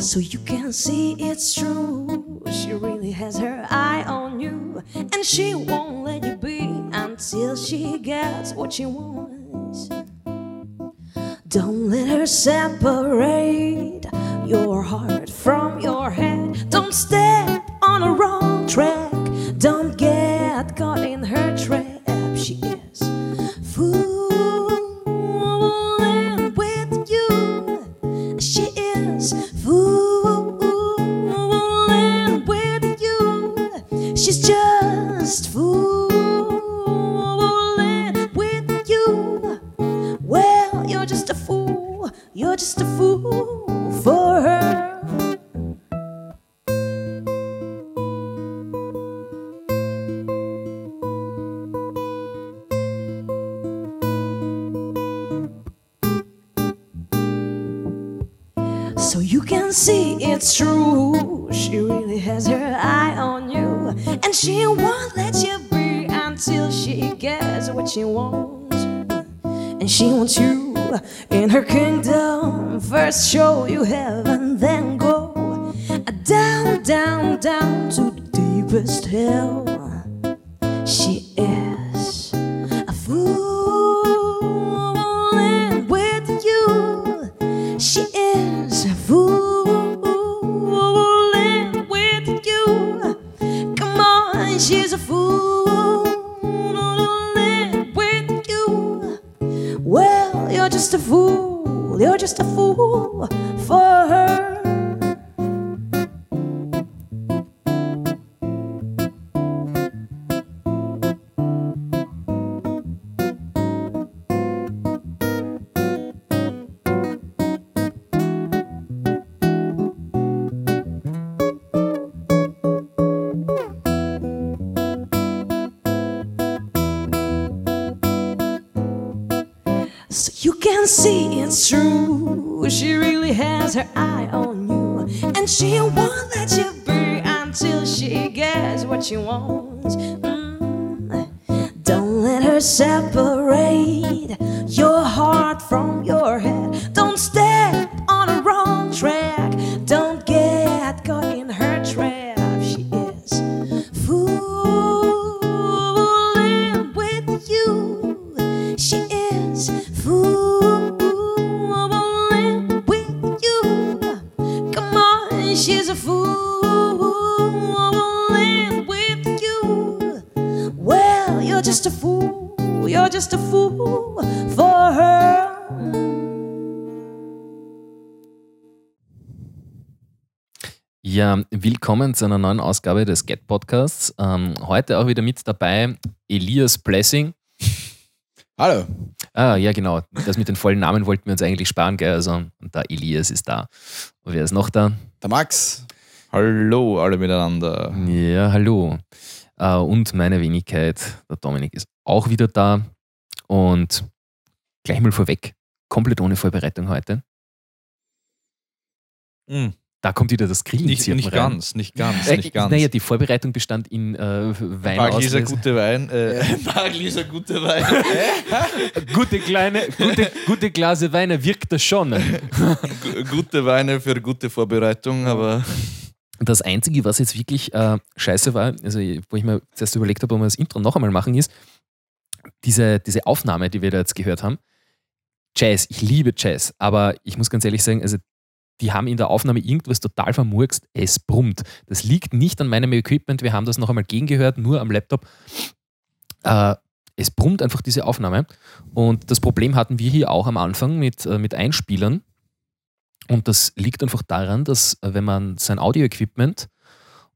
So you can see it's true. She really has her eye on you. And she won't let you be until she gets what she wants. Don't let her separate your heart has her eye on you. And she won't let you be until she gets what she wants. Willkommen zu einer neuen Ausgabe des Get Podcasts. Ähm, heute auch wieder mit dabei Elias Blessing. Hallo. Ah, ja, genau. Das mit den vollen Namen wollten wir uns eigentlich sparen, gell? Also, und der Elias ist da. Und wer ist noch da? Der Max. Hallo alle miteinander. Ja, hallo. Äh, und meine Wenigkeit, der Dominik, ist auch wieder da. Und gleich mal vorweg, komplett ohne Vorbereitung heute. Hm, Da kommt wieder das Grillen Nicht, nicht rein. ganz, nicht ganz, Äh, nicht ganz. Naja, die Vorbereitung bestand in äh, Wein Mag Lisa auslesen. gute Wein. Äh, Mag Lisa gute Wein. gute kleine, gute, gute Glase Weine wirkt das schon. Gu- gute Weine für gute Vorbereitung, aber Das Einzige, was jetzt wirklich äh, scheiße war, also wo ich mir zuerst überlegt habe, ob wir das Intro noch einmal machen, ist diese, diese Aufnahme, die wir da jetzt gehört haben. Jazz, ich liebe Jazz, aber ich muss ganz ehrlich sagen, also die haben in der Aufnahme irgendwas total vermurkst, es brummt. Das liegt nicht an meinem Equipment, wir haben das noch einmal gegengehört, nur am Laptop. Äh, es brummt einfach diese Aufnahme. Und das Problem hatten wir hier auch am Anfang mit, äh, mit Einspielern. Und das liegt einfach daran, dass äh, wenn man sein Audio-Equipment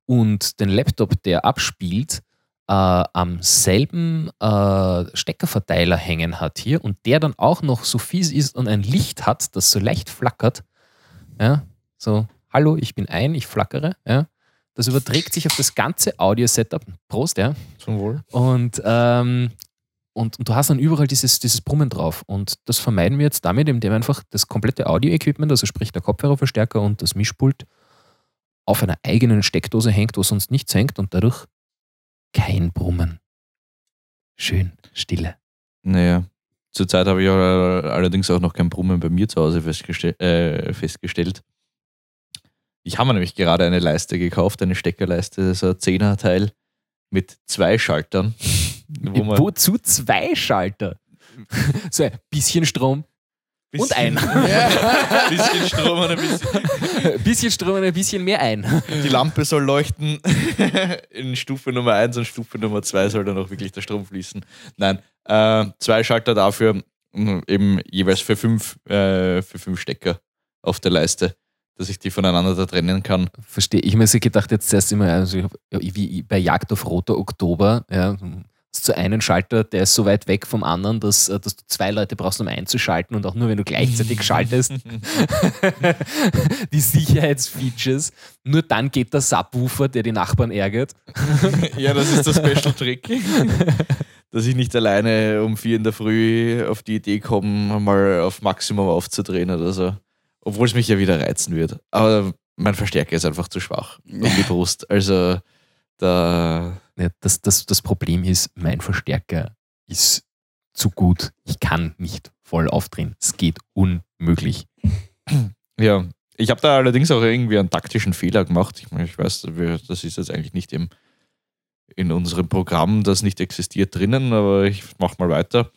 und den Laptop, der abspielt, äh, am selben äh, Steckerverteiler hängen hat hier und der dann auch noch so fies ist und ein Licht hat, das so leicht flackert, ja, so, hallo, ich bin ein, ich flackere, ja, das überträgt sich auf das ganze Audio-Setup. Prost, ja. zum Wohl. Und, ähm, und, und du hast dann überall dieses, dieses Brummen drauf. Und das vermeiden wir jetzt damit, indem einfach das komplette Audio-Equipment, also sprich der Kopfhörerverstärker und das Mischpult, auf einer eigenen Steckdose hängt, wo sonst nichts hängt und dadurch kein Brummen. Schön, Stille. Naja, zurzeit habe ich auch, allerdings auch noch kein Brummen bei mir zu Hause festgestell, äh, festgestellt. Ich habe mir nämlich gerade eine Leiste gekauft, eine Steckerleiste, so ein 10er Teil mit zwei Schaltern. Wo Wozu zwei Schalter? so ein bisschen Strom, und ein. ein bisschen Strom und ein bisschen. ein bisschen Strom und ein bisschen mehr ein. Die Lampe soll leuchten. In Stufe Nummer 1 und Stufe Nummer 2 soll dann auch wirklich der Strom fließen. Nein, äh, zwei Schalter dafür, mh, eben jeweils für fünf, äh, für fünf Stecker auf der Leiste, dass ich die voneinander da trennen kann. Verstehe. Ich habe mir so gedacht, jetzt zuerst immer, also wie bei Jagd auf Roter Oktober, ja, zu einen Schalter, der ist so weit weg vom anderen, dass, äh, dass du zwei Leute brauchst, um einzuschalten und auch nur, wenn du gleichzeitig schaltest. die Sicherheitsfeatures. Nur dann geht der Subwoofer, der die Nachbarn ärgert. ja, das ist der Special Trick. Dass ich nicht alleine um vier in der Früh auf die Idee komme, mal auf Maximum aufzudrehen oder so. Obwohl es mich ja wieder reizen wird. Aber mein Verstärker ist einfach zu schwach um die Brust. Also da ja, das, das, das Problem ist, mein Verstärker ist zu gut. Ich kann nicht voll aufdrehen. Es geht unmöglich. Ja, ich habe da allerdings auch irgendwie einen taktischen Fehler gemacht. Ich, meine, ich weiß, das ist jetzt eigentlich nicht im, in unserem Programm, das nicht existiert drinnen, aber ich mache mal weiter.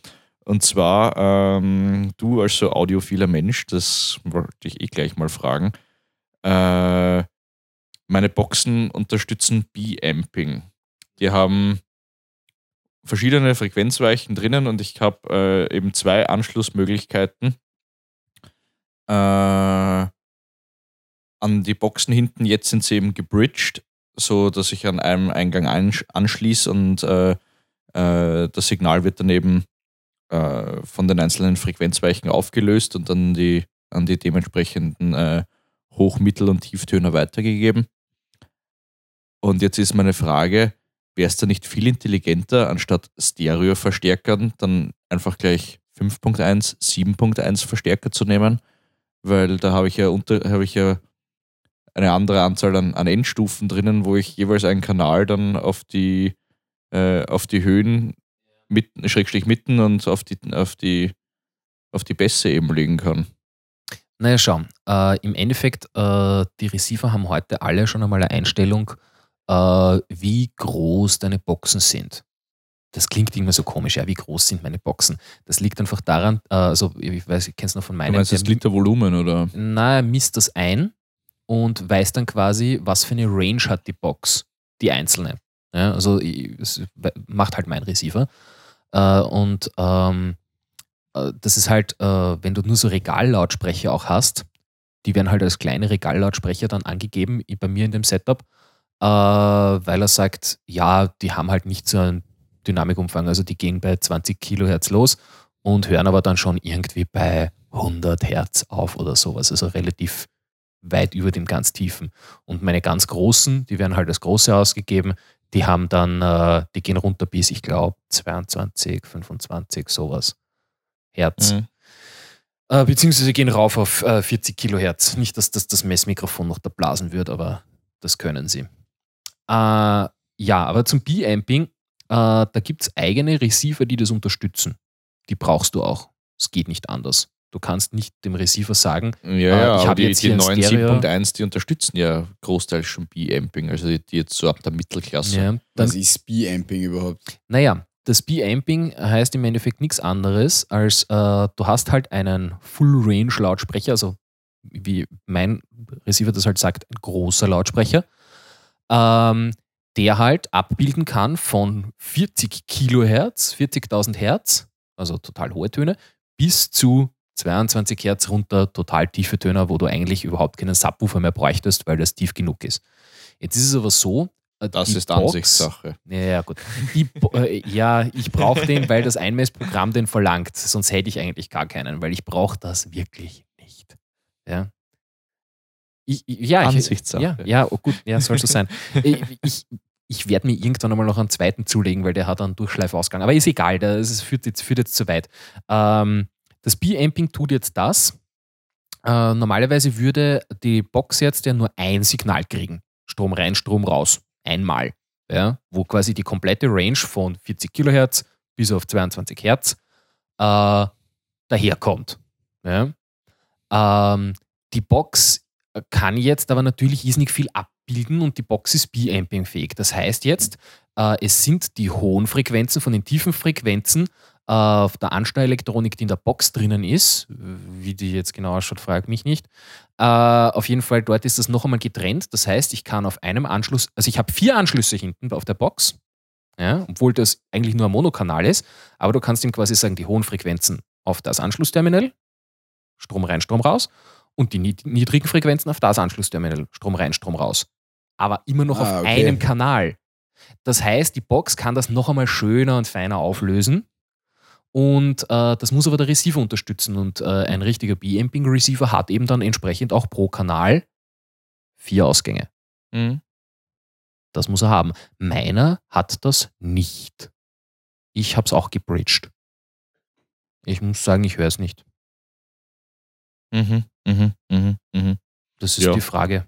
Und zwar, ähm, du als so audiophiler Mensch, das wollte ich eh gleich mal fragen. Äh, meine Boxen unterstützen B-Amping. Die haben verschiedene Frequenzweichen drinnen und ich habe äh, eben zwei Anschlussmöglichkeiten äh, an die Boxen hinten. Jetzt sind sie eben gebridged, so dass ich an einem Eingang anschließe und äh, äh, das Signal wird dann eben äh, von den einzelnen Frequenzweichen aufgelöst und dann die, an die dementsprechenden äh, Hoch-, Mittel- und Tieftöner weitergegeben. Und jetzt ist meine Frage, wäre es da nicht viel intelligenter, anstatt Stereo-Verstärkern dann einfach gleich 5.1, 7.1 Verstärker zu nehmen? Weil da habe ich ja unter, habe ich ja eine andere Anzahl an, an Endstufen drinnen, wo ich jeweils einen Kanal dann auf die, äh, auf die Höhen mitten, Schrägstrich mitten und auf die, auf die, auf die Bässe eben legen kann. Naja, schau, äh, im Endeffekt, äh, die Receiver haben heute alle schon einmal eine Einstellung, äh, wie groß deine Boxen sind. Das klingt immer so komisch, ja, wie groß sind meine Boxen? Das liegt einfach daran, äh, also ich weiß, ich kenne es noch von meinem. Du meinst das Litervolumen oder? Na, er misst das ein und weiß dann quasi, was für eine Range hat die Box, die einzelne. Ja, also es macht halt mein Receiver. Äh, und ähm, äh, das ist halt, äh, wenn du nur so Regallautsprecher auch hast, die werden halt als kleine Regallautsprecher dann angegeben bei mir in dem Setup äh, weil er sagt, ja, die haben halt nicht so einen Dynamikumfang, also die gehen bei 20 Kilohertz los und hören aber dann schon irgendwie bei 100 Hertz auf oder sowas, also relativ weit über dem ganz tiefen. Und meine ganz großen, die werden halt als große ausgegeben, die haben dann, äh, die gehen runter bis, ich glaube, 22, 25, sowas Hertz. Mhm. Äh, beziehungsweise gehen rauf auf äh, 40 Kilohertz. Nicht, dass das, das Messmikrofon noch da blasen wird, aber das können sie. Äh, ja, aber zum B-Amping, äh, da gibt es eigene Receiver, die das unterstützen. Die brauchst du auch. Es geht nicht anders. Du kannst nicht dem Receiver sagen, ja, ja, äh, ich habe jetzt die, die neuen 7.1, die unterstützen ja großteils schon B-Amping, also die, die, jetzt so ab der Mittelklasse. Ja, Was ist B-Amping überhaupt? Naja, das B-Amping heißt im Endeffekt nichts anderes, als äh, du hast halt einen Full-Range-Lautsprecher, also wie mein Receiver das halt sagt, ein großer Lautsprecher, ähm, der halt abbilden kann von 40 Kilohertz, 40.000 Hertz, also total hohe Töne, bis zu 22 Hertz runter, total tiefe Töne, wo du eigentlich überhaupt keinen Subwoofer mehr bräuchtest, weil das tief genug ist. Jetzt ist es aber so, äh, das ist Box, Ansichtssache. Ja, ja gut. Die, äh, ja, ich brauche den, weil das Einmessprogramm den verlangt. Sonst hätte ich eigentlich gar keinen, weil ich brauche das wirklich nicht. Ja. Ich, ja, Ansichtssache. ja, ja, oh gut, ja, soll so sein. ich, ich, ich werde mir irgendwann einmal noch einen zweiten zulegen, weil der hat einen Durchschleifausgang. Aber ist egal, das führt jetzt, führt jetzt zu weit. Ähm, das B-Amping tut jetzt das. Äh, normalerweise würde die Box jetzt ja nur ein Signal kriegen. Strom rein, Strom raus. Einmal. Ja, wo quasi die komplette Range von 40 Kilohertz bis auf 22 Hertz äh, daherkommt. Ja. Ähm, die Box kann jetzt aber natürlich ist nicht viel abbilden und die Box ist B-Amping-fähig. Das heißt jetzt, äh, es sind die hohen Frequenzen von den tiefen Frequenzen auf der Ansteuerelektronik, die in der Box drinnen ist, wie die jetzt genau ausschaut, fragt mich nicht. Äh, auf jeden Fall, dort ist das noch einmal getrennt. Das heißt, ich kann auf einem Anschluss, also ich habe vier Anschlüsse hinten auf der Box, ja, obwohl das eigentlich nur ein Monokanal ist, aber du kannst ihm quasi sagen, die hohen Frequenzen auf das Anschlussterminal, Strom rein, Strom raus, und die nied- niedrigen Frequenzen auf das Anschlussterminal, Strom rein, Strom raus. Aber immer noch Ah, auf okay. einem Kanal. Das heißt, die Box kann das noch einmal schöner und feiner auflösen. Und äh, das muss aber der Receiver unterstützen. Und äh, ein richtiger B-Amping-Receiver hat eben dann entsprechend auch pro Kanal vier Ausgänge. Mhm. Das muss er haben. Meiner hat das nicht. Ich habe es auch gebridged. Ich muss sagen, ich höre es nicht. Mhm. Mhm. Mhm. Mhm. Das ist Ja. die Frage.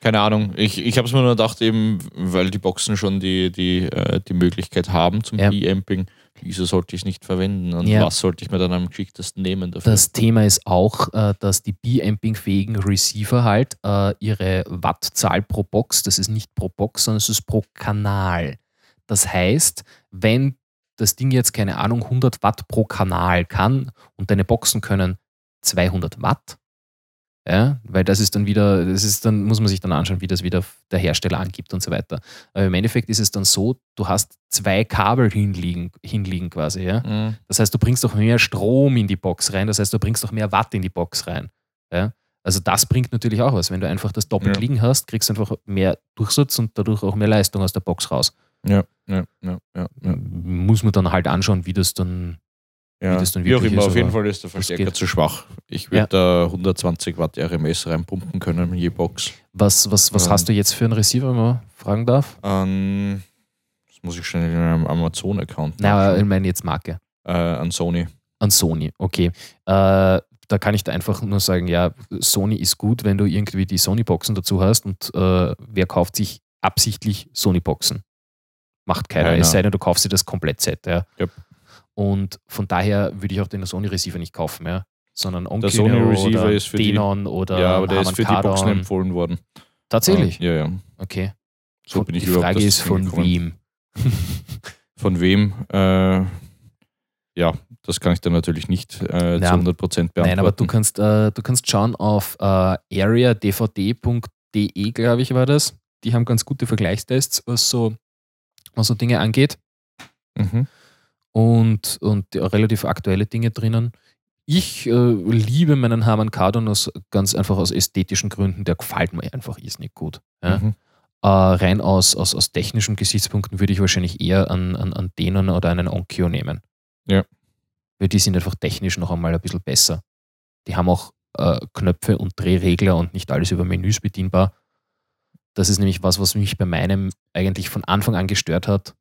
Keine Ahnung. Ich, ich habe es mir nur gedacht, eben, weil die Boxen schon die, die, äh, die Möglichkeit haben zum Ja. B-Amping, wieso sollte ich es nicht verwenden? Und Ja. was sollte ich mir dann am geschicktesten nehmen dafür? Das Thema ist auch, äh, dass die B-Amping-fähigen Receiver halt äh, ihre Wattzahl pro Box, das ist nicht pro Box, sondern es ist pro Kanal. Das heißt, wenn das Ding jetzt, keine Ahnung, 100 Watt pro Kanal kann und deine Boxen können 200 Watt, ja, weil das ist dann wieder, das ist dann, muss man sich dann anschauen, wie das wieder der Hersteller angibt und so weiter. Aber im Endeffekt ist es dann so, du hast zwei Kabel hinliegen, hinliegen quasi, ja. Mhm. Das heißt, du bringst doch mehr Strom in die Box rein, das heißt, du bringst doch mehr Watt in die Box rein. Ja? Also das bringt natürlich auch was. Wenn du einfach das doppelt Ja. liegen hast, kriegst du einfach mehr Durchsatz und dadurch auch mehr Leistung aus der Box raus. Ja, ja, ja, ja. ja. Muss man dann halt anschauen, wie das dann. Ja, das dann wie auch wirklich immer, ist, auf jeden Fall ist der Verstärker zu schwach. Ich würde da 120 Watt RMS reinpumpen können in je Box. Was, was, was Ja. hast du jetzt für einen Receiver, wenn man fragen darf? An, das muss ich schnell in einem Amazon-Account Na, ich meine jetzt Marke. äh, an Sony. An Sony, okay. Äh, da kann ich da einfach nur sagen, ja, Sony ist gut, wenn du irgendwie die Sony-Boxen dazu hast und äh, wer kauft sich absichtlich Sony-Boxen? Macht keiner, Keiner. es sei denn, du kaufst dir das Komplett-Set. Ja. Yep. Und von daher würde ich auch den Sony-Receiver nicht kaufen, ja. sondern Der Onkyo Sony Receiver oder ist für die- Denon oder ja, aber der ist Harman für die Boxen Kardon. empfohlen worden. Tatsächlich? Ja, ja. Okay. So Von- bin ich die Frage ist, von wem? Von wem? Äh, ja, das kann ich dann natürlich nicht äh, Ja. zu 100% beantworten. Nein, aber du kannst, äh, du kannst schauen auf äh, areadvd.de, glaube ich, war das. Die haben ganz gute Vergleichstests, was so, was so Dinge angeht Mhm. Und, und relativ aktuelle Dinge drinnen. Ich äh, liebe meinen Harman Kardon aus, ganz einfach aus ästhetischen Gründen. Der gefällt mir einfach irrsinnig gut. Ja? Mhm. Äh, rein aus, aus, aus technischen Gesichtspunkten würde ich wahrscheinlich eher an, an, an Denon oder einen Onkyo nehmen. Ja. Weil die sind einfach technisch noch einmal ein bisschen besser. Die haben auch äh, Knöpfe und Drehregler und nicht alles über Menüs bedienbar. Das ist nämlich was, was mich bei meinem eigentlich von Anfang an gestört hat,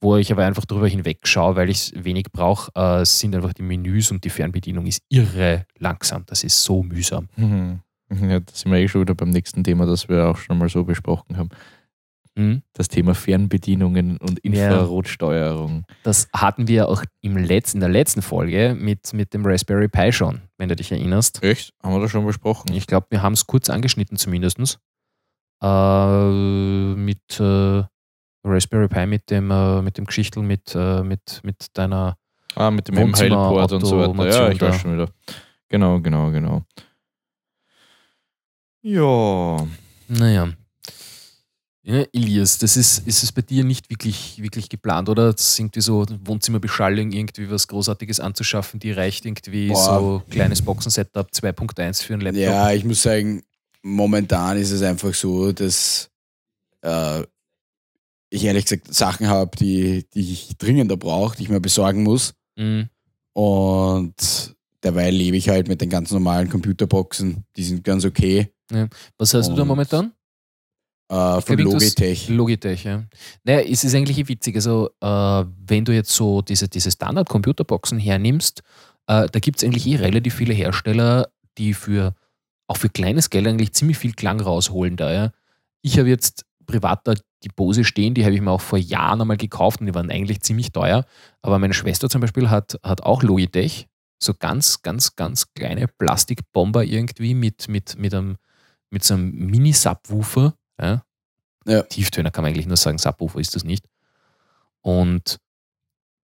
wo ich aber einfach drüber hinweg schaue, weil ich es wenig brauche, äh, sind einfach die Menüs und die Fernbedienung ist irre langsam. Das ist so mühsam. Mhm. Ja, da sind wir eh schon wieder beim nächsten Thema, das wir auch schon mal so besprochen haben. Mhm. Das Thema Fernbedienungen und Ja. Infrarotsteuerung. Das hatten wir auch im letzten, in der letzten Folge mit, mit dem Raspberry Pi schon, wenn du dich erinnerst. Echt? Haben wir das schon besprochen? Ich glaube, wir haben es kurz angeschnitten zumindest. Äh, mit äh, Raspberry Pi, mit dem, äh, mit dem Geschichtel, mit, äh, mit, mit deiner. Ah, mit dem MHL-Port und so weiter. Ja, ich weiß schon wieder. Genau, genau, genau. Ja. Naja. Ja, Elias, das ist, ist es bei dir nicht wirklich, wirklich geplant, oder? Das ist irgendwie so Wohnzimmerbeschallung, irgendwie was Großartiges anzuschaffen, die reicht irgendwie Boah. so kleines Boxen-Setup 2.1 für einen Laptop. Ja, ich muss sagen, momentan ist es einfach so, dass äh, ich ehrlich gesagt Sachen habe, die, die ich dringender brauche, die ich mir besorgen muss. Mhm. Und dabei lebe ich halt mit den ganz normalen Computerboxen. Die sind ganz okay. Was hast du da Und- momentan? Äh, von Logitech. Logitech, ja. Naja, es ist eigentlich witzig. Also, äh, wenn du jetzt so diese, diese Standard-Computerboxen hernimmst, äh, da gibt es eigentlich eh relativ viele Hersteller, die für auch für kleines Geld eigentlich ziemlich viel Klang rausholen da. Ja. Ich habe jetzt privat da die Bose stehen, die habe ich mir auch vor Jahren einmal gekauft und die waren eigentlich ziemlich teuer. Aber meine Schwester zum Beispiel hat, hat auch Logitech, so ganz, ganz, ganz kleine Plastikbomber irgendwie mit, mit, mit einem mit so einem Mini-Subwoofer. Ja? Ja. Tieftöner kann man eigentlich nur sagen, Subwoofer ist das nicht. Und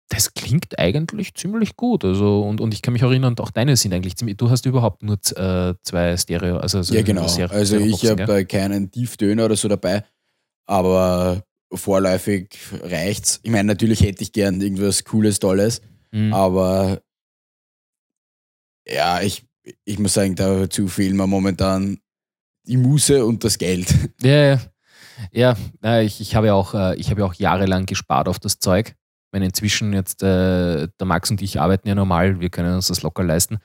das klingt eigentlich ziemlich gut. Also, und, und ich kann mich erinnern, auch deine sind eigentlich ziemlich. Du hast überhaupt nur äh, zwei Stereo, also so ja, genau. Stereo- Also ich habe keinen Tieftöner oder so dabei, aber vorläufig reicht's. Ich meine, natürlich hätte ich gern irgendwas Cooles, Tolles, Mhm. aber ja, ich, ich muss sagen, dazu fehlen mir momentan die Muße und das Geld. Ja, ja. ja ich, ich habe ja auch, äh, ich habe ja auch jahrelang gespart auf das Zeug. Ich meine, inzwischen jetzt, äh, der Max und ich arbeiten ja normal, wir können uns das locker leisten.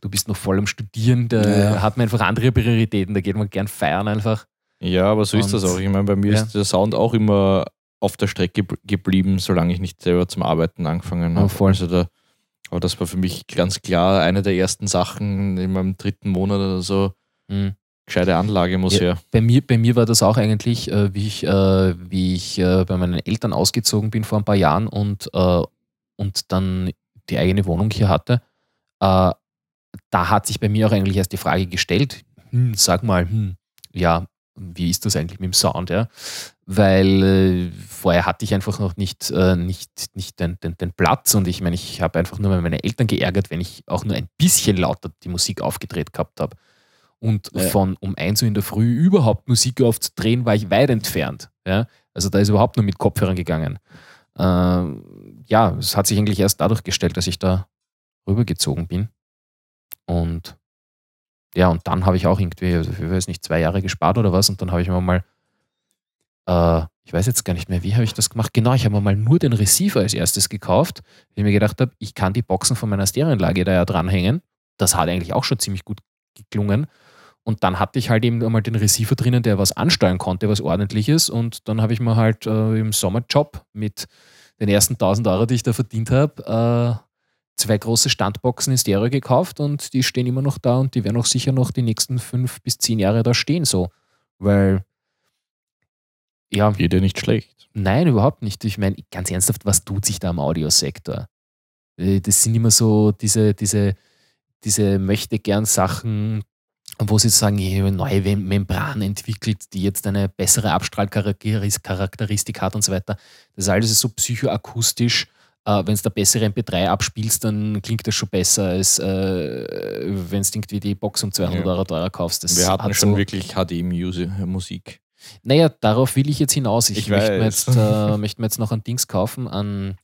Du bist noch voll am Studieren, da Ja. hat man einfach andere Prioritäten, da geht man gern feiern einfach. Ja, aber so ist das Und- auch. Ich meine, bei mir ja. ist der Sound auch immer auf der Strecke bl- geblieben, solange ich nicht selber zum Arbeiten angefangen habe. voll. Also da, aber das war für mich ganz klar eine der ersten Sachen in meinem dritten Monat oder so. Mhm. Gescheite Anlage muss Ja. her. Bei mir, bei mir war das auch eigentlich, äh, wie ich, äh, wie ich äh, bei meinen Eltern ausgezogen bin vor ein paar Jahren und, äh, und dann die eigene Wohnung hier hatte. Äh, da hat sich bei mir auch eigentlich erst die Frage gestellt, hm, sag mal, hm, ja, wie ist das eigentlich mit dem Sound, ja? Weil äh, vorher hatte ich einfach noch nicht, äh, nicht, nicht den, den, den Platz und ich meine, ich habe einfach nur meine Eltern geärgert, wenn ich auch nur ein bisschen lauter die Musik aufgedreht gehabt habe. Und Ja. von um 1 Uhr in der Früh überhaupt Musik aufzudrehen, war ich weit entfernt. Ja? Also da ist überhaupt nur mit Kopfhörern gegangen. Ähm, ja, es hat sich eigentlich erst dadurch gestellt, dass ich da rübergezogen bin. Und ja, und dann habe ich auch irgendwie, also ich weiß nicht, zwei Jahre gespart oder was. Und dann habe ich mir mal, äh, ich weiß jetzt gar nicht mehr, wie habe ich das gemacht? Genau, ich habe mir mal nur den Receiver als erstes gekauft, weil ich mir gedacht habe, ich kann die Boxen von meiner Stereoanlage da ja dranhängen. Das hat eigentlich auch schon ziemlich gut geklungen. Und dann hatte ich halt eben einmal den Receiver drinnen, der was ansteuern konnte, was ordentliches. Und dann habe ich mir halt äh, im Sommerjob mit den ersten 1000 Euro, die ich da verdient habe, äh, zwei große Standboxen in Stereo gekauft und die stehen immer noch da und die werden auch sicher noch die nächsten fünf bis zehn Jahre da stehen, so. Weil, ja, Jede nicht schlecht. Nein, überhaupt nicht. Ich meine, ganz ernsthaft, was tut sich da am Audiosektor? Äh, Das sind immer so diese, diese, diese möchte gern Sachen, wo sie sagen, ich habe eine neue Mem- Membran entwickelt, die jetzt eine bessere Abstrahlcharakteristik hat und so weiter. Das alles ist so psychoakustisch. Äh, wenn du da bessere MP3 abspielst, dann klingt das schon besser, als äh, wenn du irgendwie die Box um 200 Ja. Euro teurer kaufst. Das Wir hatten hat schon so, wirklich HD-Musik. naja, darauf will ich jetzt hinaus. Ich, Ich möchte, mir jetzt, äh, möchte mir jetzt noch ein Dings kaufen, an,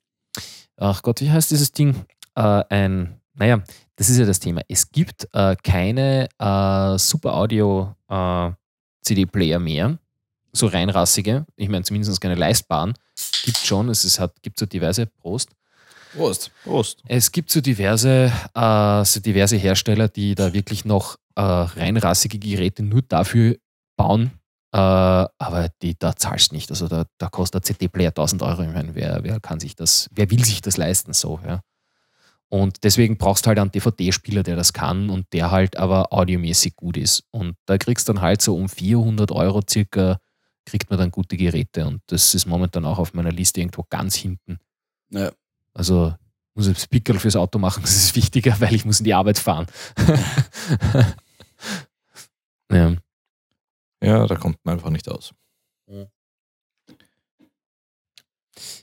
ach Gott, wie heißt dieses Ding? Äh, ein, naja, das ist ja das Thema. Es gibt äh, keine äh, Super Audio CD-Player mehr, so reinrassige, ich meine zumindest keine leistbaren. Gibt schon, es ist, hat, gibt so diverse, Prost. Prost. Prost. Es gibt so diverse, äh, so diverse Hersteller, die da wirklich noch äh, reinrassige Geräte nur dafür bauen. Äh, aber die, da zahlst du nicht. Also da, da kostet der CD-Player 1000 Euro. Ich meine, wer, wer kann sich das, wer will sich das leisten so, ja. Und deswegen brauchst du halt einen DVD-Spieler, der das kann und der halt aber audiomäßig gut ist. Und da kriegst du dann halt so um 400 Euro circa, kriegt man dann gute Geräte. Und das ist momentan auch auf meiner Liste irgendwo ganz hinten. Ja. Also muss ich das Pickel fürs Auto machen, das ist wichtiger, weil ich muss in die Arbeit fahren. ja. Ja, da kommt man einfach nicht aus.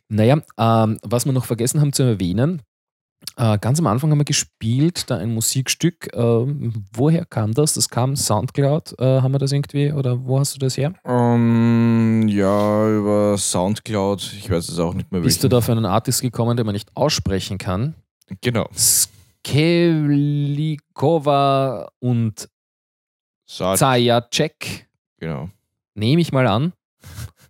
Naja, ähm, was wir noch vergessen haben zu erwähnen, äh, ganz am Anfang haben wir gespielt, da ein Musikstück. ähm, woher kam das? Das kam Soundcloud, äh, haben wir das irgendwie, oder wo hast du das her? Ähm, ja, über Soundcloud. Ich weiß es auch nicht mehr. Bist du welchen. da auf einen Artist gekommen, den man nicht aussprechen kann? Genau. Skelikova und Zajacek. genau. Nehme ich mal an.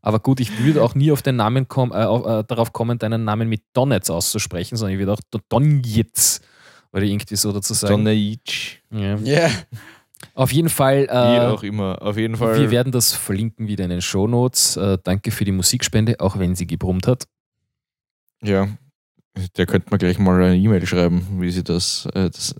Aber gut, ich würde auch nie auf den Namen komm, äh, auf, äh, darauf kommen, deinen Namen mit Donetz auszusprechen, sondern ich würde auch Donjetz oder irgendwie so dazu sagen. Donneitsch. Ja. Ja. Auf jeden Fall, Wie äh, auch immer. Auf jeden Fall. wir werden das verlinken wieder in den Shownotes. Äh, danke für die Musikspende, auch wenn sie gebrummt hat. Ja, der könnte mir gleich mal eine E-Mail schreiben, wie sie das. Äh, das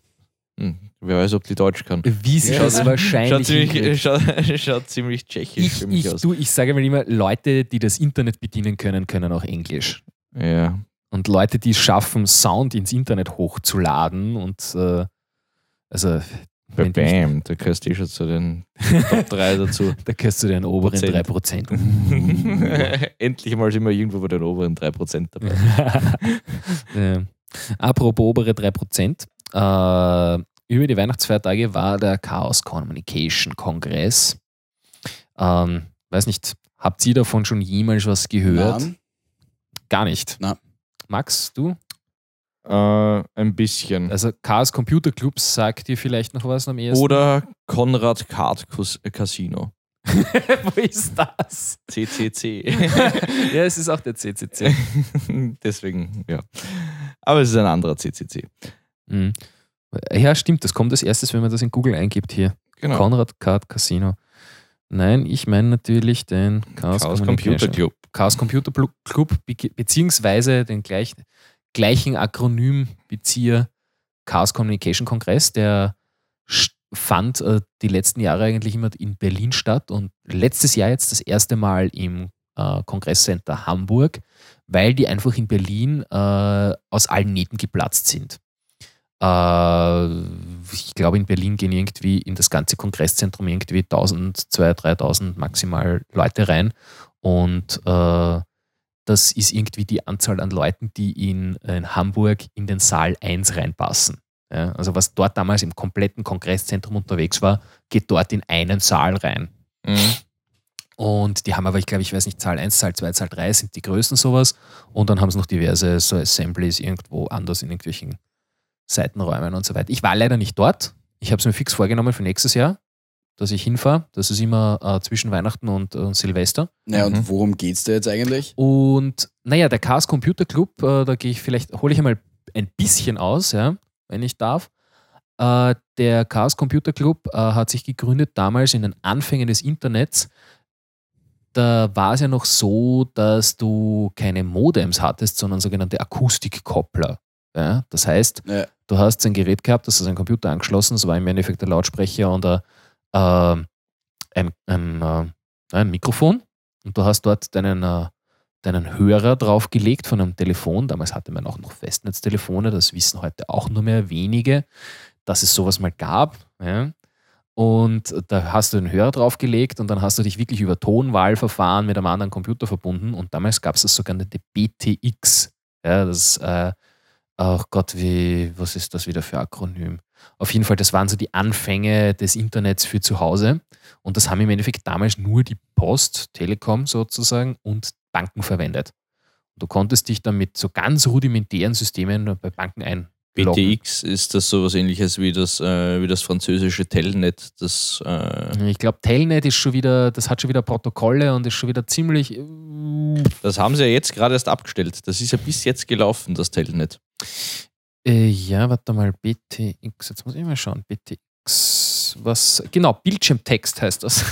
hm, wer weiß, ob die Deutsch kann. Wie sie Ja. das Schaut wahrscheinlich ziemlich, schaut, schaut ziemlich tschechisch ich, für mich ich, aus. du, ich sage mal immer, Leute, die das Internet bedienen können, können auch Englisch. Ja. Und Leute, die es schaffen, Sound ins Internet hochzuladen und äh, also nicht- Bam, da gehörst du eh schon zu den Top 3 dazu. Da gehörst du den oberen Prozent. 3%. Endlich mal sind wir irgendwo bei den oberen 3% dabei. Ja. Apropos obere 3%. Äh, über die Weihnachtsfeiertage war der Chaos Communication Kongress. Ähm, weiß nicht, habt ihr davon schon jemals was gehört? Nein. Gar nicht. Na. Max, du? Äh, ein bisschen. Also Chaos Computer Club sagt dir vielleicht noch was am ersten? Oder Konrad Kart Cus- Casino. Wo ist das? CCC. ja, es ist auch der CCC. Deswegen, ja. Aber es ist ein anderer CCC. Mhm. Ja, stimmt, das kommt als erstes, wenn man das in Google eingibt hier. Genau. Konrad Card Casino. Nein, ich meine natürlich den Chaos, Chaos Computer. Club. Chaos Computer Club, be- beziehungsweise den gleich, gleichen Akronymbezieher Chaos Communication Kongress, der fand äh, die letzten Jahre eigentlich immer in Berlin statt und letztes Jahr jetzt das erste Mal im äh, Kongresscenter Hamburg, weil die einfach in Berlin äh, aus allen Nähten geplatzt sind. Äh, ich glaube, in Berlin gehen irgendwie in das ganze Kongresszentrum irgendwie 1000, 2000, 3000 maximal Leute rein. Und äh, das ist irgendwie die Anzahl an Leuten, die in, in Hamburg in den Saal 1 reinpassen. Ja, also was dort damals im kompletten Kongresszentrum unterwegs war, geht dort in einen Saal rein. Mhm. Und die haben aber, ich glaube, ich weiß nicht, Zahl 1, Zahl 2, Zahl 3 sind die größten sowas. Und dann haben sie noch diverse so Assemblies irgendwo anders in irgendwelchen Seitenräumen und so weiter. Ich war leider nicht dort. Ich habe es mir fix vorgenommen für nächstes Jahr, dass ich hinfahre. Das ist immer äh, zwischen Weihnachten und äh, Silvester. Naja, Mhm. und worum geht's da jetzt eigentlich? Und naja, der Chaos Computer Club, äh, da gehe ich vielleicht, hole ich einmal ein bisschen aus, ja, wenn ich darf. Äh, der Chaos Computer Club äh, hat sich gegründet damals in den Anfängen des Internets. Da war es ja noch so, dass du keine Modems hattest, sondern sogenannte Akustikkoppler. Ja? Das heißt, Ja. du hast ein Gerät gehabt, das ist ein Computer angeschlossen, das war im Endeffekt ein Lautsprecher und ein, äh, ein, ein, äh, ein Mikrofon. Und du hast dort deinen, äh, deinen Hörer draufgelegt von einem Telefon. Damals hatte man auch noch Festnetztelefone, das wissen heute auch nur mehr wenige, dass es sowas mal gab. Ja. Und da hast du den Hörer draufgelegt und dann hast du dich wirklich über Tonwahlverfahren mit einem anderen Computer verbunden. Und damals gab es das sogenannte BTX. Ja, das, äh, ach Gott, wie, was ist das wieder für Akronym? Auf jeden Fall, das waren so die Anfänge des Internets für zu Hause. Und das haben im Endeffekt damals nur die Post, Telekom sozusagen und Banken verwendet. Du konntest dich dann mit so ganz rudimentären Systemen bei Banken einloggen. BTX ist das sowas ähnliches wie das, äh, wie das französische Telnet. Das, äh, Ich glaube, Telnet ist schon wieder, das hat schon wieder Protokolle und ist schon wieder ziemlich. äh, das haben sie ja jetzt gerade erst abgestellt. Das ist ja bis jetzt gelaufen, das Telnet. Äh, ja, warte mal, BTX, jetzt muss ich mal schauen. BTX, was, genau, Bildschirmtext heißt das.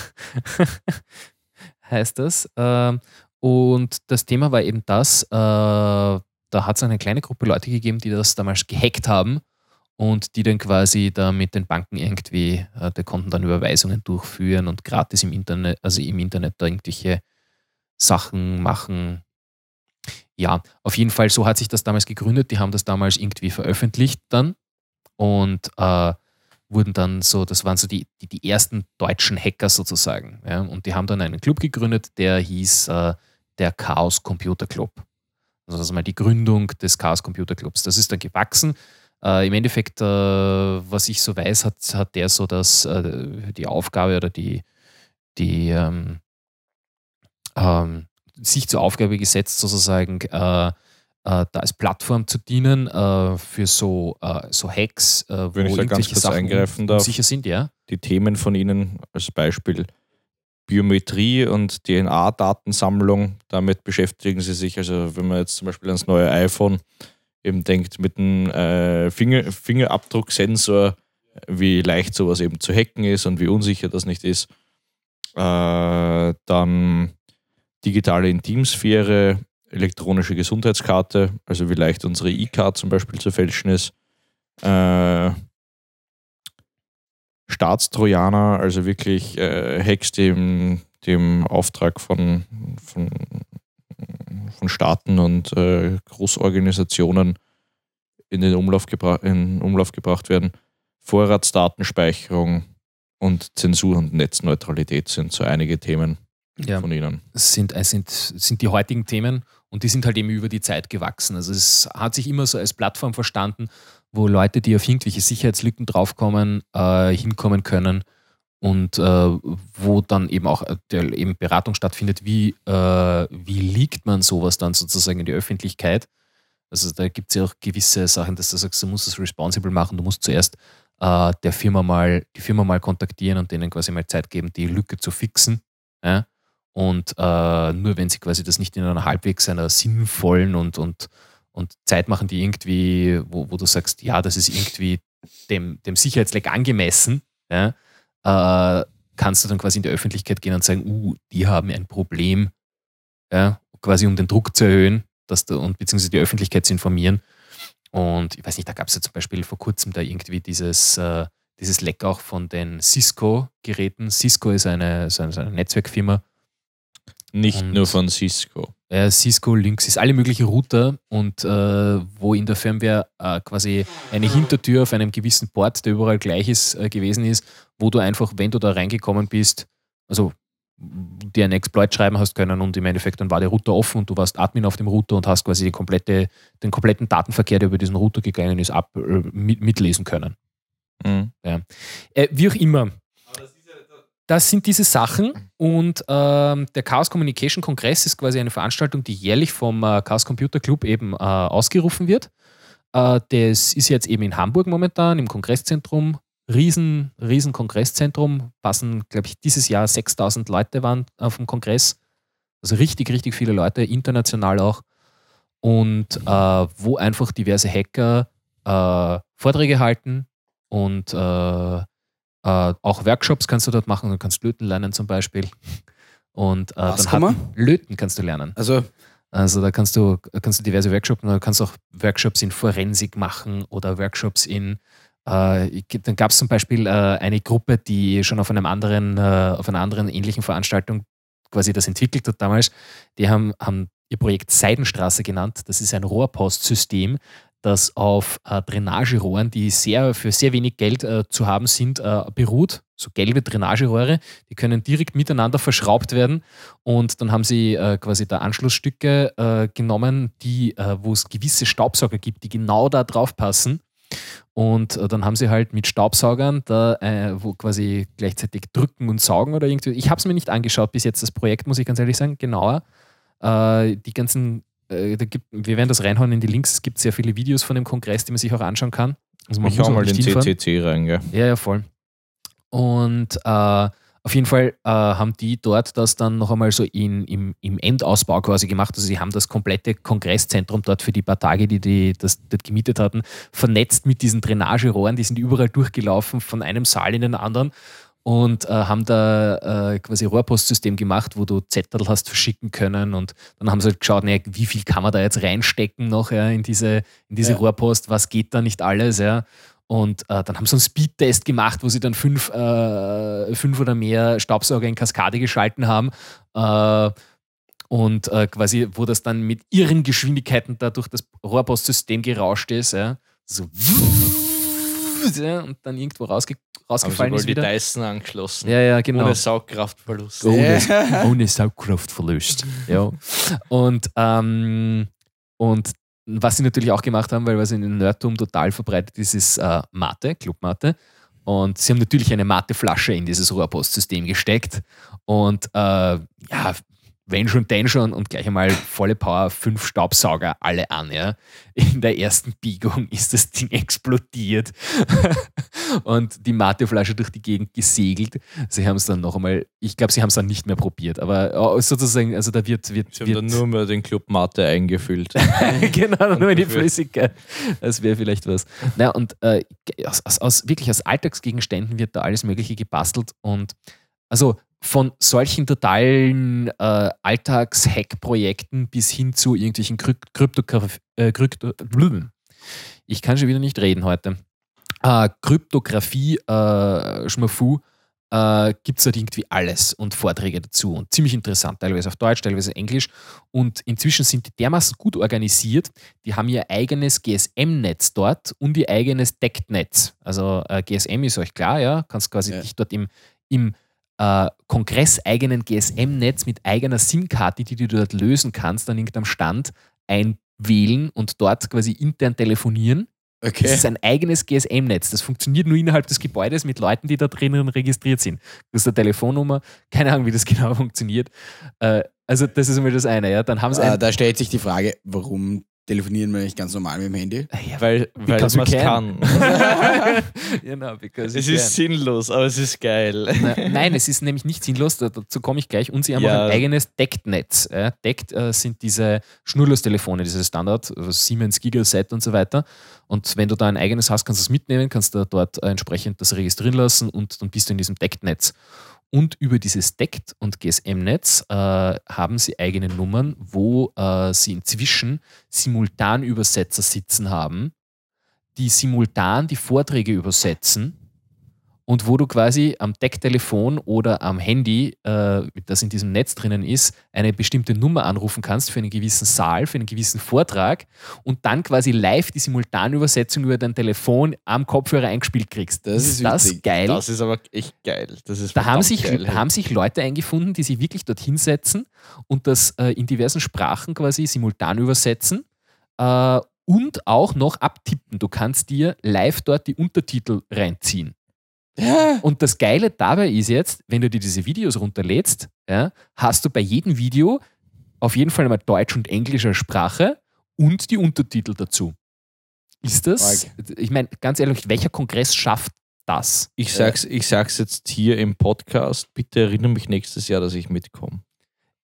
heißt das. Ähm, und das Thema war eben das, äh, da hat es eine kleine Gruppe Leute gegeben, die das damals gehackt haben und die dann quasi da mit den Banken irgendwie, äh, die konnten dann Überweisungen durchführen und gratis im Internet, also im Internet da irgendwelche Sachen machen. Ja, auf jeden Fall, so hat sich das damals gegründet. Die haben das damals irgendwie veröffentlicht dann und äh, wurden dann so, das waren so die, die, die ersten deutschen Hacker sozusagen. Ja? Und die haben dann einen Club gegründet, der hieß äh, der Chaos Computer Club. Also das ist mal die Gründung des Chaos Computer Clubs. Das ist dann gewachsen. Äh, Im Endeffekt, äh, was ich so weiß, hat, hat der so das, äh, die Aufgabe oder die, die ähm, ähm, sich zur Aufgabe gesetzt, sozusagen äh, äh, da als Plattform zu dienen äh, für so, so Hacks, wo Wenn ich da ganz kurz Sachen eingreifen darf. sicher sind, ja. Die Themen von Ihnen als Beispiel Biometrie und DNA-Datensammlung, damit beschäftigen Sie sich. Also wenn man jetzt zum Beispiel ans neue iPhone eben denkt, mit einem äh, Finger, Fingerabdrucksensor, wie leicht sowas eben zu hacken ist und wie unsicher das nicht ist. Äh, dann digitale Intimsphäre, elektronische Gesundheitskarte, also wie leicht unsere E-Card zum Beispiel zu fälschen ist. Äh, Staatstrojaner, also wirklich äh, Hacks, die im, Auftrag von, von, von Staaten und äh, Großorganisationen in den Umlauf, gebra in Umlauf gebracht werden. Vorratsdatenspeicherung und Zensur und Netzneutralität sind so einige Themen Ja. von Ihnen. sind, äh, sind, sind die heutigen Themen und die sind halt eben über die Zeit gewachsen. Also es hat sich immer so als Plattform verstanden, wo Leute, die auf irgendwelche Sicherheitslücken draufkommen, äh, hinkommen können und äh, wo dann eben auch äh, der, eben Beratung stattfindet, wie, äh, wie liegt man sowas dann sozusagen in die Öffentlichkeit. Also da gibt es ja auch gewisse Sachen, dass du sagst, du musst es responsible machen, du musst zuerst äh, der Firma mal, die Firma mal kontaktieren und denen quasi mal Zeit geben, die Lücke zu fixen. Ja? Und äh, nur wenn sie quasi das nicht in einer halbwegs einer sinnvollen und, und, und Zeit machen, die irgendwie, wo, wo du sagst, ja, das ist irgendwie dem, dem Sicherheitsleck angemessen, ja, äh, kannst du dann quasi in die Öffentlichkeit gehen und sagen, uh, die haben ein Problem, ja, quasi um den Druck zu erhöhen dass du, und beziehungsweise die Öffentlichkeit zu informieren. Und ich weiß nicht, da gab es ja zum Beispiel vor kurzem da irgendwie dieses, äh, dieses Leck auch von den Cisco-Geräten. Cisco ist eine, so eine, so eine Netzwerkfirma, Nicht Und- nur von Cisco. Äh, Cisco, Linksys, alle möglichen Router und äh, wo in der Firmware äh, quasi eine Hintertür auf einem gewissen Port, der überall gleich ist, äh, gewesen ist, wo du einfach, wenn du da reingekommen bist, also dir einen Exploit schreiben hast können und im Endeffekt dann war der Router offen und du warst Admin auf dem Router und hast quasi komplette, den kompletten Datenverkehr, der über diesen Router gegangen ist, ab, äh, mit, mitlesen können. Mhm. Äh, wie auch immer. Das sind diese Sachen und ähm, der Chaos Communication Kongress ist quasi eine Veranstaltung, die jährlich vom äh, Chaos Computer Club eben äh, ausgerufen wird. Äh, das ist jetzt eben in Hamburg momentan im Kongresszentrum. Riesen, riesen Kongresszentrum. Passen, glaube ich, dieses Jahr 6000 Leute waren auf dem Kongress. Also richtig, richtig viele Leute, international auch. Und äh, wo einfach diverse Hacker äh, Vorträge halten und äh, auch Workshops kannst du dort machen. Du kannst löten lernen zum Beispiel. Und äh, Was dann kann man? löten kannst du lernen. Also, Also da kannst du, kannst du diverse Workshops, du kannst auch Workshops in Forensik machen oder Workshops in äh, dann gab es zum Beispiel äh, eine Gruppe, die schon auf einem anderen, äh, auf einer anderen ähnlichen Veranstaltung quasi das entwickelt hat damals. Die haben, haben ihr Projekt Seidenstraße genannt. Das ist ein Rohrpostsystem, das auf äh, Drainagerohren, die sehr für sehr wenig Geld äh, zu haben sind, äh, beruht. So gelbe Drainagerohre, die können direkt miteinander verschraubt werden. Und dann haben sie äh, quasi da Anschlussstücke äh, genommen, die, äh, wo es gewisse Staubsauger gibt, die genau da drauf passen. Und dann haben sie halt mit Staubsaugern da, äh, wo quasi gleichzeitig drücken und saugen oder irgendwie. Ich habe es mir nicht angeschaut bis jetzt, das Projekt, muss ich ganz ehrlich sagen, genauer. Äh, die ganzen, äh, da gibt, wir werden das reinhauen in die Links. Es gibt sehr viele Videos von dem Kongress, die man sich auch anschauen kann. Also man Ich muss auch mal den hinfahren. CCC rein, gell? Ja, ja, voll. Und äh, auf jeden Fall äh, haben die dort das dann noch einmal so in, im, im Endausbau quasi gemacht. Also sie haben das komplette Kongresszentrum dort für die paar Tage, die die das dort gemietet hatten, vernetzt mit diesen Drainagerohren. Die sind überall durchgelaufen von einem Saal in den anderen und äh, haben da äh, quasi Rohrpostsystem gemacht, wo du Zettel hast verschicken können und dann haben sie halt geschaut, ne, wie viel kann man da jetzt reinstecken noch ja, in diese, in diese Ja. Rohrpost, was geht da nicht alles, ja. Und äh, dann haben sie einen Speedtest gemacht, wo sie dann fünf, äh, fünf oder mehr Staubsauger in Kaskade geschalten haben. Äh, und äh, quasi, wo das dann mit ihren Geschwindigkeiten da durch das Rohrpostsystem gerauscht ist. Ja. So ja, und dann irgendwo rausge rausgefallen ist die wieder. Dyson angeschlossen. Ja, ja, genau. Ohne Saugkraftverlust. Ohne, ohne Saugkraftverlust. Ja. Und, ähm, und was sie natürlich auch gemacht haben, weil was in den Nerdtum total verbreitet ist, ist äh, Mate, Clubmate. Und sie haben natürlich eine Mateflasche in dieses Rohrpostsystem gesteckt. Und äh, ja, wenn schon, denn schon und gleich einmal volle Power, fünf Staubsauger, alle an. Ja. In der ersten Biegung ist das Ding explodiert und die Mateflasche durch die Gegend gesegelt. Sie haben es dann noch einmal, ich glaube, sie haben es dann nicht mehr probiert, aber sozusagen, also da wird. wird, Sie haben wird dann nur mehr den Club Mate eingefüllt. genau, nur die Flüssigkeit. Das wäre vielleicht was. Naja, und äh, aus, aus, wirklich aus Alltagsgegenständen wird da alles Mögliche gebastelt und also von solchen totalen äh, Alltags-Hack-Projekten bis hin zu irgendwelchen Kryp Kryptograf äh, Krypto ich kann schon wieder nicht reden heute. Äh, Kryptographie, äh, Schmafu, äh, gibt es dort irgendwie alles und Vorträge dazu und ziemlich interessant, teilweise auf Deutsch, teilweise Englisch. Und inzwischen sind die dermaßen gut organisiert, die haben ihr eigenes GSM-Netz dort und ihr eigenes Deckt-Netz. Also äh, GSM ist euch klar, ja, kannst quasi Ja. dich dort im, im äh, kongresseigenen GSM-Netz mit eigener SIM-Karte, die du dort lösen kannst, an irgendeinem Stand einwählen und dort quasi intern telefonieren. Das Okay. ist ein eigenes GSM-Netz. Das funktioniert nur innerhalb des Gebäudes mit Leuten, die da drinnen registriert sind. Du hast eine Telefonnummer, keine Ahnung, wie das genau funktioniert. Äh, also, das ist einmal das eine. Ja. Dann haben sie ein. da stellt sich die Frage, warum telefonieren wir nicht ganz normal mit dem Handy? Ja, Weil, weil Because man es can. kann. genau, because es ist sinnlos, aber es ist geil. Na, nein, es ist nämlich nicht sinnlos, da- dazu komme ich gleich. Und sie haben Ja. auch ein eigenes Deckt-Netz. Deckt äh, sind diese Schnurlostelefone, diese Standard, äh, Siemens Gigaset und so weiter. Und wenn du da ein eigenes hast, kannst du es mitnehmen, kannst du dort äh, entsprechend das registrieren lassen und dann bist du in diesem Deckt-Netz. Und über dieses Deckt- und GSM-Netz äh, haben sie eigene Nummern, wo äh, sie inzwischen Simultanübersetzer sitzen haben, die simultan die Vorträge übersetzen und wo du quasi am Decktelefon oder am Handy, äh, das in diesem Netz drinnen ist, eine bestimmte Nummer anrufen kannst für einen gewissen Saal, für einen gewissen Vortrag und dann quasi live die Simultanübersetzung über dein Telefon am Kopfhörer eingespielt kriegst. Das ist das geil? Das ist aber echt geil. Das ist Da haben sich, geil. haben sich Leute eingefunden, die sich wirklich dorthin setzen und das äh, in diversen Sprachen quasi simultan übersetzen äh, und auch noch abtippen. Du kannst dir live dort die Untertitel reinziehen. Ja. Und das Geile dabei ist jetzt, wenn du dir diese Videos runterlädst, ja, hast du bei jedem Video auf jeden Fall mal Deutsch und englischer Sprache und die Untertitel dazu. Ist das? Ich meine, ganz ehrlich, welcher Kongress schafft das? Ich sag's, ich sag's jetzt hier im Podcast. Bitte erinnere mich nächstes Jahr, dass ich mitkomme.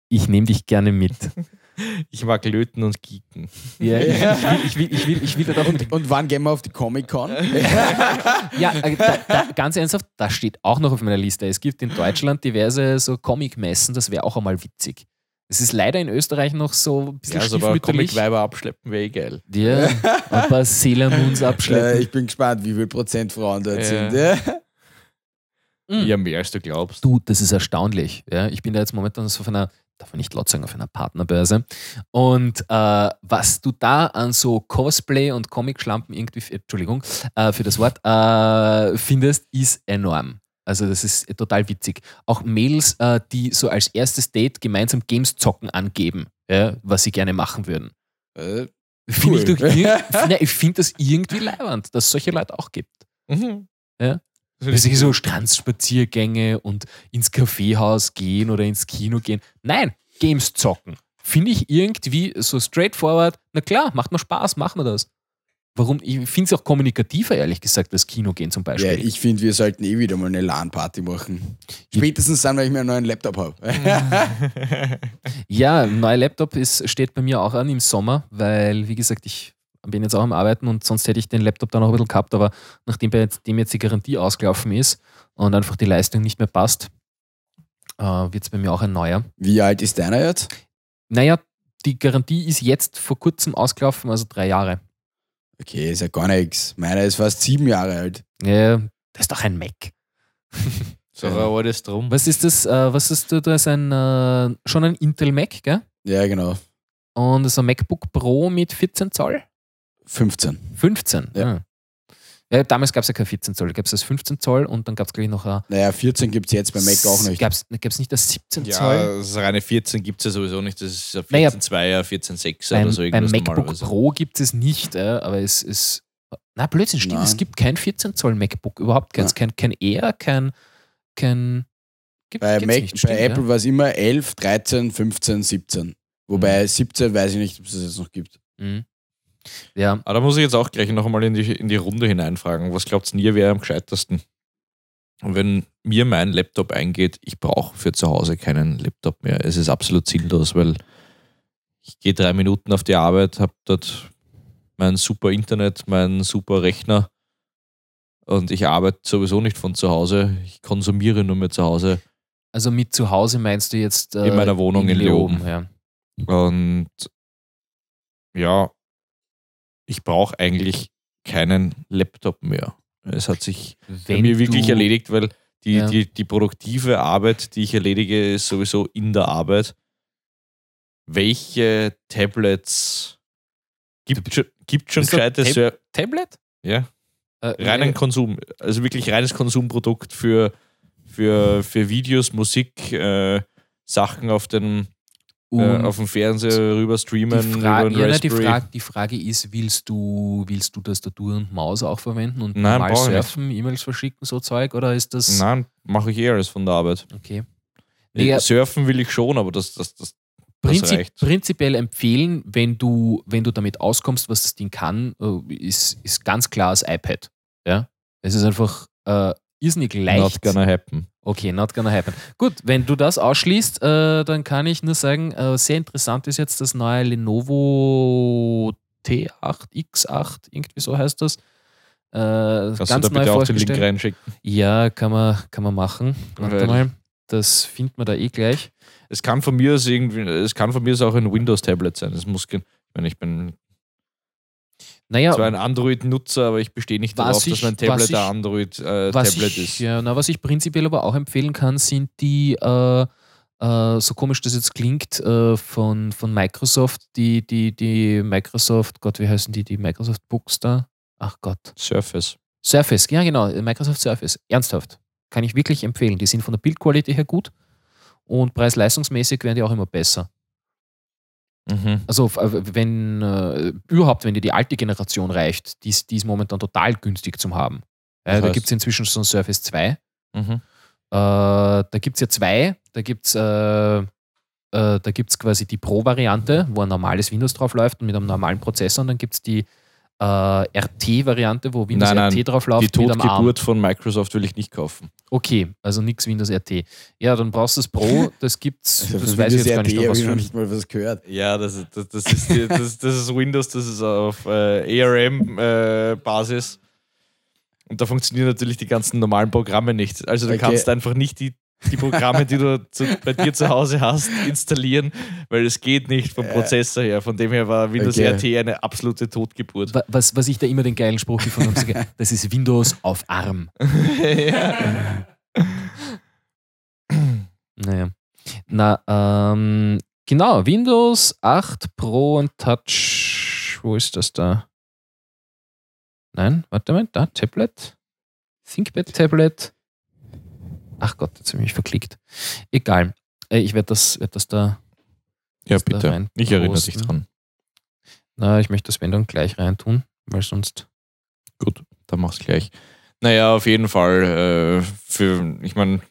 Ich nehme dich gerne mit. Ich mag löten und kicken. Ja, ich, ich, will, ich, will, ich, will, ich will da auch Und, und wann gehen wir auf die Comic-Con? Ja, äh, da, da, ganz ernsthaft, das steht auch noch auf meiner Liste. Es gibt in Deutschland diverse so Comic-Messen, das wäre auch einmal witzig. Es ist leider in Österreich noch so ein bisschen Ja, also aber. Comic-Weiber abschleppen wäre eh geil. Ja, ein paar Sailor Moons äh, abschleppen. ich bin gespannt, wie viel Prozent Frauen dort Ja. sind. Ja. Mhm. Ja, mehr als du glaubst. Du, das ist erstaunlich. Ja, ich bin da jetzt momentan so auf einer, darf man nicht laut sagen, auf einer Partnerbörse. Und äh, was du da an so Cosplay und Comic-Schlampen irgendwie, Entschuldigung äh, für das Wort, äh, findest, ist enorm. Also das ist total witzig. Auch Mädels, äh, die so als erstes Date gemeinsam Games zocken angeben, ja, was sie gerne machen würden. Äh, Finde ich, Cool. doch ich finde das irgendwie leibernd, dass es solche Leute auch gibt. Mhm. Ja. Dass ich so Strandspaziergänge und ins Kaffeehaus gehen oder ins Kino gehen. Nein, Games zocken. Finde ich irgendwie so straightforward. Na klar, macht mir Spaß, machen wir das. Warum? Ich finde es auch kommunikativer, ehrlich gesagt, das Kino gehen zum ja, Beispiel. ich finde, wir sollten eh wieder mal eine LAN-Party machen. Spätestens dann, wenn ich mir einen neuen Laptop habe. Ja, ein neuer Laptop ist, steht bei mir auch an im Sommer, weil, wie gesagt, ich bin jetzt auch am Arbeiten und sonst hätte ich den Laptop dann auch ein bisschen gehabt, aber nachdem bei jetzt, dem jetzt die Garantie ausgelaufen ist und einfach die Leistung nicht mehr passt, äh, wird es bei mir auch ein neuer. Wie alt ist deiner jetzt? Naja, die Garantie ist jetzt vor kurzem ausgelaufen, also drei Jahre. Okay, ist ja gar nichts. Meiner ist fast sieben Jahre alt. Ja, das ist doch ein Mac. So ein altes Drum. Was ist das? Äh, was ist da? Da ist ein, äh, schon ein Intel Mac, gell? Ja, genau. Und das ist ein MacBook Pro mit 14 Zoll? 15. 15. Ja. Ja. ja damals gab es ja kein 14 Zoll, gab es das 15 Zoll und dann gab es, glaube ich, noch ein. Naja, 14 gibt es jetzt bei Mac auch nicht. Gab es nicht das 17 Ja, Zoll? das reine 14 gibt es ja sowieso nicht. Das ist ein Naja, 14.2er, 14.6er Beim, oder so beim irgendwas MacBook normalerweise. Pro gibt es nicht, äh, aber es ist. Na, Blödsinn, stimmt. Nein. Es gibt kein 14 Zoll MacBook, überhaupt keins. Kein, kein Air, kein. kein gibt, Bei, Mac, nicht, bei stimmt, Apple ja. war es immer 11, 13, 15, 17. Wobei Mhm. 17 weiß ich nicht, ob es das jetzt noch gibt. Mhm. Ja, Aber da muss ich jetzt auch gleich noch einmal in die, in die Runde hineinfragen. Was glaubt ihr, wäre am gescheitesten? Und wenn mir mein Laptop eingeht, ich brauche für zu Hause keinen Laptop mehr. Es ist absolut sinnlos, weil ich gehe drei Minuten auf die Arbeit, habe dort mein super Internet, meinen super Rechner und ich arbeite sowieso nicht von zu Hause. Ich konsumiere nur mehr zu Hause. also mit zu Hause meinst du jetzt. äh, In meiner Wohnung in Leoben. Ja. Und ja, ich brauche eigentlich keinen Laptop mehr. Es hat sich bei Wenn mir wirklich erledigt, weil Die, Ja. die, die produktive Arbeit, die ich erledige, ist sowieso in der Arbeit. Welche Tablets gibt schon, gibt schon gescheite Tab- Tablet? ja, Äh, reinen äh, Konsum, also wirklich reines Konsumprodukt für, für, für Videos, Musik, äh, Sachen auf, den, äh, auf dem Fernseher rüber streamen, die, über Fra den ja, nein, die. Frage, die Frage ist, willst du, willst du Tastatur und Maus auch verwenden und Nein, nicht. surfen, E-Mails verschicken, so Zeug? Oder ist das. Nein, mache ich eher als von der Arbeit. Okay. Nee, Surfen will ich schon, aber das, das, das, das Prinzip, reicht. prinzipiell empfehlen, wenn du, wenn du damit auskommst, was das Ding kann, äh, ist, ist ganz klar das iPad. Ja? Es ist einfach äh, irrsinnig leicht. Not gonna happen. Okay, not gonna happen. Gut, wenn du das ausschließt, äh, dann kann ich nur sagen, äh, sehr interessant ist jetzt das neue Lenovo T8X8, irgendwie so heißt das. Äh, Kannst ganz du da bitte auch den Link reinschicken? Ja, kann man, kann man machen. Warte mal, das findet man da eh gleich. Es kann von mir aus irgendwie, es kann von mir aus auch ein Windows-Tablet sein. Es muss, ich meine, ich bin Naja, zwar ein Android-Nutzer, aber ich bestehe nicht darauf, ich- dass mein Tablet ich- ein Android-Tablet ich, ist. Ja, na, was ich prinzipiell aber auch empfehlen kann, sind die, äh, äh, so komisch das jetzt klingt, äh, von, von Microsoft, die, die, die Microsoft, Gott, wie heißen die, die Microsoft Books da? Ach Gott. Surface. Surface, ja genau, Microsoft Surface. Ernsthaft. Kann ich wirklich empfehlen. Die sind von der Bildqualität her gut und preis-leistungsmäßig werden die auch immer besser. Mhm. Also äh, wenn äh, überhaupt, wenn dir die alte Generation reicht, die ist, die ist momentan total günstig zum haben. Äh, da gibt es inzwischen schon Surface 2. Mhm. Äh, da gibt es ja zwei. Da gibt es äh, äh, da gibt's quasi die Pro-Variante, wo ein normales Windows drauf läuft und mit einem normalen Prozessor. Und dann gibt es die äh, RT-Variante, wo Windows Nein, nein, RT drauf läuft Die. Totgeburt von Microsoft will ich nicht kaufen. Okay, also nichts Windows RT. Ja, dann brauchst du das Pro, das gibt's, Also das weiß ich jetzt gar nicht, RT was ich noch nicht mal was gehört. Ja, das, ist- das, das, ist, die, das, das ist Windows, das ist auf äh, ARM-Basis. und da funktionieren natürlich die ganzen normalen Programme nicht. Also du Okay. kannst einfach nicht die, die Programme, die du zu, bei dir zu Hause hast, installieren, weil es geht nicht vom Prozessor her. Von dem her war Windows Okay. RT eine absolute Totgeburt. Wa- Was, was ich da immer den geilen Spruch gefunden habe, sage, das ist Windows auf ARM. ja. Naja. Na, ähm, genau, Windows 8 Pro und Touch. Wo ist das da? Nein, warte mal, da, Tablet. ThinkPad Tablet. Ach Gott, jetzt habe ich mich verklickt. Egal. Ich werde das, werd das da. ja, das da bitte. rein Ich erinnere dich dran. Na, ich möchte das wenn dann gleich reintun, weil sonst. Gut, dann mach's gleich. Naja, auf jeden Fall. Äh, für, ich meine,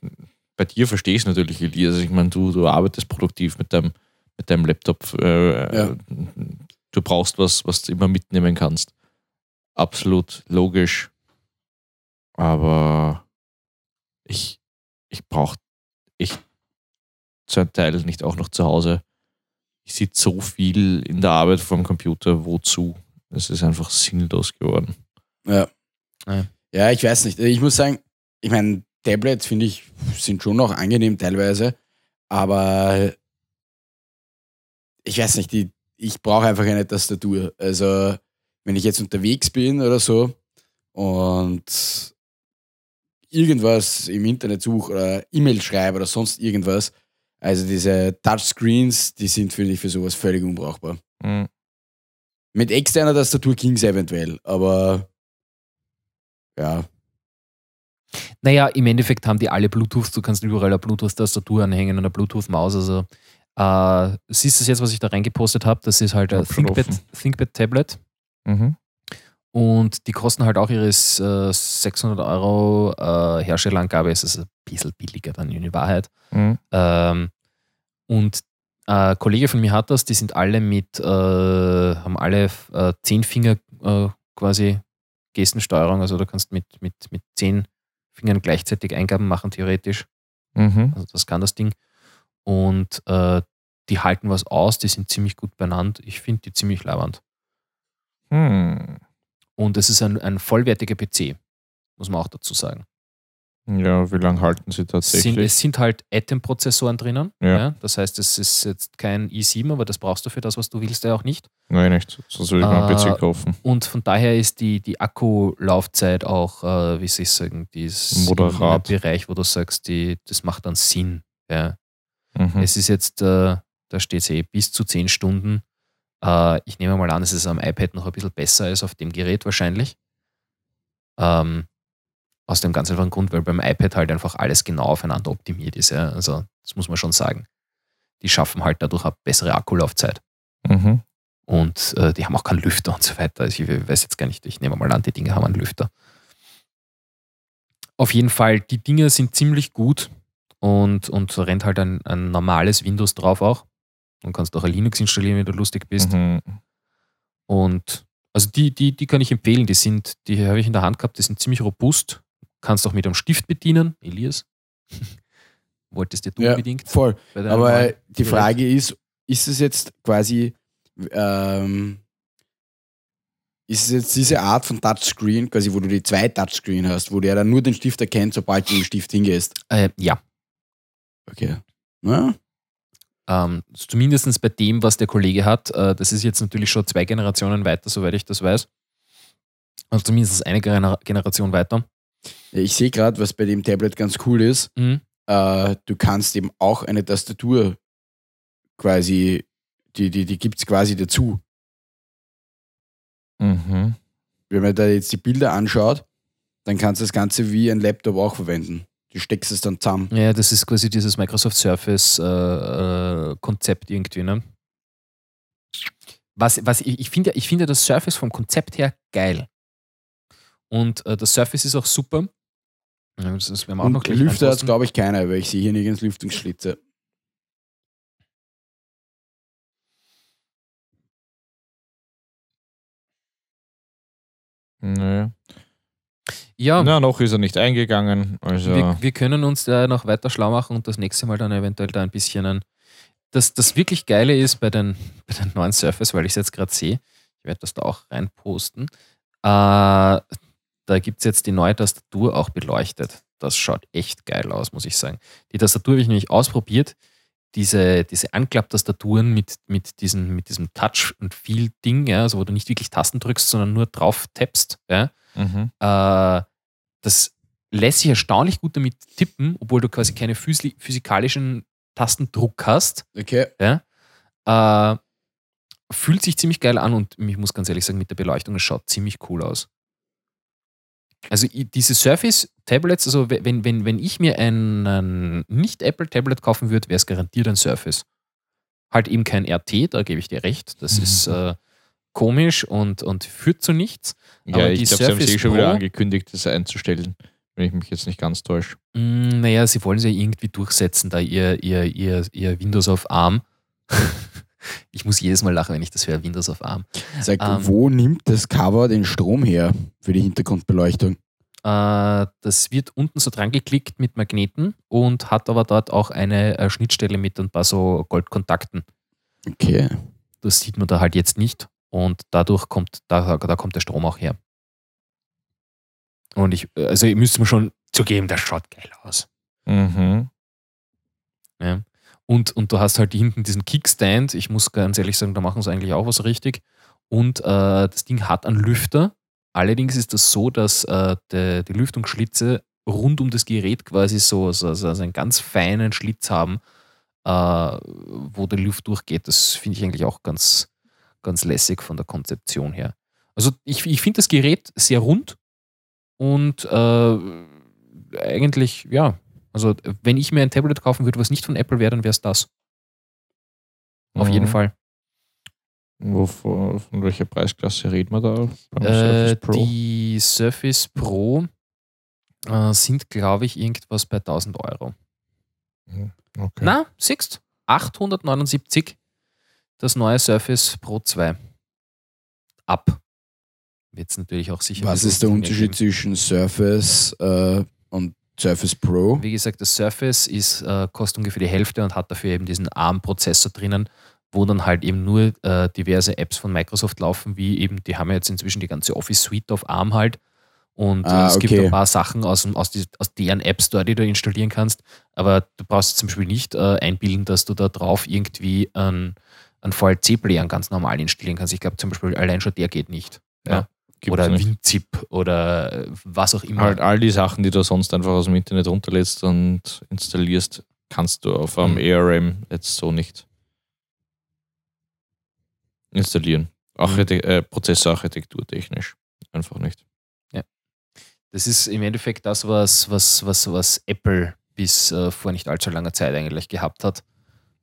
bei dir verstehe ich es natürlich, Elias. Ich meine, du, du arbeitest produktiv mit deinem, mit deinem Laptop. Äh, Ja. Du brauchst was, was du immer mitnehmen kannst. Absolut logisch. Aber ich, ich brauche ich zu einem Teil nicht auch noch zu Hause. Ich sitze so viel in der Arbeit vor dem Computer. Wozu? Es ist einfach sinnlos geworden. Ja. Ja. ja, ich weiß nicht. Ich muss sagen, ich meine, Tablets finde ich sind schon noch angenehm teilweise, aber ich weiß nicht, die, ich brauche einfach eine Tastatur. Also, wenn ich jetzt unterwegs bin oder so und irgendwas im Internet suche oder E-Mail schreibe oder sonst irgendwas, also diese Touchscreens, die sind für, für sowas völlig unbrauchbar. Mhm. Mit externer Tastatur ging es eventuell, aber ja, Naja, im Endeffekt haben die alle Bluetooth. Du kannst überall eine Bluetooth-Tastatur anhängen und eine Bluetooth-Maus. Also, äh, siehst du jetzt, was ich da reingepostet habe? Das ist halt ein ThinkPad, offen. ThinkPad Tablet. Mhm. Und die kosten halt auch ihres äh, 600 Euro äh, Herstellerangabe. Es ist ein bisschen billiger dann in Wahrheit. Mhm. Ähm, und ein Kollege von mir hat das, die sind alle mit, äh, haben alle äh, zehn Finger äh, quasi Gestensteuerung. Also du kannst mit, mit, mit zehn Fingern gleichzeitig Eingaben machen, theoretisch. Mhm. Also das kann das Ding. Und äh, die halten was aus, die sind ziemlich gut benannt. Ich finde die ziemlich lauernd. Hm. Und es ist ein, ein vollwertiger PC, muss man auch dazu sagen. Ja, wie lange halten sie Sind, tatsächlich? es sind halt Atom-Prozessoren drinnen. Ja. Das heißt, es ist jetzt kein i7, aber das brauchst du für das, was du willst, ja auch nicht. Nein, nicht. Sonst würde ich mir einen Äh, PC kaufen. Und von daher ist die, die Akkulaufzeit auch, äh, wie soll ich sagen, die ist Moderat. im Bereich, wo du sagst, die, das macht dann Sinn. Ja. Mhm. Es ist jetzt, äh, da steht es eh, bis zu 10 Stunden. Äh, ich nehme mal an, es ist am iPad noch ein bisschen besser als auf dem Gerät wahrscheinlich. Ähm, aus dem ganz einfachen Grund, weil beim iPad halt einfach alles genau aufeinander optimiert ist. Ja. Also, das muss man schon sagen. Die schaffen halt dadurch eine bessere Akkulaufzeit. Mhm. Und äh, die haben auch keinen Lüfter und so weiter. Also ich weiß jetzt gar nicht, ich nehme mal an, die Dinge haben einen Lüfter. Auf jeden Fall, die Dinge sind ziemlich gut und, und rennt halt ein, ein normales Windows drauf auch. Du kannst auch ein Linux installieren, wenn du lustig bist. Mhm. Und also die, die, die kann ich empfehlen. Die sind, die habe ich in der Hand gehabt, die sind ziemlich robust. Kannst auch mit einem Stift bedienen, Elias. Wolltest du du Ja, unbedingt? voll. Aber neuen die? Frage ist, ist es jetzt quasi, ähm, ist es jetzt diese Art von Touchscreen, quasi, wo du die zwei Touchscreen hast, wo der dann nur den Stift erkennt, sobald du den Stift hingehst? Äh, ja, Okay. Ja? Ähm, zumindest bei dem, was der Kollege hat. Äh, das ist jetzt natürlich schon zwei Generationen weiter, soweit ich das weiß. Also zumindest eine Gener- Generation weiter. Ich sehe gerade, was bei dem Tablet ganz cool ist. Mhm. Äh, du kannst eben auch eine Tastatur quasi, die, die, die gibt es quasi dazu. Mhm. Wenn man da jetzt die Bilder anschaut, dann kannst du das Ganze wie ein Laptop auch verwenden. Du steckst es dann zusammen. Ja, das ist quasi dieses Microsoft Surface-Konzept irgendwie. Ne? Was, was ich, ich finde ich finde das Surface vom Konzept her geil. Und äh, das Surface ist auch super. Ja, Das das werden wir auch noch gleich Lüfter hat es, glaube ich, keiner, weil ich sehe hier nirgends Lüftungsschlitze. Nee. Ja, Na, noch ist er nicht eingegangen. Also, Wir, wir können uns da noch weiter schlau machen und das nächste Mal dann eventuell da ein bisschen ein. Das, das wirklich Geile ist bei den, bei den neuen Surface, weil ich es jetzt gerade sehe, ich werde das da auch reinposten. Äh, da gibt es jetzt die neue Tastatur auch beleuchtet. Das schaut echt geil aus, muss ich sagen. Die Tastatur habe ich nämlich ausprobiert. Diese, diese Anklapptastaturen mit, mit, diesen, mit diesem Touch- und Feel-Ding, ja, also wo du nicht wirklich Tasten drückst, sondern nur drauf tappst, ja, mhm. äh, das lässt sich erstaunlich gut damit tippen, obwohl du quasi keine physi physikalischen Tastendruck hast. Okay. Ja? Äh, fühlt sich ziemlich geil an und ich muss ganz ehrlich sagen, mit der Beleuchtung, es schaut ziemlich cool aus. Also diese Surface-Tablets, also we- wenn, wenn, wenn ich mir ein, ein Nicht-Apple-Tablet kaufen würde, wäre es garantiert ein Surface. Halt eben kein RT, da gebe ich dir recht. Das Mhm. ist äh, komisch und, und führt zu nichts. Ja, Aber ich glaube, sie haben sich eh schon wieder angekündigt, das einzustellen, wenn ich mich jetzt nicht ganz täusche. Mm, Naja, sie wollen es ja irgendwie durchsetzen, da ihr, ihr, ihr, ihr Windows auf ARM. ich muss jedes Mal lachen, wenn ich das höre, Windows auf ARM. Sag, Ähm. wo nimmt das Cover den Strom her für die Hintergrundbeleuchtung? Äh, das wird unten so dran geklickt mit Magneten und hat aber dort auch eine äh, Schnittstelle mit ein paar so Goldkontakten. Okay. Das sieht man da halt jetzt nicht und dadurch kommt, da, da kommt der Strom auch her. Und ich, also ihr müsst mir schon zugeben, das schaut geil aus. Mhm. Ja. Und, und du hast halt hinten diesen Kickstand. Ich muss ganz ehrlich sagen, da machen sie eigentlich auch was richtig. Und äh, das Ding hat einen Lüfter. Allerdings ist das so, dass äh, die, die Lüftungsschlitze rund um das Gerät quasi so, so, so einen ganz feinen Schlitz haben, äh, wo die Luft durchgeht. Das finde ich eigentlich auch ganz, ganz lässig von der Konzeption her. Also ich, ich finde das Gerät sehr rund und äh, eigentlich, ja, also, wenn ich mir ein Tablet kaufen würde, was nicht von Apple wäre, dann wäre es das. Auf jeden Mhm. Fall. Wovon, von welcher Preisklasse reden wir da? Beim Äh, Surface Pro? die Surface Pro äh, sind, glaube ich, irgendwas bei 1000 Euro. Okay. Na, siehst 879 das neue Surface Pro 2. Ab. Wird es natürlich auch sicher. Was ein ist der Unterschied mehr zwischen Surface äh, und Surface Pro? geben. Wie gesagt, das Surface ist, äh, kostet ungefähr die Hälfte und hat dafür eben diesen ARM-Prozessor drinnen, wo dann halt eben nur äh, diverse Apps von Microsoft laufen, wie eben, die haben ja jetzt inzwischen die ganze Office Suite auf ARM halt Und Ah, es gibt okay. ein paar Sachen aus, aus, die, aus deren App Store, die du installieren kannst. Aber du brauchst zum Beispiel nicht äh, einbilden, dass du da drauf irgendwie einen, einen VLC-Player ganz normal installieren kannst. Ich glaube zum Beispiel allein schon der geht nicht. Ja. Ja, oder nicht. WinZip oder was auch immer. Halt all die Sachen, die du sonst einfach aus dem Internet runterlädst und installierst, kannst du auf einem Mhm. ARM jetzt so nicht installieren. Archite äh, Prozessorarchitektur technisch. Einfach nicht. Das ist im Endeffekt das, was, was, was, was Apple bis äh, vor nicht allzu langer Zeit eigentlich gehabt hat.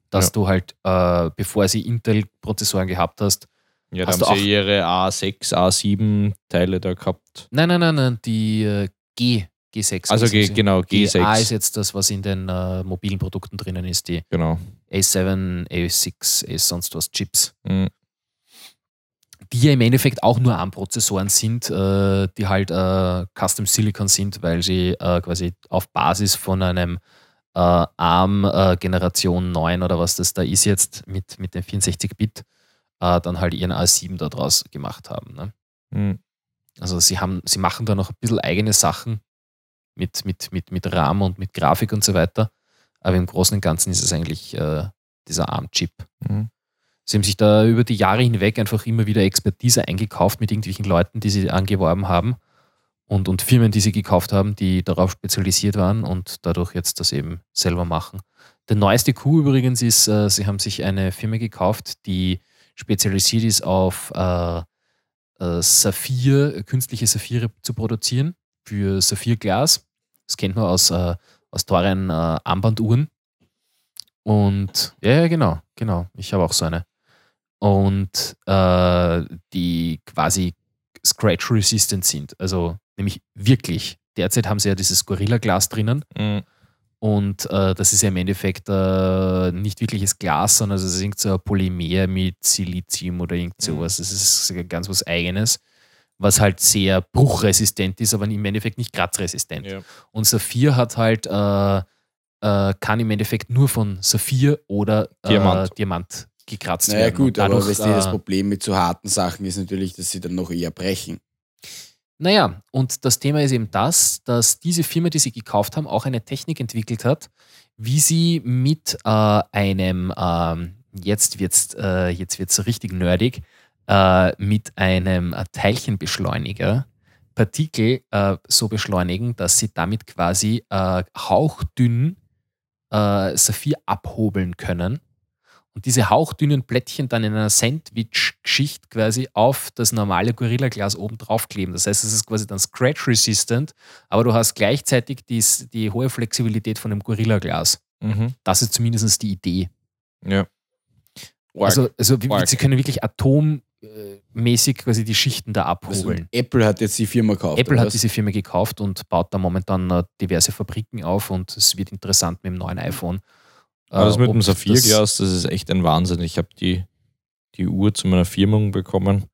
Dass Ja. du halt, äh, bevor sie Intel-Prozessoren gehabt hast, Ja, da Hast haben du sie ihre A6, A7 Teile da gehabt. nein, nein, nein, nein, die äh, G, G6. Also G, genau, Die G6. A ist jetzt das, was in den äh, mobilen Produkten drinnen ist, die genau. A7, A6, A sonst was Chips. Mhm. die ja im Endeffekt auch nur ARM-Prozessoren sind, äh, die halt äh, Custom Silicon sind, weil sie quasi auf Basis von einem äh, ARM äh, Generation 9 oder was das da ist jetzt mit, mit den 64-Bit, äh, dann halt ihren A7 daraus gemacht haben. Ne? Mhm. Also sie haben, sie machen da noch ein bisschen eigene Sachen mit, mit, mit, mit RAM und mit Grafik und so weiter. Aber im Großen und Ganzen ist es eigentlich äh, dieser ARM-Chip. Mhm. Sie haben sich da über die Jahre hinweg einfach immer wieder Expertise eingekauft mit irgendwelchen Leuten, die sie angeworben haben und, und Firmen, die sie gekauft haben, die darauf spezialisiert waren und dadurch jetzt das eben selber machen. Der neueste Coup übrigens ist, äh, sie haben sich eine Firma gekauft, die spezialisiert ist auf äh, äh, Saphir, künstliche Saphire zu produzieren für Saphirglas. Das kennt man aus, äh, aus teuren äh, Armbanduhren. Und ja, ja, genau, genau. Ich habe auch so eine. Und äh, die quasi scratch-resistant sind. Also nämlich wirklich. Derzeit haben sie ja dieses Gorilla-Glas drinnen. Mhm. Und äh, das ist ja im Endeffekt äh, nicht wirkliches Glas, sondern es ist irgend so ein Polymer mit Silizium oder irgend sowas. Das ist ganz was Eigenes, was halt sehr bruchresistent ist, aber im Endeffekt nicht kratzresistent. Ja. Und Saphir hat halt, äh, äh, kann im Endeffekt nur von Saphir oder äh, Diamant. Diamant gekratzt Naja, werden. gut, Und aber dadurch, weißt du, das äh, Problem mit so harten Sachen ist natürlich, dass sie dann noch eher brechen. Naja, und das Thema ist eben das, dass diese Firma, die sie gekauft haben, auch eine Technik entwickelt hat, wie sie mit äh, einem, ähm, jetzt wird es äh, jetzt wird's richtig nerdig, äh, mit einem äh, Teilchenbeschleuniger Partikel äh, so beschleunigen, dass sie damit quasi äh, hauchdünn äh, Saphir abhobeln können und diese hauchdünnen Plättchen dann in einer Sandwich-Geschichte quasi auf das normale Gorilla-Glas oben drauf kleben. Das heißt, es ist quasi dann scratch-resistant, aber du hast gleichzeitig die, die hohe Flexibilität von dem Gorilla-Glas. Mhm. Das ist zumindest die Idee. Ja. Also, also wie, Arg. sie können wirklich atommäßig quasi die Schichten da Also, abhobeln. Apple hat jetzt die Firma gekauft. Apple hat was? diese Firma gekauft und baut da momentan äh, diverse Fabriken auf und es wird interessant mit dem neuen iPhone. Aber das äh, mit dem Saphirglas, das ist echt ein Wahnsinn. Ich habe die, die Uhr zu meiner Firmung bekommen.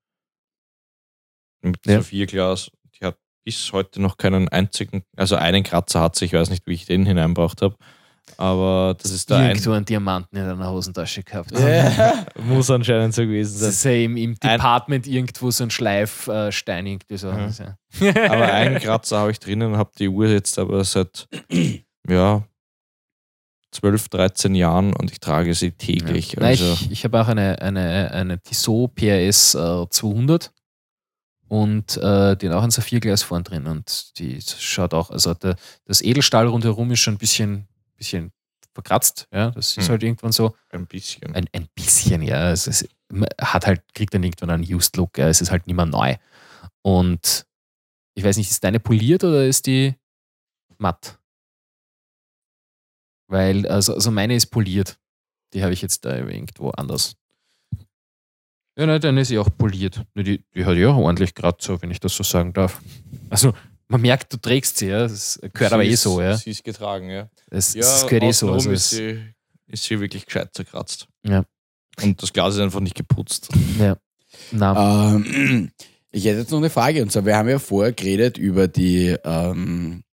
Mit Ja. Saphirglas. Die hat bis heute noch keinen einzigen, also einen Kratzer hat sie. Ich weiß nicht, wie ich den hineinbracht habe. Aber das ist da ein, irgendwo einen Diamanten in einer Hosentasche gehabt. Ja. muss anscheinend so gewesen Das sein. ist ja im, im Ein- Department irgendwo so ein Schleifstein irgendwie so. Mhm. Das ist ja- Aber einen Kratzer habe ich drinnen und habe die Uhr jetzt aber seit ja, 12, 13 Jahren und ich trage sie täglich. Ja. Nein, Also, ich ich habe auch eine, eine, eine Tissot PRS äh, 200 und äh, die hat auch ein Saphirglas vorn drin und die schaut auch, also der, das Edelstahl rundherum ist schon ein bisschen, bisschen verkratzt. Ja, das ist Hm. halt irgendwann so. ein bisschen. Ein, ein bisschen, ja. Es ist, hat halt, kriegt dann irgendwann einen Used Look, ja. es ist halt nicht mehr neu. Und ich weiß nicht, ist deine poliert oder ist die matt? Weil, also, also meine ist poliert. Die habe ich jetzt da irgendwo anders. Ja, nein, dann ist sie auch poliert. Die, die hat ja auch ordentlich gerade so, wenn ich das so sagen darf. Also, man merkt, du trägst sie, ja. Das gehört aber Sie eh ist- so, ja. Sie ist getragen, ja. Das, Ja, das gehört eh so. Also, ist, es, sie, ist sie wirklich gescheit zerkratzt. Ja. Und das Glas ist einfach nicht geputzt. ja. Na, Ähm, ich hätte jetzt noch eine Frage. Und zwar, wir haben ja vorher geredet über die ähm,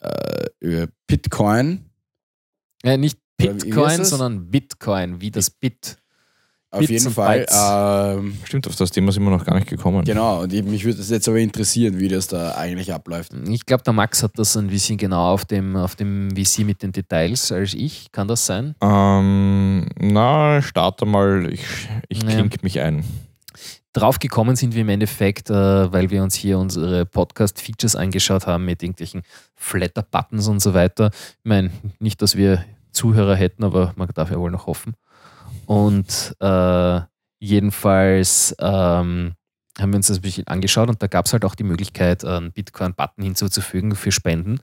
äh, über Bitcoin. Ja, nicht Bitcoin, sondern Bitcoin, wie das Bit. Auf Bits jeden Fall. Ähm, Stimmt, auf das Thema sind wir noch gar nicht gekommen. genau, und ich- mich würde das jetzt aber interessieren, wie das da eigentlich abläuft. Ich glaube, der Max hat das ein bisschen genau auf dem, auf dem VC mit den Details als ich. Kann das sein? Ähm, na, starte mal. Ich, ich Ja. klinke mich ein. Drauf gekommen sind wir im Endeffekt, äh, weil wir uns hier unsere Podcast-Features angeschaut haben mit irgendwelchen Flatter-Buttons und so weiter. Ich meine, nicht, dass wir Zuhörer hätten, aber man darf ja wohl noch hoffen. Und äh, jedenfalls ähm, haben wir uns das ein bisschen angeschaut und da gab es halt auch die Möglichkeit, einen Bitcoin-Button hinzuzufügen für Spenden.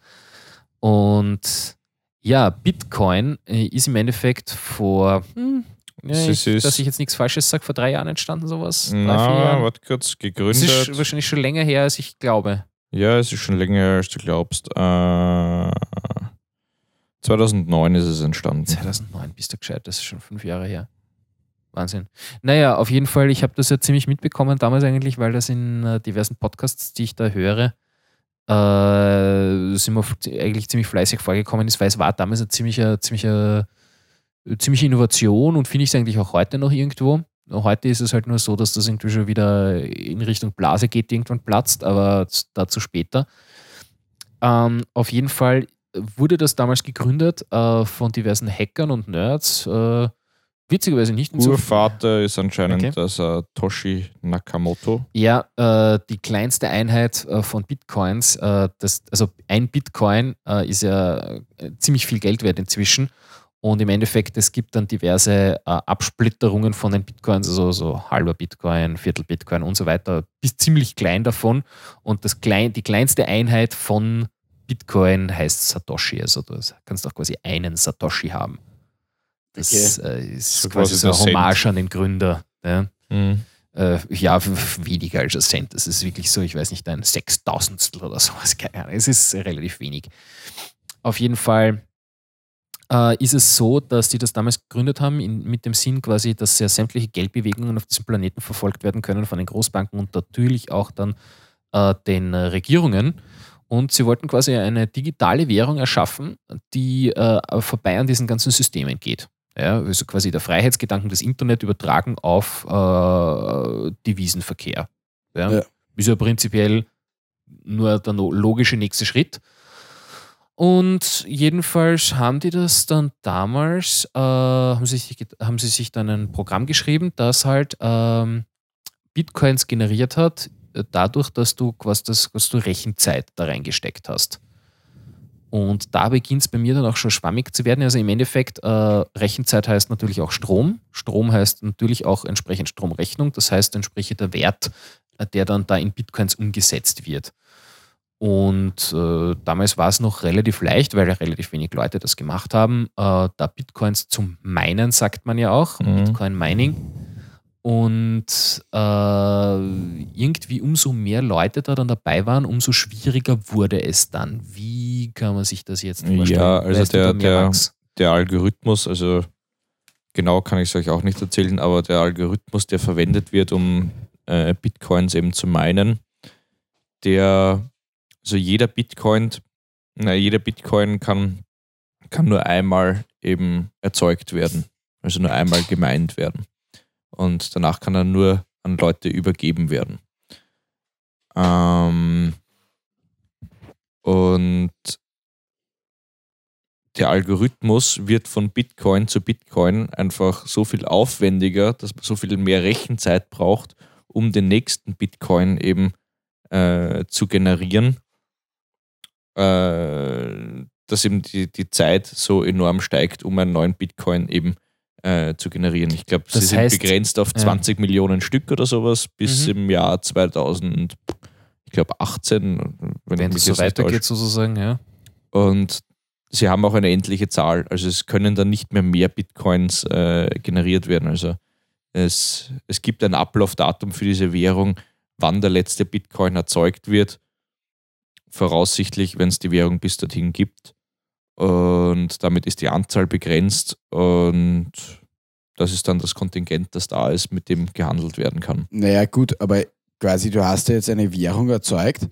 Und ja, Bitcoin äh, ist im Endeffekt vor, hm, ja, ich, ist- dass ich jetzt nichts Falsches sage, vor drei Jahren entstanden, sowas? Na, warte kurz, Es gegründet. ist wahrscheinlich schon länger her, als ich glaube. Ja, es ist schon länger, her, als du glaubst. Äh, 2009 ist es entstanden. 2009 bist du gescheit, das ist schon fünf Jahre her. Wahnsinn. Naja, auf jeden Fall, ich habe das ja ziemlich mitbekommen damals eigentlich, weil das in äh, diversen Podcasts, die ich da höre, äh, sind wir eigentlich ziemlich fleißig vorgekommen ist, weil es war damals eine ziemliche, ziemliche, ziemliche Innovation und finde ich es eigentlich auch heute noch irgendwo. Heute ist es halt nur so, dass das irgendwie schon wieder in Richtung Blase geht, irgendwann platzt, aber dazu später. Ähm, auf jeden Fall wurde das damals gegründet äh, von diversen Hackern und Nerds. Äh, witzigerweise nicht in so Urvater ist anscheinend Okay. der Satoshi Nakamoto. Ja, äh, die kleinste Einheit äh, von Bitcoins, äh, das, also ein Bitcoin äh, ist ja äh, ziemlich viel Geld wert inzwischen. Und im Endeffekt, es gibt dann diverse äh, Absplitterungen von den Bitcoins, also so halber Bitcoin, Viertel Bitcoin und so weiter, bis ziemlich klein davon. Und das klein, die kleinste Einheit von Bitcoin heißt Satoshi. Also du kannst auch quasi einen Satoshi haben. Das äh, ist So quasi so der eine Cent. Hommage an den Gründer. Ja Mhm. äh, ja, weniger als ein Cent. Das ist wirklich so, ich weiß nicht, ein Sechstausendstel oder sowas. Keine Ahnung. Es ist relativ wenig. Auf jeden Fall äh, ist es so, dass die das damals gegründet haben, in, mit dem Sinn quasi, dass ja sämtliche Geldbewegungen auf diesem Planeten verfolgt werden können von den Großbanken und natürlich auch dann äh, den äh, Regierungen. Und sie wollten quasi eine digitale Währung erschaffen, die äh, vorbei an diesen ganzen Systemen geht. Ja, also quasi der Freiheitsgedanken des Internet übertragen auf äh, Devisenverkehr. Ja. Ja. Ist ja prinzipiell nur der logische nächste Schritt. Und jedenfalls haben die das dann damals, äh, haben, sie sich, haben sie sich dann ein Programm geschrieben, das halt ähm, Bitcoins generiert hat, äh, dadurch, dass du quasi das, dass du Rechenzeit da reingesteckt hast. Und da beginnt es bei mir dann auch schon schwammig zu werden. Also im Endeffekt, äh, Rechenzeit heißt natürlich auch Strom. Strom heißt natürlich auch entsprechend Stromrechnung. Das heißt entsprechend der Wert, äh, der dann da in Bitcoins umgesetzt wird. Und äh, damals war es noch relativ leicht, weil ja relativ wenig Leute das gemacht haben, äh, da Bitcoins zum Minen, sagt man ja auch, Mhm. Bitcoin Mining. Und äh, irgendwie umso mehr Leute da dann dabei waren, umso schwieriger wurde es dann. Wie kann man sich das jetzt vorstellen? Ja, also Weißt der- der-? Der Algorithmus, also genau kann ich es euch auch nicht erzählen, aber der Algorithmus, der verwendet wird, um äh, Bitcoins eben zu meinen, der, also jeder Bitcoin, na, jeder Bitcoin kann, kann nur einmal eben erzeugt werden, also nur einmal gemeint werden. Und danach kann er nur an Leute übergeben werden. Ähm, und der Algorithmus wird von Bitcoin zu Bitcoin einfach so viel aufwendiger, dass man so viel mehr Rechenzeit braucht, um den nächsten Bitcoin eben äh, zu generieren, äh, dass eben die, die Zeit so enorm steigt, um einen neuen Bitcoin eben äh, zu generieren. Ich glaube, sie sind heißt- begrenzt auf ja. 20 Millionen Stück oder sowas bis Mhm. im Jahr 2000, ich glaube 18, wenn, Wenn ich es so weitergeht, sozusagen, ja. Und sie haben auch eine endliche Zahl. Also es können dann nicht mehr mehr Bitcoins äh, generiert werden. Also es, es gibt ein Ablaufdatum für diese Währung, wann der letzte Bitcoin erzeugt wird. Voraussichtlich, wenn es die Währung bis dorthin gibt. Und damit ist die Anzahl begrenzt. Und das ist dann das Kontingent, das da ist, mit dem gehandelt werden kann. Naja, gut, aber quasi du hast ja jetzt eine Währung erzeugt,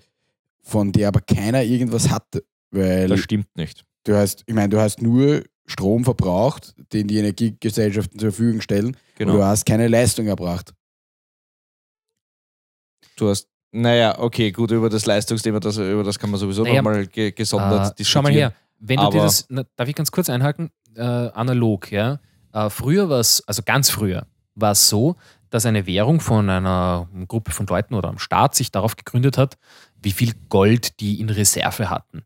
von der aber keiner irgendwas hatte. Weil Das stimmt nicht. du hast, ich meine, du hast nur Strom verbraucht, den die Energiegesellschaften zur Verfügung stellen, Genau. und du hast keine Leistung erbracht. Du hast, naja, okay, gut, über das Leistungsthema, das, über das kann man sowieso Naja, nochmal ge gesondert Äh, schau mal her, wenn du dir das, na, darf ich ganz kurz einhaken, äh, analog, ja. Äh, früher war es, also ganz früher, war es so, dass eine Währung von einer Gruppe von Leuten oder am Staat sich darauf gegründet hat, wie viel Gold die in Reserve hatten.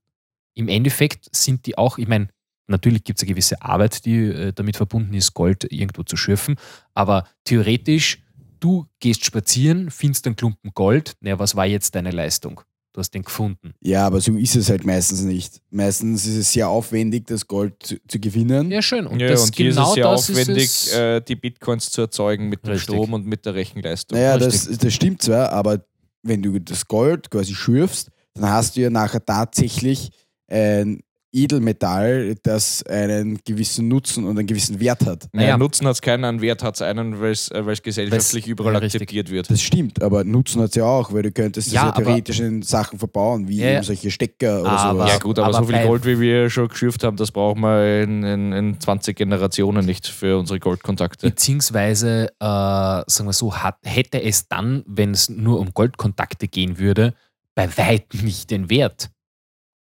Im Endeffekt sind die auch, ich meine, natürlich gibt es eine gewisse Arbeit, die äh, damit verbunden ist, Gold irgendwo zu schürfen, aber theoretisch, du gehst spazieren, findest einen Klumpen Gold, naja, was war jetzt deine Leistung? Du hast den gefunden. Ja, aber so ist es halt meistens nicht. Meistens ist es sehr aufwendig, das Gold zu, zu gewinnen. Ja, schön. Und ja, das und hier genau ist es sehr das aufwendig, ist es. äh, die Bitcoins zu erzeugen mit dem Richtig. Strom und mit der Rechenleistung. Naja, das, das stimmt zwar, aber wenn du das Gold quasi schürfst, dann hast du ja nachher tatsächlich ein Edelmetall, das einen gewissen Nutzen und einen gewissen Wert hat. Naja. Nutzen hat es keinen, an Wert hat es einen, weil es äh, gesellschaftlich Weil's- überall ja, richtig. akzeptiert wird. Das stimmt, aber Nutzen hat es ja auch, weil du könntest das Ja, ja, theoretisch in Sachen verbauen, wie Ja, solche Stecker oder Aber- sowas. ja gut, aber, aber so viel Gold, wie wir schon geschürft haben, das brauchen wir in, in, in 20 Generationen nicht für unsere Goldkontakte. Beziehungsweise, äh, sagen wir so, hat, hätte es dann, wenn es nur um Goldkontakte gehen würde, bei weitem nicht den Wert.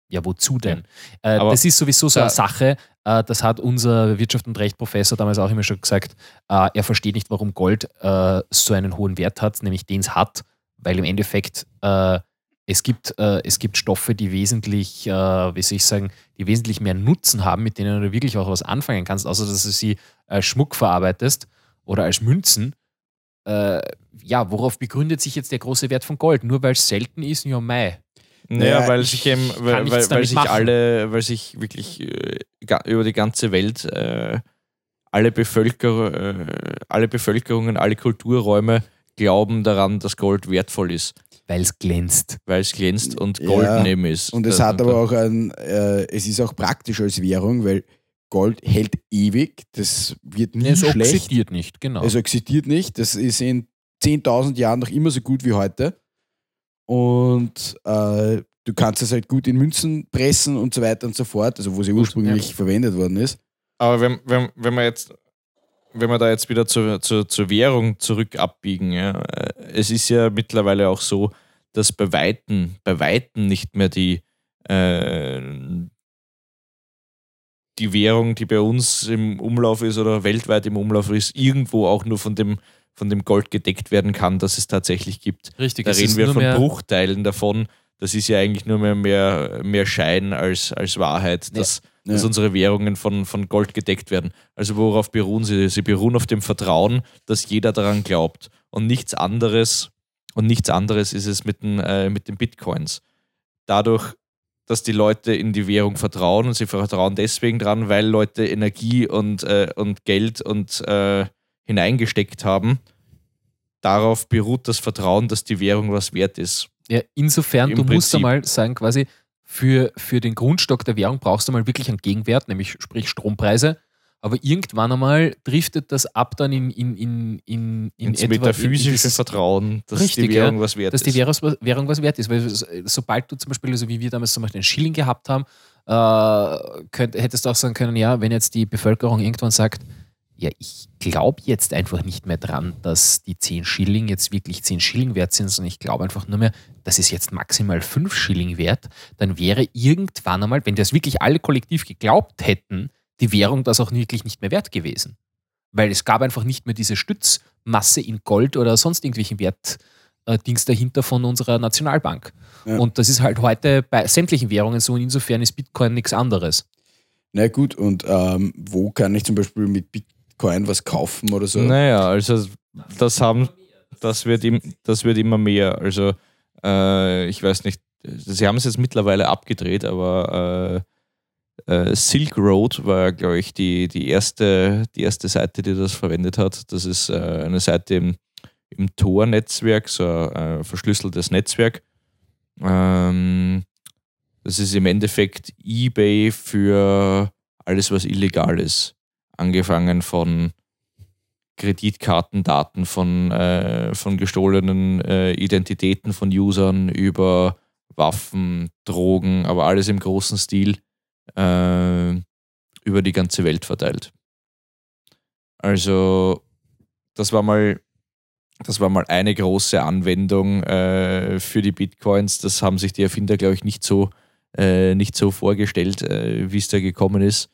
Ja, wozu denn? Äh, Aber das ist sowieso so da- eine Sache, äh, das hat unser Wirtschaft- und Recht-Professor damals auch immer schon gesagt, äh, er versteht nicht, warum Gold äh, so einen hohen Wert hat, nämlich den es hat, weil im Endeffekt äh, es, gibt, äh, es gibt Stoffe, die wesentlich, äh, wie soll ich sagen, die wesentlich mehr Nutzen haben, mit denen du wirklich auch was anfangen kannst, außer dass du sie als Schmuck verarbeitest oder als Münzen. Äh, ja, worauf begründet sich jetzt der große Wert von Gold? Nur weil es selten ist? Ja, mei. Naja, Naja, weil ich sich eben, weil, weil, weil sich machen. alle, weil sich wirklich äh, über die ganze Welt äh, alle, Bevölker, äh, alle Bevölkerungen, alle Kulturräume glauben daran, dass Gold wertvoll ist, Weil es glänzt. weil es glänzt und Ja, golden eben ist. Und es hat aber auch ein, äh, es ist auch praktisch als Währung, weil Gold hält ewig, das wird nie Es schlecht. oxidiert nicht, genau. Es oxidiert nicht, das ist in 10.000 Jahren noch immer so gut wie heute. Und äh, du kannst es halt gut in Münzen pressen und so weiter und so fort, also wo sie ursprünglich verwendet worden ist. Aber wenn, wenn, wenn wir jetzt, wenn wir da jetzt wieder zur, zur, zur Währung zurück abbiegen, ja, äh, es ist ja mittlerweile auch so, dass bei Weitem, bei Weitem nicht mehr die, äh, die Währung, die bei uns im Umlauf ist oder weltweit im Umlauf ist, irgendwo auch nur von dem, von dem Gold gedeckt werden kann, das es tatsächlich gibt. Richtig, Da reden ist wir nur von mehr, Bruchteilen davon. Das ist ja eigentlich nur mehr, mehr, mehr Schein als, als Wahrheit, dass, Ja. dass unsere Währungen von, von Gold gedeckt werden. Also worauf beruhen sie? Sie beruhen auf dem Vertrauen, dass jeder daran glaubt. Und nichts anderes, und nichts anderes ist es mit den, äh, mit den Bitcoins. Dadurch, dass die Leute in die Währung vertrauen und sie vertrauen deswegen dran, weil Leute Energie und, äh, und Geld und äh, hineingesteckt haben. Darauf beruht das Vertrauen, dass die Währung was wert ist. ja, insofern, im du musst Prinzip. einmal sagen, quasi, für, für den Grundstock der Währung brauchst du mal wirklich einen Gegenwert, nämlich sprich Strompreise. Aber irgendwann einmal driftet das ab dann in, in, in, in, in ins etwa- in metaphysische dieses- Vertrauen, dass Richtig, die. Währung was wert dass die ist. Währung, Währung was wert ist. Weil so- sobald du zum Beispiel, also wie wir damals zum Beispiel einen Schilling gehabt haben, äh, könnt, hättest du auch sagen können, ja, wenn jetzt die Bevölkerung irgendwann sagt, ja, ich glaube jetzt einfach nicht mehr dran, dass die 10 Schilling jetzt wirklich 10 Schilling wert sind, sondern ich glaube einfach nur mehr, das ist jetzt maximal 5 Schilling wert, dann wäre irgendwann einmal, wenn das wirklich alle kollektiv geglaubt hätten, die Währung das auch wirklich nicht mehr wert gewesen. Weil es gab einfach nicht mehr diese Stützmasse in Gold oder sonst irgendwelchen Wert, äh, dahinter von unserer Nationalbank. Ja. Und das ist halt heute bei sämtlichen Währungen so und insofern ist Bitcoin nichts anderes. Na gut, und ähm, wo kann ich zum Beispiel mit Bitcoin was kaufen oder so? Naja, also das haben, das wird, im, das wird immer mehr. Also äh, ich weiß nicht, sie haben es jetzt mittlerweile abgedreht, aber äh, äh, Silk Road war, glaube ich, die, die, erste, die erste Seite, die das verwendet hat. Das ist äh, eine Seite im, im Tor-Netzwerk, so ein äh, verschlüsseltes Netzwerk. Ähm, das ist im Endeffekt eBay für alles, was illegal ist. Angefangen von Kreditkartendaten, von, äh, von gestohlenen äh, Identitäten von Usern über Waffen, Drogen, aber alles im großen Stil. Äh, über die ganze Welt verteilt. Also, das war mal, das war mal eine große Anwendung äh, für die Bitcoins. Das haben sich die Erfinder, glaube ich, nicht so, äh, nicht so vorgestellt, äh, wie es da gekommen ist,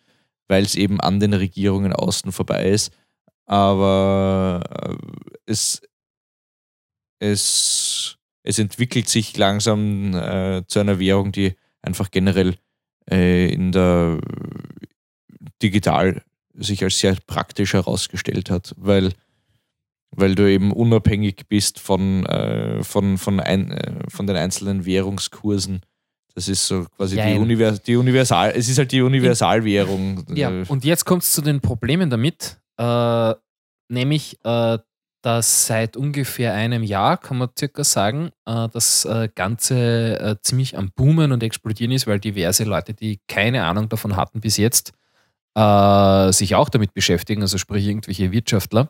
weil es eben an den Regierungen außen vorbei ist. Aber äh, es, es, es entwickelt sich langsam äh, zu einer Währung, die einfach generell äh, in der digital sich als sehr praktisch herausgestellt hat, weil, weil du eben unabhängig bist von, äh, von, von, ein, äh, von den einzelnen Währungskursen. Das ist so quasi Ja, die. Univers die Universal, es ist halt die Universalwährung. Ja, Äh, und jetzt kommt es zu den Problemen damit, äh, nämlich, äh, dass seit ungefähr einem Jahr, kann man circa sagen, äh, das äh, Ganze äh, ziemlich am Boomen und explodieren ist, weil diverse Leute, die keine Ahnung davon hatten bis jetzt, sich auch damit beschäftigen, also sprich irgendwelche Wirtschaftler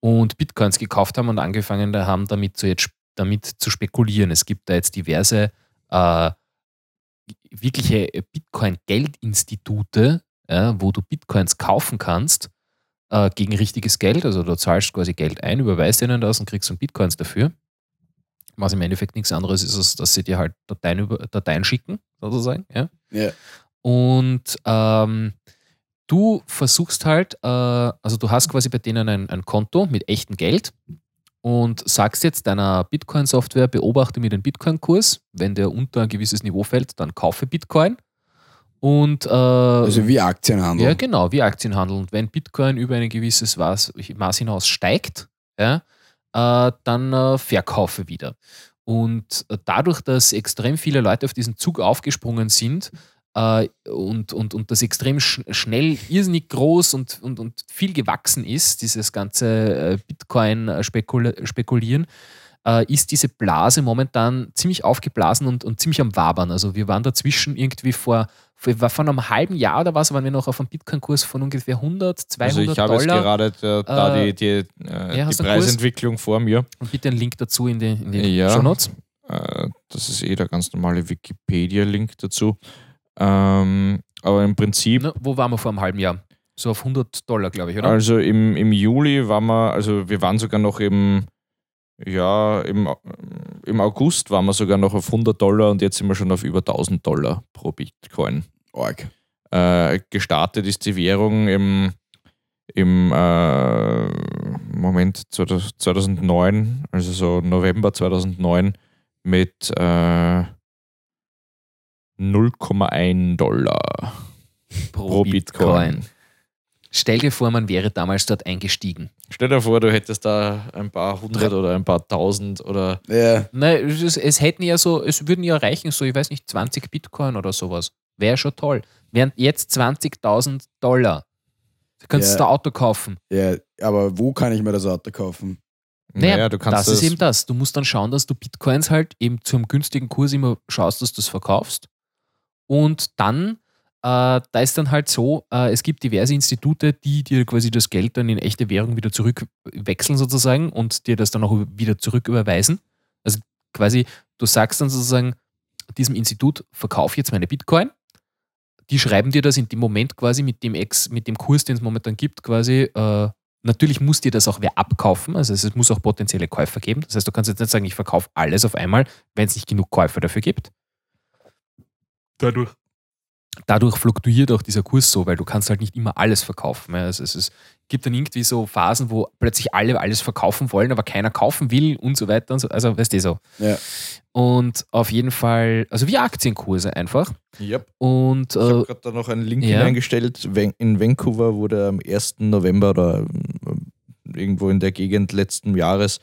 und Bitcoins gekauft haben und angefangen haben, damit zu, jetzt, damit zu spekulieren. Es gibt da jetzt diverse äh, wirkliche Bitcoin-Geldinstitute, ja, wo du Bitcoins kaufen kannst äh, gegen richtiges Geld. Also du zahlst quasi Geld ein, überweist ihnen das und kriegst dann Bitcoins dafür. Was im Endeffekt nichts anderes ist, als dass sie dir halt Dateien, über, Dateien schicken, sozusagen. Ja. Ja. Und ähm, du versuchst halt, äh, also du hast quasi bei denen ein, ein Konto mit echtem Geld und sagst jetzt deiner Bitcoin-Software, beobachte mir den Bitcoin-Kurs. Wenn der unter ein gewisses Niveau fällt, dann kaufe Bitcoin. Und äh, Also wie Aktienhandel. ja, genau, wie Aktienhandel. Und wenn Bitcoin über ein gewisses Maß, Maß hinaus steigt, ja, äh, dann äh, verkaufe wieder. Und äh, dadurch, dass extrem viele Leute auf diesen Zug aufgesprungen sind äh, und, und, und das extrem sch schnell, irrsinnig groß und, und, und viel gewachsen ist, dieses ganze äh, Bitcoin-Spekulieren, äh, ist diese Blase momentan ziemlich aufgeblasen und, und ziemlich am Wabern. Also wir waren dazwischen irgendwie vor, vor, vor einem halben Jahr oder was, waren wir noch auf einem Bitcoin-Kurs von ungefähr 100, 200 also ich habe jetzt Dollar. gerade da, da Äh, die, die, äh, ja, die? Preisentwicklung vor mir. Und bitte einen Link dazu in die, in die Ja. Show Notes. Äh, das ist eh der ganz normale Wikipedia-Link dazu. Ähm, aber im Prinzip, Na, wo waren wir vor einem halben Jahr? So auf 100 Dollar, glaube ich, oder? also im, im Juli waren wir, also wir waren sogar noch im, ja, im, im August waren wir sogar noch auf 100 Dollar und jetzt sind wir schon auf über 1000 Dollar pro Bitcoin. Org. Äh, gestartet ist die Währung im, im äh, Moment 2009, also so November 2009 mit äh, 0,1 Dollar pro Bitcoin. Stell dir vor, man wäre damals dort eingestiegen. Stell dir vor, du hättest da ein paar hundert oder ein paar tausend oder Ja, Nein, es, es hätten ja so, es würden ja reichen, so, ich weiß nicht, 20 Bitcoin oder sowas. Wäre schon toll. Wären jetzt 20.000 Dollar. Du kannst Ja. da Auto kaufen. ja, aber wo kann ich mir das Auto kaufen? Naja, naja, du kannst das, ist eben das. Du musst dann schauen, dass du Bitcoins halt eben zum günstigen Kurs immer schaust, dass du es verkaufst. Und dann, äh, da ist dann halt so, äh, es gibt diverse Institute, die dir quasi das Geld dann in echte Währung wieder zurückwechseln sozusagen und dir das dann auch wieder zurücküberweisen. Also quasi, du sagst dann sozusagen diesem Institut, verkauf jetzt meine Bitcoin. Die schreiben dir das in dem Moment quasi mit dem Ex, mit dem Kurs, den es momentan gibt, quasi äh, Natürlich muss dir das auch wer abkaufen, also es muss auch potenzielle Käufer geben. Das heißt, du kannst jetzt nicht sagen, ich verkaufe alles auf einmal, wenn es nicht genug Käufer dafür gibt. Dadurch. Dadurch fluktuiert auch dieser Kurs so, weil du kannst halt nicht immer alles verkaufen. ja. Also es ist, gibt dann irgendwie so Phasen, wo plötzlich alle alles verkaufen wollen, aber keiner kaufen will und so weiter. Und so. Also weißt du so. Ja. Und auf jeden Fall, also wie Aktienkurse einfach. Yep. Und Ich habe äh, gerade da noch einen Link ja. hineingestellt. In Vancouver wurde am 1. November oder ähm, irgendwo in der Gegend letzten Jahres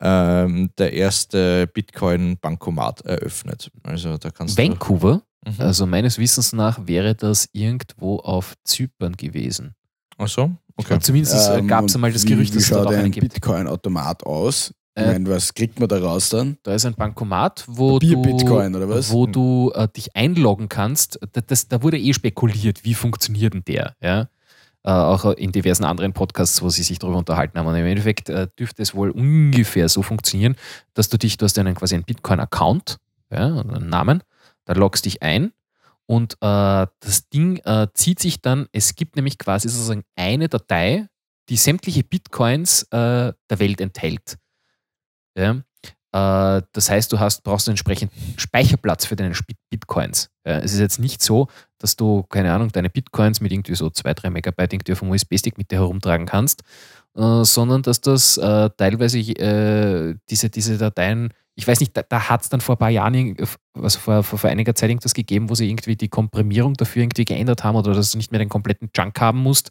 ähm, der erste Bitcoin-Bankomat eröffnet. Also da kannst Vancouver, du. Mhm. also meines Wissens nach, wäre das irgendwo auf Zypern gewesen. Ach so? Okay. Und zumindest Ähm, gab es einmal das Gerücht, wie, dass es dort schaut auch einen ein gibt. Bitcoin-Automat aus? Ich Äh, meine, was kriegt man da raus dann? Da ist ein Bankomat, wo Bier du, Bitcoin, oder was? Wo du äh, dich einloggen kannst. Da, das, da wurde eh spekuliert, wie funktioniert denn der. Ja? Äh, auch in diversen anderen Podcasts, wo sie sich darüber unterhalten haben. Und im Endeffekt äh, dürfte es wohl ungefähr so funktionieren, dass du dich, du hast einen quasi einen Bitcoin-Account, ja, einen Namen, da loggst dich ein Und äh, das Ding äh, zieht sich dann, es gibt nämlich quasi sozusagen eine Datei, die sämtliche Bitcoins äh, der Welt enthält. Ja? Äh, das heißt, du hast, brauchst entsprechend Speicherplatz für deine Bitcoins. Es ist jetzt nicht so, dass du, keine Ahnung, deine Bitcoins mit irgendwie so 2-3 Megabyte irgendwie auf einem USB-Stick mit dir herumtragen kannst, äh, sondern dass das äh, teilweise diese, diese Dateien, ich weiß nicht, da, da hat es dann vor ein paar Jahren, also vor, vor, vor einiger Zeit irgendwas gegeben, wo sie irgendwie die Komprimierung dafür irgendwie geändert haben oder dass du nicht mehr den kompletten Junk haben musst.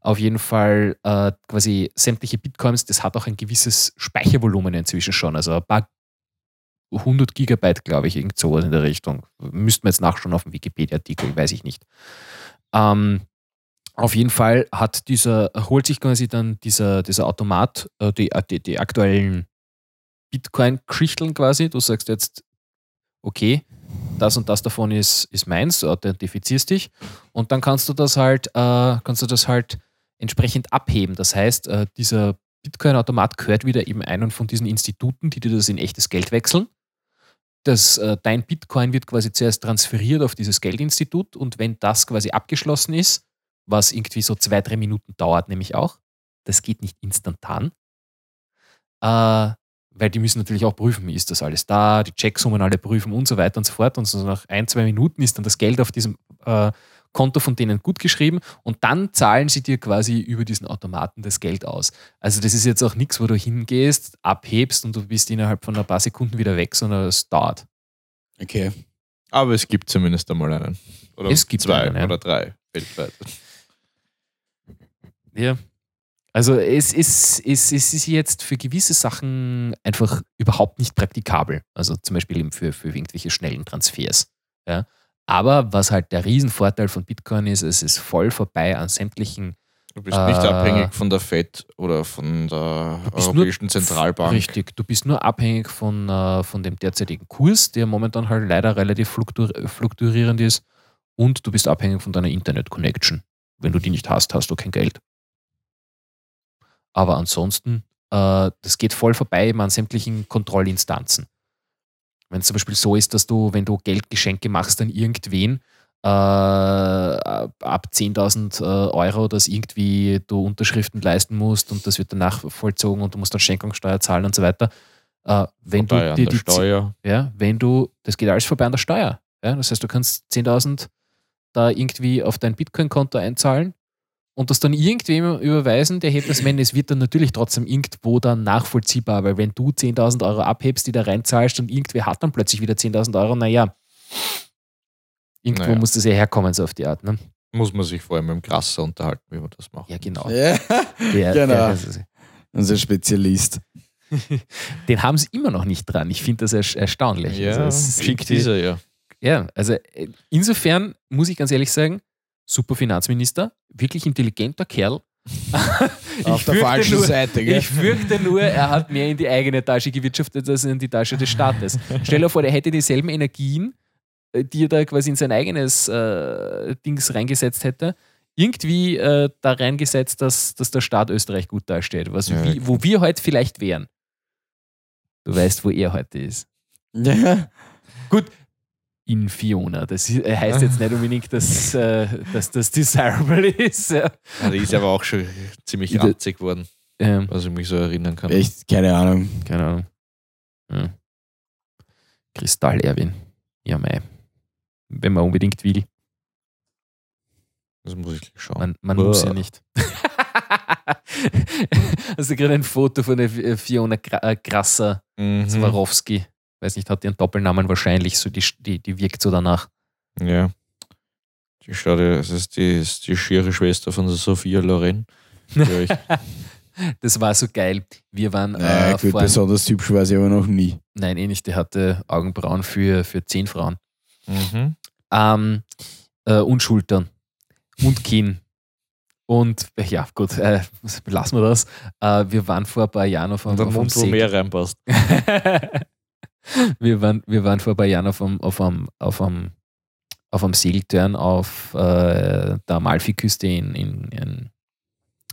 Auf jeden Fall äh, quasi sämtliche Bitcoins, das hat auch ein gewisses Speichervolumen inzwischen schon, also ein paar 100 Gigabyte, glaube ich, irgend sowas in der Richtung. Müssten wir jetzt nachschauen auf dem Wikipedia-Artikel, weiß ich nicht. Ähm, auf jeden Fall hat dieser, holt sich quasi dann dieser, dieser Automat äh, die, die, die aktuellen Bitcoin-Geschichten quasi. Du sagst jetzt, okay, das und das davon ist, ist meins, du authentifizierst dich und dann kannst du das halt, äh, kannst du das halt entsprechend abheben. Das heißt, äh, dieser Bitcoin-Automat gehört wieder eben einem von diesen Instituten, die dir das in echtes Geld wechseln. Das, äh, dein Bitcoin wird quasi zuerst transferiert auf dieses Geldinstitut und wenn das quasi abgeschlossen ist, was irgendwie so zwei, drei Minuten dauert, nämlich auch, das geht nicht instantan, äh, weil die müssen natürlich auch prüfen, ist das alles da, die Checksummen alle prüfen und so weiter und so fort. Und so nach ein, zwei Minuten ist dann das Geld auf diesem äh, Konto von denen gut geschrieben und dann zahlen sie dir quasi über diesen Automaten das Geld aus. Also das ist jetzt auch nichts, wo du hingehst, abhebst und du bist innerhalb von ein paar Sekunden wieder weg, sondern es dauert. Okay. Aber es gibt zumindest einmal einen. Oder Es gibt zwei einen, ja. oder drei weltweit. Ja. Also es ist, es, es ist jetzt für gewisse Sachen einfach überhaupt nicht praktikabel. Also zum Beispiel eben für, für irgendwelche schnellen Transfers. Ja. Aber was halt der Riesenvorteil von Bitcoin ist, es ist voll vorbei an sämtlichen Du bist nicht Äh, abhängig von der FED oder von der nur- Europäischen Zentralbank. Richtig, du bist nur abhängig von, äh, von dem derzeitigen Kurs, der momentan halt leider relativ fluktu fluktuierend ist. Und du bist abhängig von deiner Internet-Connection. Wenn du die nicht hast, hast du kein Geld. Aber ansonsten, äh, das geht voll vorbei an sämtlichen Kontrollinstanzen. Wenn es zum Beispiel so ist, dass du, wenn du Geldgeschenke machst an irgendwen, äh, ab ab 10.000 äh, Euro, dass irgendwie du Unterschriften leisten musst und das wird danach vollzogen und du musst dann Schenkungssteuer zahlen und so weiter. Äh, wenn Vorbei du an dir der die Steuer. ja, wenn du, das geht alles vorbei an der Steuer. Ja? Das heißt, du kannst 10.000 da irgendwie auf dein Bitcoin-Konto einzahlen und das dann irgendwem überweisen, der hebt das, wenn es wird dann natürlich trotzdem irgendwo dann nachvollziehbar, weil wenn du 10.000 Euro abhebst, die da reinzahlst und irgendwer hat dann plötzlich wieder 10.000 Euro, naja, irgendwo Naja. muss das ja herkommen, so auf die Art. Ne? Muss man sich vorher mit dem Krasser unterhalten, wie man das macht. Ja, genau. Ja, Der, genau. der, unser Spezialist. den haben sie immer noch nicht dran. Ich finde das erst- erstaunlich. Ja, Also, es schickt dieser ja. Ja, also äh, insofern muss ich ganz ehrlich sagen, super Finanzminister, wirklich intelligenter Kerl. Ich Auf der falschen nur, Seite, gell? Ich fürchte nur, er hat mehr in die eigene Tasche gewirtschaftet als in die Tasche des Staates. Stell dir vor, er hätte dieselben Energien, äh, die er da quasi in sein eigenes äh, Dings reingesetzt hätte, irgendwie äh, da reingesetzt, dass, dass der Staat Österreich gut dasteht. Was, Ja, wie, wo wir heute vielleicht wären. Du weißt, wo er heute ist. Ja. In Fiona. Das heißt jetzt nicht unbedingt, dass, äh, dass das desirable ist. Ja. Ja, Die ist aber auch schon ziemlich Ide- ranzig geworden, Ähm, was ich mich so erinnern kann. Echt, keine Ahnung. keine Ahnung. Ja. Kristall Erwin. Ja, mei. Wenn man unbedingt will. Das muss ich schauen. Man, man muss ja nicht. Hast du gerade ein Foto von der Fi- Fiona Gra- äh, Mhm. Swarovski? Weiß nicht, hat ihren Doppelnamen wahrscheinlich. So die, die, die wirkt so danach. Ja. Die schaut ja, das ist die, ist die schiere Schwester von der Sophia Loren. Das war so geil. Wir waren Naja, äh, gut, besonders hübsch war sie aber noch nie. Nein, eh nicht. Der hatte Augenbrauen für, für zehn Frauen. mhm. Ähm, äh, und Schultern. Und Kinn. Und ja, gut, äh, lassen wir das. Äh, wir waren vor ein paar Jahren auf einem, Und einem Mund, wo mehr reinpasst. wir, waren, wir waren vor ein paar Jahren auf einem, auf einem, auf einem, auf einem Segeltörn auf äh, der Amalfiküste in, in, in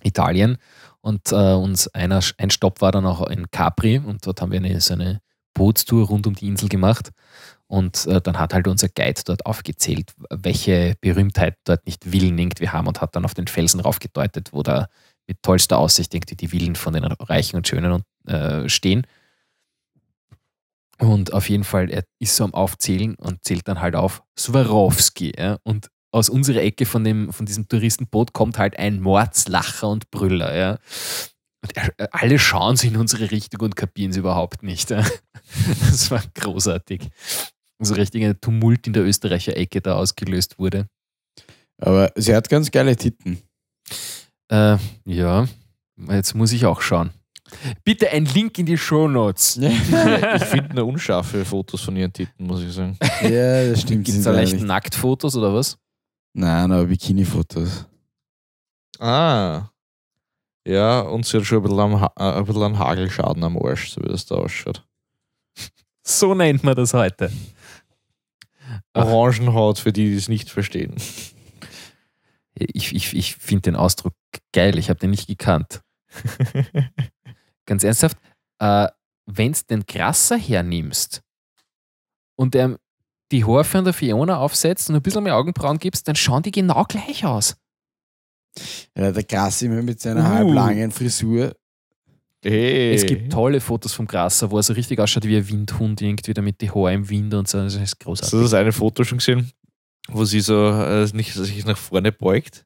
Italien. Und äh, uns einer, ein Stopp war dann auch in Capri und dort haben wir eine, so eine Bootstour rund um die Insel gemacht. Und äh, dann hat halt unser Guide dort aufgezählt, welche Berühmtheiten dort nicht Villen irgendwie haben und hat dann auf den Felsen raufgedeutet, wo da mit tollster Aussicht irgendwie die Villen von den Reichen und Schönen äh, stehen. Und auf jeden Fall, er ist so am Aufzählen und zählt dann halt auf Swarovski. Ja? Und aus unserer Ecke von, dem, von diesem Touristenboot kommt halt ein Mordslacher und Brüller. Ja? Und er, alle schauen sie in unsere Richtung und kapieren es überhaupt nicht. Ja? Das war großartig. So richtig ein Tumult in der Österreicher Ecke da ausgelöst wurde. Aber sie hat ganz geile Titten. Äh, ja, jetzt muss ich auch schauen. Bitte ein Link in die Show Notes. ich finde nur unscharfe Fotos von ihren Titten, muss ich sagen. Ja, das stimmt. Gibt es da leicht Nacktfotos oder was? Nein, aber Bikini-Fotos. Ah. Ja, und sie hat schon ein bisschen, am ha äh, ein bisschen Hagelschaden am Arsch, so wie das da ausschaut. So nennt man das heute. Orangenhaut, für die, die es nicht verstehen. Ich, ich, ich finde den Ausdruck geil, ich habe den nicht gekannt. Ganz ernsthaft, äh, wenn du den Krasser hernimmst und ähm, die Haare von der Fiona aufsetzt und ein bisschen mehr Augenbrauen gibst, dann schauen die genau gleich aus. Ja, der Krass immer mit seiner uh. halblangen Frisur. Hey. Es gibt tolle Fotos vom Grasser, wo er so richtig ausschaut wie ein Windhund, irgendwie damit die Haare im Wind und so. Das ist großartig. Hast du das eine Foto schon gesehen, wo sie so äh, nicht sich nach vorne beugt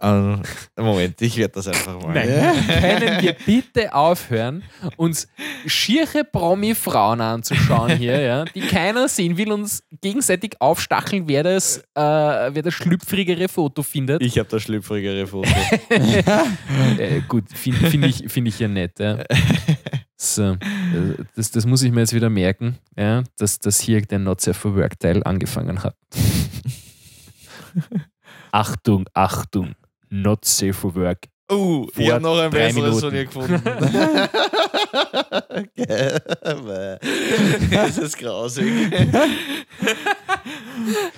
ähm, Moment, ich werde das einfach mal. Nein. Können wir bitte aufhören, uns schiere Promi-Frauen anzuschauen hier, ja, die keiner sehen will, uns gegenseitig aufstacheln, wer das, äh, wer das schlüpfrigere Foto findet. Ich habe das schlüpfrigere Foto. äh, gut, finde find ich, find ich ja nett. Ja. So, das, das muss ich mir jetzt wieder merken, ja, dass, dass hier der Not Safe for Work Teil angefangen hat. Achtung, Achtung not safe for work. Oh, uh, ich habe noch ein besseres von ihr gefunden. das ist grausig.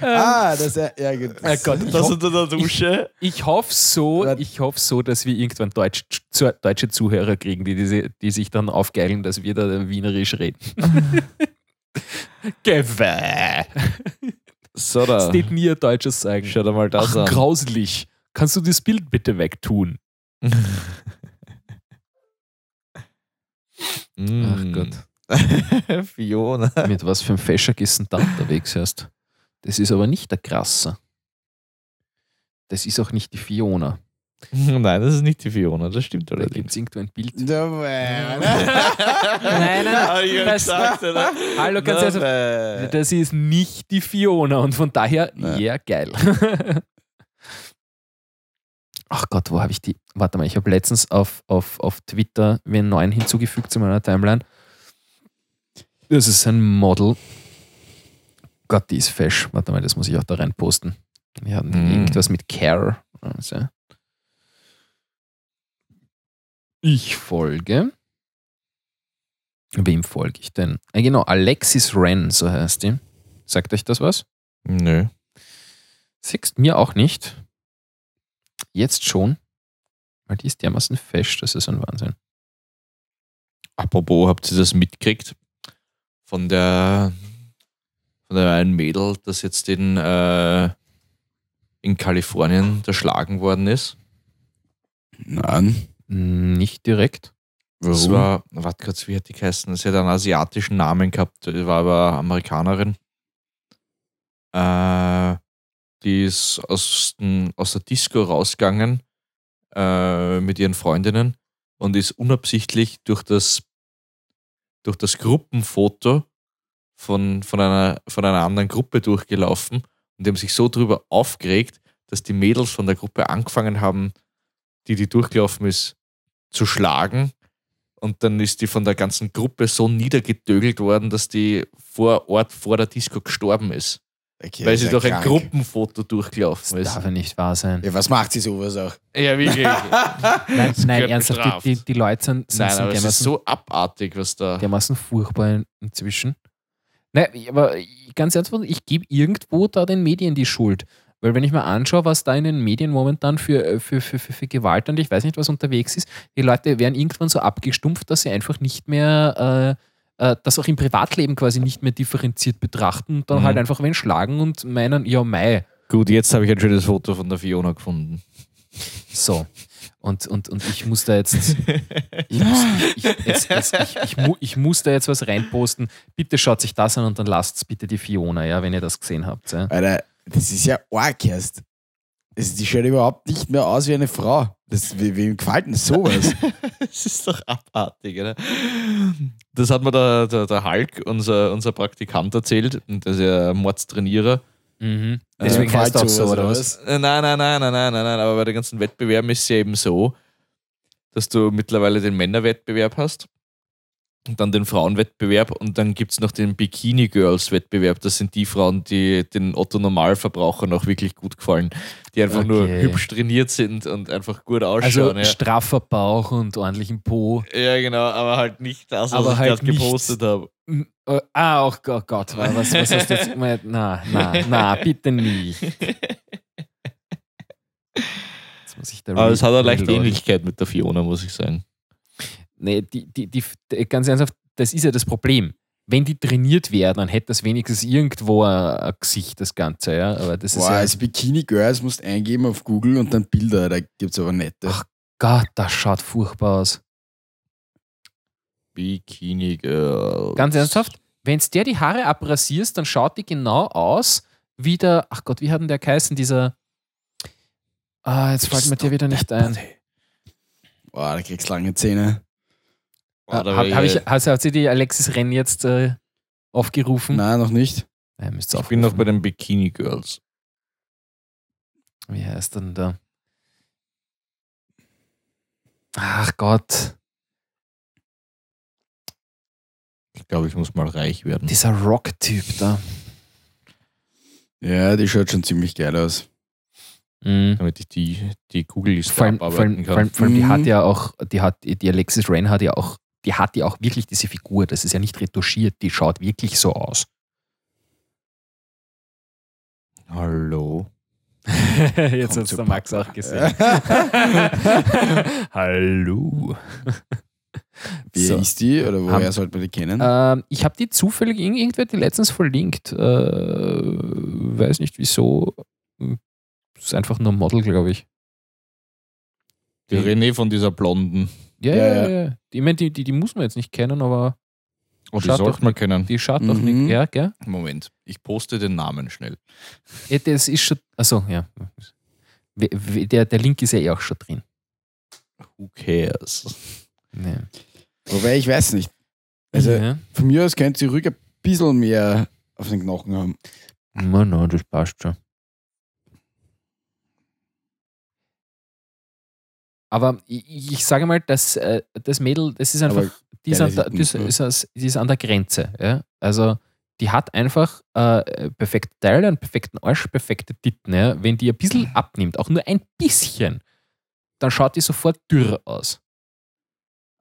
ah, das ist ja. Oh Gott, das unter der Dusche. Ich, ich hoffe so, ich hoffe so, dass wir irgendwann Deutsch, deutsche Zuhörer kriegen, die, diese, die sich dann aufgeilen, dass wir da wienerisch reden. Gewäh. So da. Das steht nie ein deutsches sagen. Schau dir mal das Ach, an. Grauslich. Kannst du das Bild bitte wegtun? Ach Gott. Fiona. Mit was für einem Feschak ist denn da unterwegs erst? Das ist aber nicht der Krasser. Das ist auch nicht die Fiona. Nein, das ist nicht die Fiona, das stimmt Da allerdings. gibt es irgendwo ein Bild. nein, Nein, nein, Das, gesagt, oder? Hallo, ganz ehrlich, das ist nicht die Fiona und von daher, ja, yeah, geil. Ach Gott, wo habe ich die? Warte mal, ich habe letztens auf, auf, auf Twitter mir einen neuen hinzugefügt zu meiner Timeline. Das ist ein Model. Gott, die ist fesch. Warte mal, das muss ich auch da rein posten. Wir hatten Mm. irgendwas mit Care. Also. Ich folge. Wem folge ich denn? Ah, genau, Alexis Wren, so heißt die. Sagt euch das was? Nö. Siehst mir auch nicht. Jetzt schon. Weil die ist dermaßen fesch, das ist ein Wahnsinn. Apropos, habt ihr das mitgekriegt? Von der von der einen Mädel, das jetzt in, äh, in Kalifornien erschlagen worden ist. Nein. Nicht direkt. Das Warum? war, warte kurz, wie hat die geheißen? Sie hat einen asiatischen Namen gehabt, die war aber Amerikanerin. Äh, die ist aus, den, aus der Disco rausgegangen äh, mit ihren Freundinnen und ist unabsichtlich durch das, durch das Gruppenfoto von, von, einer, von einer anderen Gruppe durchgelaufen und die haben sich so drüber aufgeregt, dass die Mädels von der Gruppe angefangen haben, die, die durchgelaufen ist, zu schlagen. Und dann ist die von der ganzen Gruppe so niedergedögelt worden, dass die vor Ort vor der Disco gestorben ist. Okay, weil sie ja durch ein krank. Gruppenfoto Das durchgelaufen ist. darf ja nicht wahr sein. Ja, was macht sie sowas auch? Ja, wirklich. Nein, nein ernsthaft, die, die, die Leute sind, sind, Nein, sind aber ist dermaßen, so abartig, was da. dermaßen furchtbar in- inzwischen. Nein, aber ganz ernsthaft, ich gebe irgendwo da den Medien die Schuld. Weil wenn ich mir anschaue, was da in den Medien momentan für, für, für, für, für Gewalt und ich weiß nicht, was unterwegs ist, die Leute werden irgendwann so abgestumpft, dass sie einfach nicht mehr äh, das auch im Privatleben quasi nicht mehr differenziert betrachten und dann Mhm. halt einfach wen schlagen und meinen, ja, mei, Gut, jetzt habe ich ein schönes Foto von der Fiona gefunden. so. Und, und, und ich muss da jetzt, ich, muss, ich, jetzt, jetzt, ich, ich, ich muss da jetzt was reinposten. Bitte schaut sich das an und dann lasst bitte die Fiona, ja, wenn ihr das gesehen habt. Ja. Alter, das ist ja arg erst. Also die schaut überhaupt nicht mehr aus wie eine Frau. Das, we- wem gefällt denn sowas? Das ist doch abartig, oder? Das hat mir der, der, der Hulk, unser, unser Praktikant, erzählt. Und Der ist ja Mordstrainierer. Mhm. Äh, Deswegen gefällt heißt es auch so, sowas, oder was? Äh, Nein, nein, nein, nein, nein, nein, nein. Aber bei den ganzen Wettbewerben ist es ja eben so, dass du mittlerweile den Männerwettbewerb hast dann den Frauenwettbewerb und dann gibt es noch den Bikini Girls Wettbewerb. Das sind die Frauen, die den Otto Normalverbrauchern auch wirklich gut gefallen, die einfach nur Okay. hübsch trainiert sind und einfach gut Also ausschauen. ja. straffer Bauch und ordentlichen Po. ja, genau, aber halt nicht das, was Aber ich halt gerade gepostet habe. Äh, Ah, oh Gott, Gott was, was hast du jetzt gemeint? Na, na, na, bitte nie. Jetzt muss ich da Aber es hat eine leichte. Ähnlichkeit mit der Fiona, muss ich sagen. Nee, die, die, die, die, ganz ernsthaft, das ist ja das Problem. Wenn die trainiert wäre, dann hätte das wenigstens irgendwo ein, ein Gesicht, das Ganze, ja. Aber das ist Boah, ja. als Bikini Girls musst du eingeben auf Google und dann Bilder, da gibt es aber nette. Ach. Gott, das schaut furchtbar aus. Bikini Girls. Ganz ernsthaft, wenn es der die Haare abrasierst, dann schaut die genau aus wie der, ach Gott, wie hat denn der geheißen, dieser, ah, jetzt fällt mir der wieder nicht ein. Boah, da kriegst du lange Zähne. Boah, da Hab, hab ich- hat, hat sie die Alexis Renn jetzt äh, aufgerufen? Nein, noch nicht. Ja, ich bin noch bei aufrufen. den Bikini Girls. Wie heißt denn der? Ach Gott, Ich glaube, ich muss mal reich werden. dieser Rock-Typ da. Ja, die schaut schon ziemlich geil aus. Mhm. damit ich die, die Google-Liste Vor allem, vor abarbeiten allem, kann. vor allem, vor allem die Mhm. hat ja auch, die hat, die Alexis Rain hat ja auch, die hat ja auch wirklich diese Figur, das ist ja nicht retuschiert, die schaut wirklich so aus. Hallo. Jetzt hat zu der Max auch gesehen. Hallo. Wie So. ist die oder woher Haben- sollte man die kennen? Ähm, ich habe die zufällig, irgend- irgendwer hat die letztens verlinkt. Äh, weiß nicht wieso. Ist einfach nur Model, glaube ich. Die René von dieser Blonden. Ja, Ja, ja, ja. Ich meine, die, die, die muss man jetzt nicht kennen, aber Oh, die sollte doch man kennen. die schaut doch Mhm. nicht. Ja, gell? Moment, ich poste den Namen schnell. Ja, das ist schon. Achso, ja. Der, der Link ist ja eh auch schon drin. Who cares? Ja. Wobei ich weiß nicht. Also ja. von mir aus könnte sie ruhig ein bisschen mehr auf den Knochen haben. No, no, das passt schon. Aber ich, ich sage mal, dass äh, das Mädel, das ist einfach, die ist, an der, die, ist, aus- die ist an der Grenze. Ja? Also die hat einfach äh, perfekte Teile, einen perfekten Arsch, perfekte Titten. Ja? Wenn die ein bisschen abnimmt, auch nur ein bisschen, dann schaut die sofort dürr aus.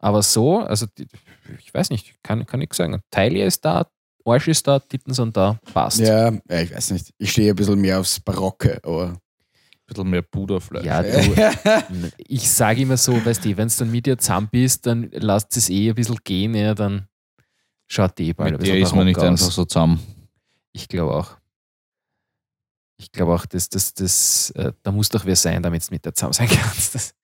Aber so, also die, ich weiß nicht, kann, kann ich sagen. Taille ist da, Arsch ist da, Titten sind da, passt. Ja, ja, ich weiß nicht. Ich stehe ein bisschen mehr aufs Barocke, aber. Ein bisschen mehr Puderfleisch. Ja, du, ich sage immer so, weißt du, wenn du dann mit dir zusammen bist, dann lasst es eh ein bisschen gehen, ja, dann schaut die eh bald ein Mit bisschen der ist man nicht aus. einfach so zusammen. Ich glaube auch. Ich glaube auch, dass das, das, äh, da muss doch wer sein, damit du mit der zusammen sein kannst. Das,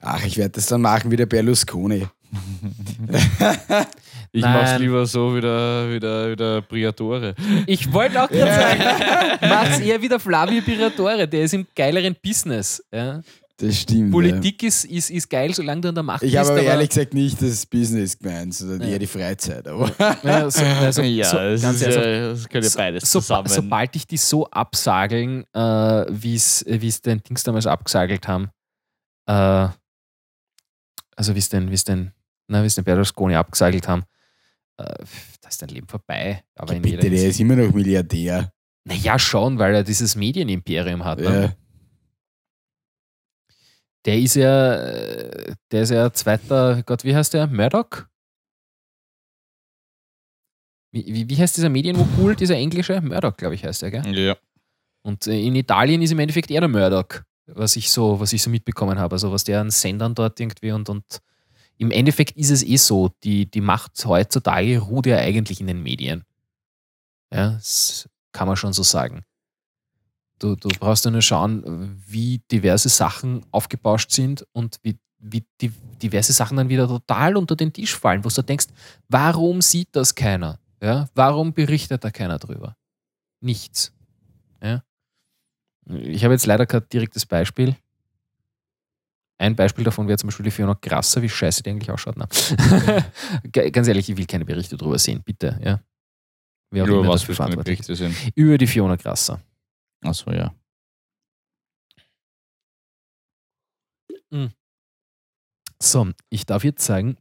Ach, ich werde das dann machen wie der Berlusconi. Ich Nein. mach's lieber so wie der, wie der, wie der Briatore. ich wollte auch gerade sagen, mach's eher wie der Flavio Piratore, der ist im geileren Business. Ja. Das stimmt. Politik ist, ist, ist geil, solange du an der Macht Ja. Ich bist. habe aber ehrlich gesagt nicht das Business gemeint, sondern Ja. eher die Freizeit. Aber ja, so, also, ja, so, das, ganz ist, ehrlich, ja, das ja beides so, zusammen. Sobald ich die so absageln, äh, wie es den Dings damals abgesagelt haben, äh, also wie es den, wie es den, na, wie es den Berlusconi abgesagelt haben, äh, da ist dein Leben vorbei. Aber in jeder bitte, der ist immer noch Milliardär. Naja, schon, weil er dieses Medienimperium hat. Ne? Ja. Der ist ja, der ist ja zweiter, Gott, wie heißt der? Murdoch? Wie, wie, wie heißt dieser Medienmogul, dieser englische? Murdoch, glaube ich, heißt er, gell? ja. Und äh, in Italien ist im Endeffekt eher der Murdoch, was ich so, was ich so mitbekommen habe. Also was der an Sendern dort irgendwie und, und im Endeffekt ist es eh so, die, die Macht heutzutage ruht ja eigentlich in den Medien. Ja, das kann man schon so sagen. Du, du brauchst ja nur schauen, wie diverse Sachen aufgebauscht sind und wie, wie die, diverse Sachen dann wieder total unter den Tisch fallen, wo du denkst, warum sieht das keiner? Ja? Warum berichtet da keiner drüber? Nichts. Ja? Ich habe jetzt leider kein direktes Beispiel. Ein Beispiel davon wäre zum Beispiel die Fiona Grasser, wie scheiße die eigentlich ausschaut. Na. Ganz ehrlich, ich will keine Berichte drüber sehen, bitte. Ja. Wer auch Über was für. Berichte sind. Über die Fiona Grasser. Achso, ja. So, ich darf jetzt sagen,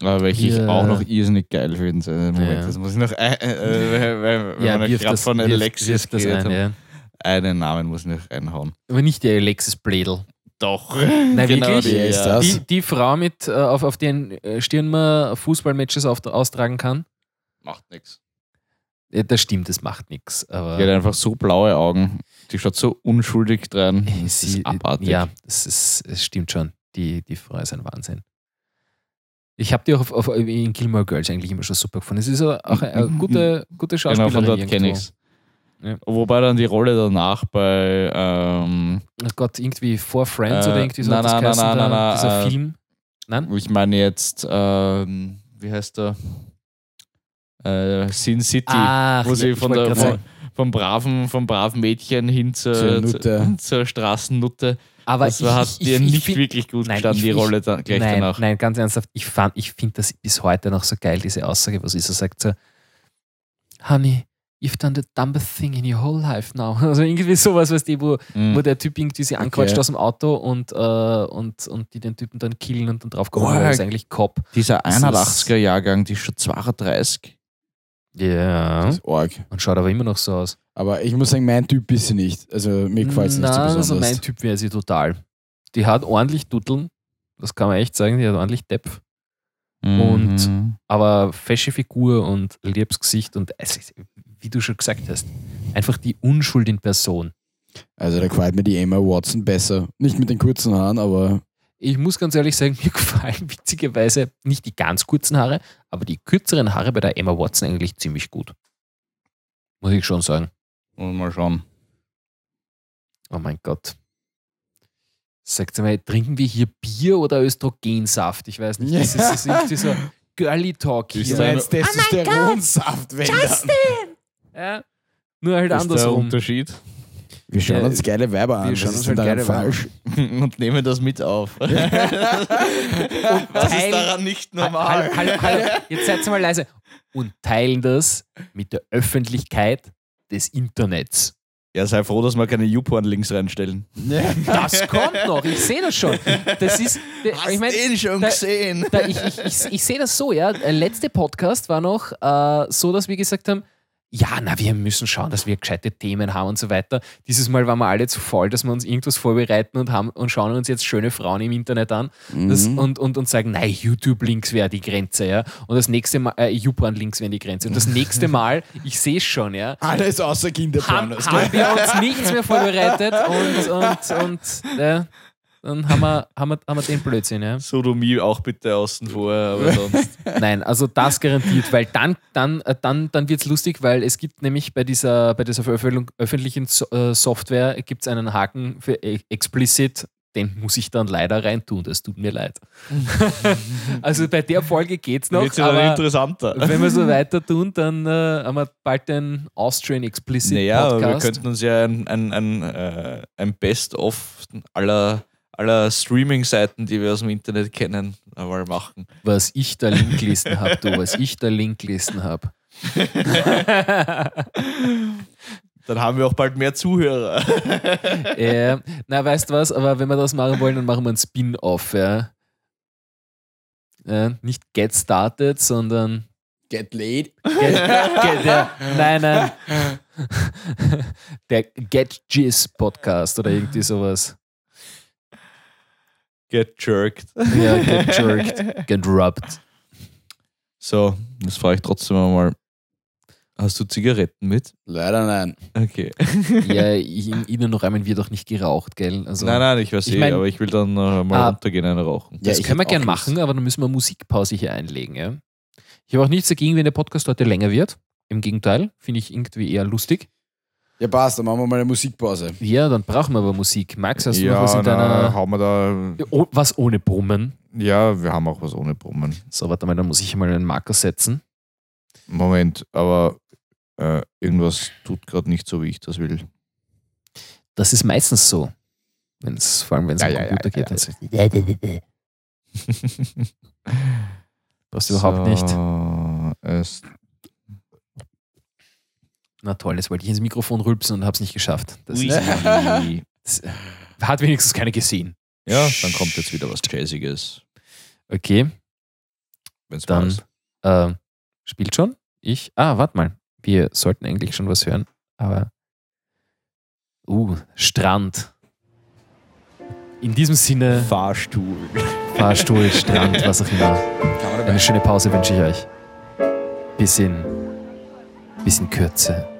Aber welche ich auch noch irrsinnig geil finde. Moment, Ja. das muss ich noch. Äh, äh, wenn ja, wir wirf gerade das, von wirf, Alexis wirf das geredet ein, ja. einen Namen muss ich noch reinhauen. Aber nicht die Alexis Bledel. Doch. Nein, wirklich? Wer ist das? Die, die Frau, mit, äh, auf, auf den äh, Stirn man Fußballmatches auf, austragen kann. Macht nichts. Ja, das stimmt, das macht nichts. Die hat einfach so blaue Augen. Die schaut so unschuldig dran. Das sie, ist abartig. Ja, das, ist, es stimmt schon. Die, die Frau ist ein Wahnsinn. Ich habe die auch auf, auf, in Gilmore Girls eigentlich immer schon super gefunden. Es ist auch eine, eine gute, gute Genau, Schauspielerin. von dort kenne ich's. Ja. Wobei dann die Rolle danach bei ähm, Oh Gott, irgendwie Four Friends Äh, oder irgendwie so nein, nein, nein, da, nein, nein, dieser äh, Film. Nein? ich meine jetzt, ähm, wie heißt der? Äh, Sin City, Ach, wo sie von der, von, vom, braven, vom braven Mädchen hin zur, Zur zur, Straßennutte. Aber das ich, war, hat ich, dir ich, nicht find- wirklich gut Nein, gestanden, ich- die Rolle dann gleich nein, danach. Nein, ganz ernsthaft, ich, fand- ich finde das bis heute noch so geil, diese Aussage, was ist. Er sagt so, Honey, you've done the dumbest thing in your whole life now. Also irgendwie sowas, weißt du, wo, Mhm. wo der Typ irgendwie sie anquatscht Okay. aus dem Auto und, äh, und, und die den Typen dann killen und dann draufkommen, Org. er ist eigentlich Cop. Dieser Das ist- 81er-Jahrgang, die ist schon 32. Ja. Das ist arg. Und schaut aber immer noch so aus. Aber ich muss sagen, mein Typ ist sie nicht. Also mir gefällt es nicht so Na, besonders. also mein Typ wäre sie total. Die hat ordentlich Dutteln, das kann man echt sagen, die hat ordentlich Depp. Und- Mhm. aber fesche Figur und liebes Gesicht und es ist, wie du schon gesagt hast, einfach die Unschuld in Person. Also da gefällt mir die Emma Watson besser. Nicht mit den kurzen Haaren, aber Ich muss ganz ehrlich sagen, mir gefallen witzigerweise nicht die ganz kurzen Haare, aber die kürzeren Haare bei der Emma Watson eigentlich ziemlich gut. Muss ich schon sagen. Und mal schauen. Oh mein Gott. Sagt mal, trinken wir hier Bier oder Östrogensaft? Ich weiß nicht. Das ist, das ist irgendwie so Girly Talk Ist hier. da- jetzt Testosteronsaft, wenn Ja, nur halt ist der andersrum. Unterschied. Wir schauen Ja, uns geile Weiber an. wir schauen ist uns halt daran geile Weiber falsch? und nehmen das mit auf. Was ist teilen- daran nicht normal? hallo, hallo, jetzt seid mal leise. Und teilen das mit der Öffentlichkeit des Internets. Ja, sei froh, dass wir keine YouPorn-Links reinstellen. Das kommt noch, ich sehe das schon. Das ist, ich mein, den schon da- gesehen? da, ich, ich, ich, ich sehe das so, ja. Der letzte Podcast war noch äh, so, dass wir gesagt haben, ja, na, wir müssen schauen, dass wir gescheite Themen haben und so weiter. Dieses Mal waren wir alle zu faul, dass wir uns irgendwas vorbereiten und haben und schauen uns jetzt schöne Frauen im Internet an das, Mhm. und, und, und sagen, nein, YouTube-Links wäre die Grenze, ja. Und das nächste Mal, äh, YouPorn-Links wären die Grenze. Und das nächste Mal, ich sehe es schon, ja, Alles außer haben, Kinderpornos. haben wir uns nichts mehr vorbereitet und, und, und ja, dann haben wir, haben, wir, haben wir den Blödsinn, ja. Sodomie auch bitte außen vor, aber sonst. Nein, also das garantiert, weil dann, dann, äh, dann, dann wird es lustig, weil es gibt nämlich bei dieser, bei dieser Veröffentlichung- öffentlichen äh, Software gibt's einen Haken für e- explicit, den muss ich dann leider reintun, das tut mir leid. also bei der Folge geht's noch, Wird ja aber interessanter. wenn wir so weiter tun, dann äh, haben wir bald den Austrian Explicit Naja, aber wir Podcast. könnten uns ja ein, ein, ein, äh, ein Best-of aller, aller Streaming-Seiten, die wir aus dem Internet kennen, einmal machen. was ich da Link gelesen habe, du, was ich da Link gelesen habe. Dann haben wir auch bald mehr Zuhörer. äh, na, weißt du was, aber wenn wir das machen wollen, dann machen wir ein Spin-off, ja. Äh, nicht Get Started, sondern Get laid. Get, get, der, nein, nein. Der Get Jizz Podcast oder irgendwie sowas. Get jerked. Ja, Get Jerked, Get Rubbed. So, das frage ich trotzdem einmal. Hast du Zigaretten mit? Leider nein. Okay. Ja, ich- in Ihnen Räumen wird doch nicht geraucht, gell? Also, nein, nein, ich weiß Ich eh, mein- aber ich will dann äh, mal Ah. runtergehen, eine rauchen. Das Ja, ich können wir gern auch machen, aber dann müssen wir Musikpause hier einlegen. Ja? Ich habe auch nichts dagegen, wenn der Podcast heute länger wird. Im Gegenteil, finde ich irgendwie eher lustig. Ja, passt, dann machen wir mal eine Musikpause. Ja, dann brauchen wir aber Musik. Max, hast du noch ja, was in na, deiner. haben wir da. Oh, was ohne Brummen? Ja, wir haben auch was ohne Brummen. So, warte mal, dann muss ich mal einen Marker setzen. Moment, aber äh, irgendwas tut gerade nicht so, wie ich das will. Das ist meistens so. Wenn's, vor allem, wenn es Ja, am ja, ja, Computer ja, geht. ja. dann passt überhaupt nicht. nicht. Es, Na toll, jetzt wollte ich ins Mikrofon rülpsen und habe es nicht geschafft. Das, ist, das hat wenigstens keiner gesehen. ja, dann kommt jetzt wieder was Jazziges. Okay, Wenn's dann äh, spielt schon. Ich. Ah, warte mal. Wir sollten eigentlich schon was hören, aber. Uh, Strand. In diesem Sinne, Fahrstuhl. Fahrstuhl, Strand, was auch immer. Eine schöne Pause wünsche ich euch. Bis in, bis in Kürze.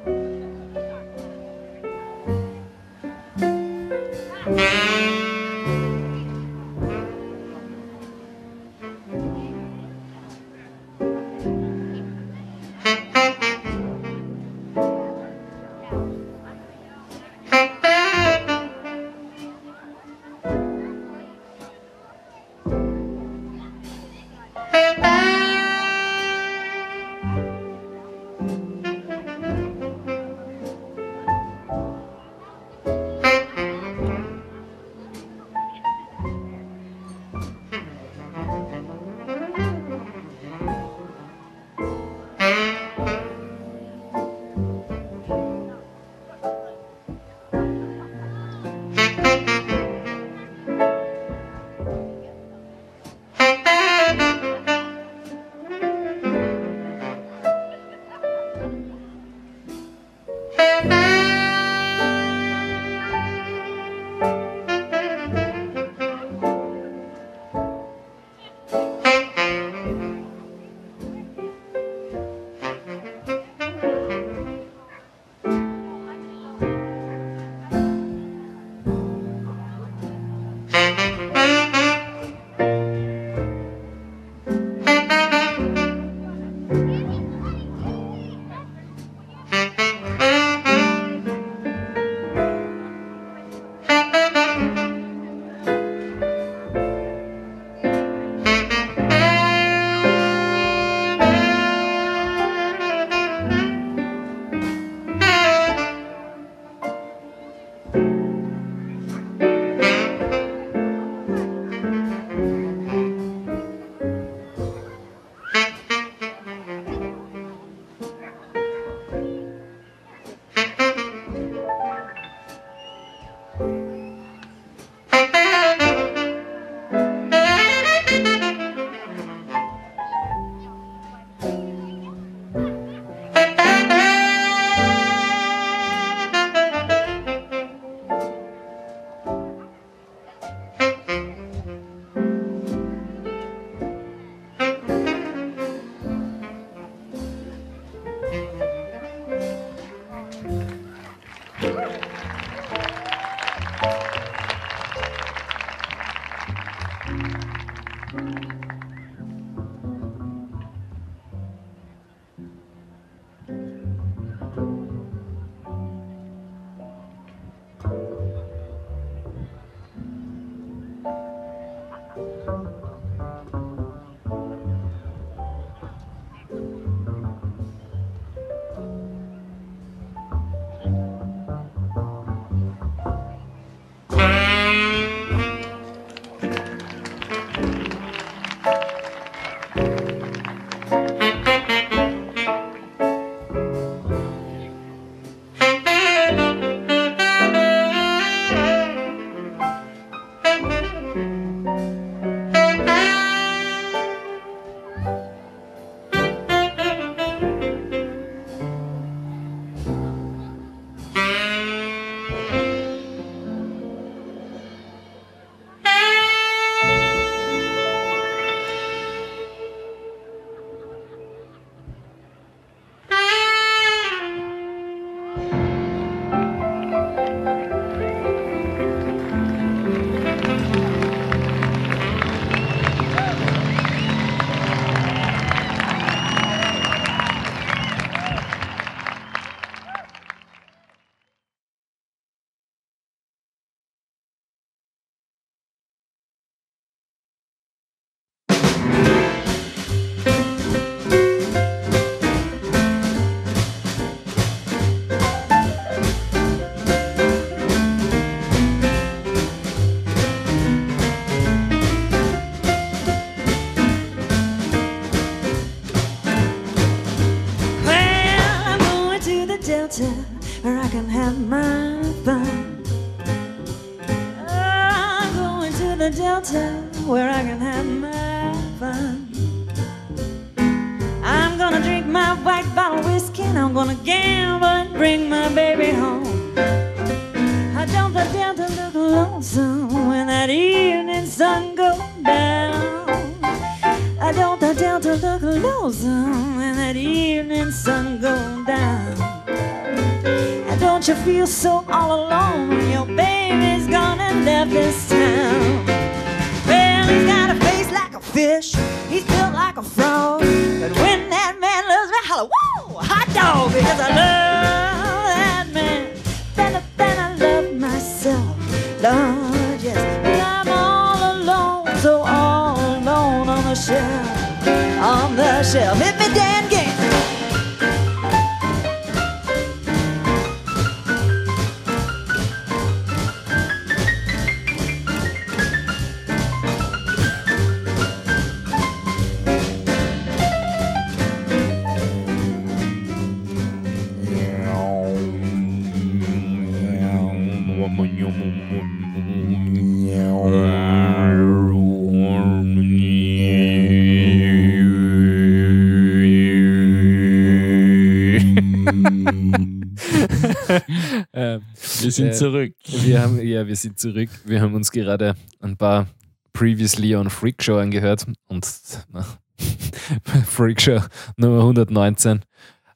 Sind Äh, zurück. wir haben, ja, wir sind zurück. Wir haben uns gerade ein paar Previously on Freak Show angehört und na, Freak Show Nummer 119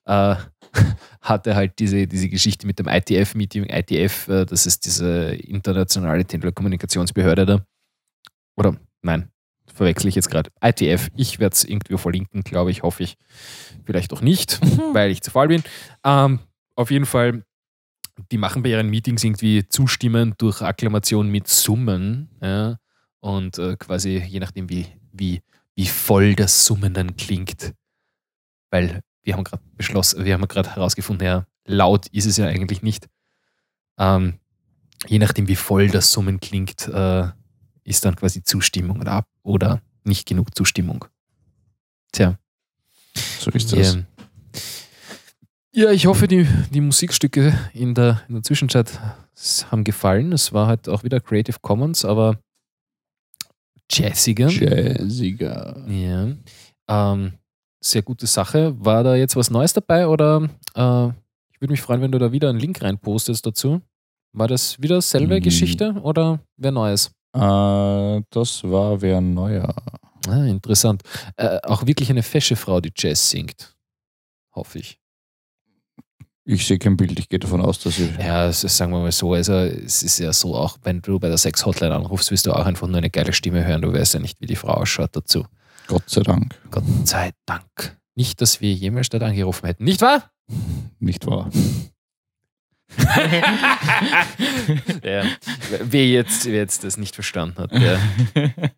äh, hatte halt diese, diese Geschichte mit dem ITF-Meeting. ITF, äh, das ist diese internationale Telekommunikationsbehörde da. Oder nein, verwechsel ich jetzt gerade. ITF, ich werde es irgendwie verlinken, glaube ich, hoffe ich. Vielleicht auch nicht, weil ich zu faul bin. Ähm, auf jeden Fall die machen bei ihren Meetings irgendwie Zustimmen durch Akklamation mit Summen. Ja? Und äh, quasi je nachdem, wie, wie, wie voll das Summen dann klingt. Weil wir haben gerade beschlossen, wir haben gerade herausgefunden, ja, laut ist es ja eigentlich nicht. Ähm, je nachdem, wie voll das Summen klingt, äh, ist dann quasi Zustimmung oder, ab oder nicht genug Zustimmung. Tja. So ist das. Ja. Ja, ich hoffe, die, die Musikstücke in der, in der Zwischenzeit haben gefallen. Es war halt auch wieder Creative Commons, aber jazziger. Jazziger. Ja. Ähm, sehr gute Sache. War da jetzt was Neues dabei oder äh, ich würde mich freuen, wenn du da wieder einen Link reinpostest dazu. War das wieder selbe Mm. Geschichte oder wer Neues? Äh, das war wer neuer. Ah, interessant. Äh, auch wirklich eine fesche Frau, die Jazz singt. Hoffe ich. Ich sehe kein Bild, ich gehe davon aus, dass ich. Ja, ist, sagen wir mal so, also es ist ja so, auch wenn du bei der Sex-Hotline anrufst, wirst du auch einfach nur eine geile Stimme hören. Du weißt ja nicht, wie die Frau ausschaut dazu. Gott sei Dank. Gott sei Dank. Nicht, dass wir jemals dort angerufen hätten. Nicht wahr? Nicht wahr? ja. Wer, jetzt, wer jetzt das nicht verstanden hat, der,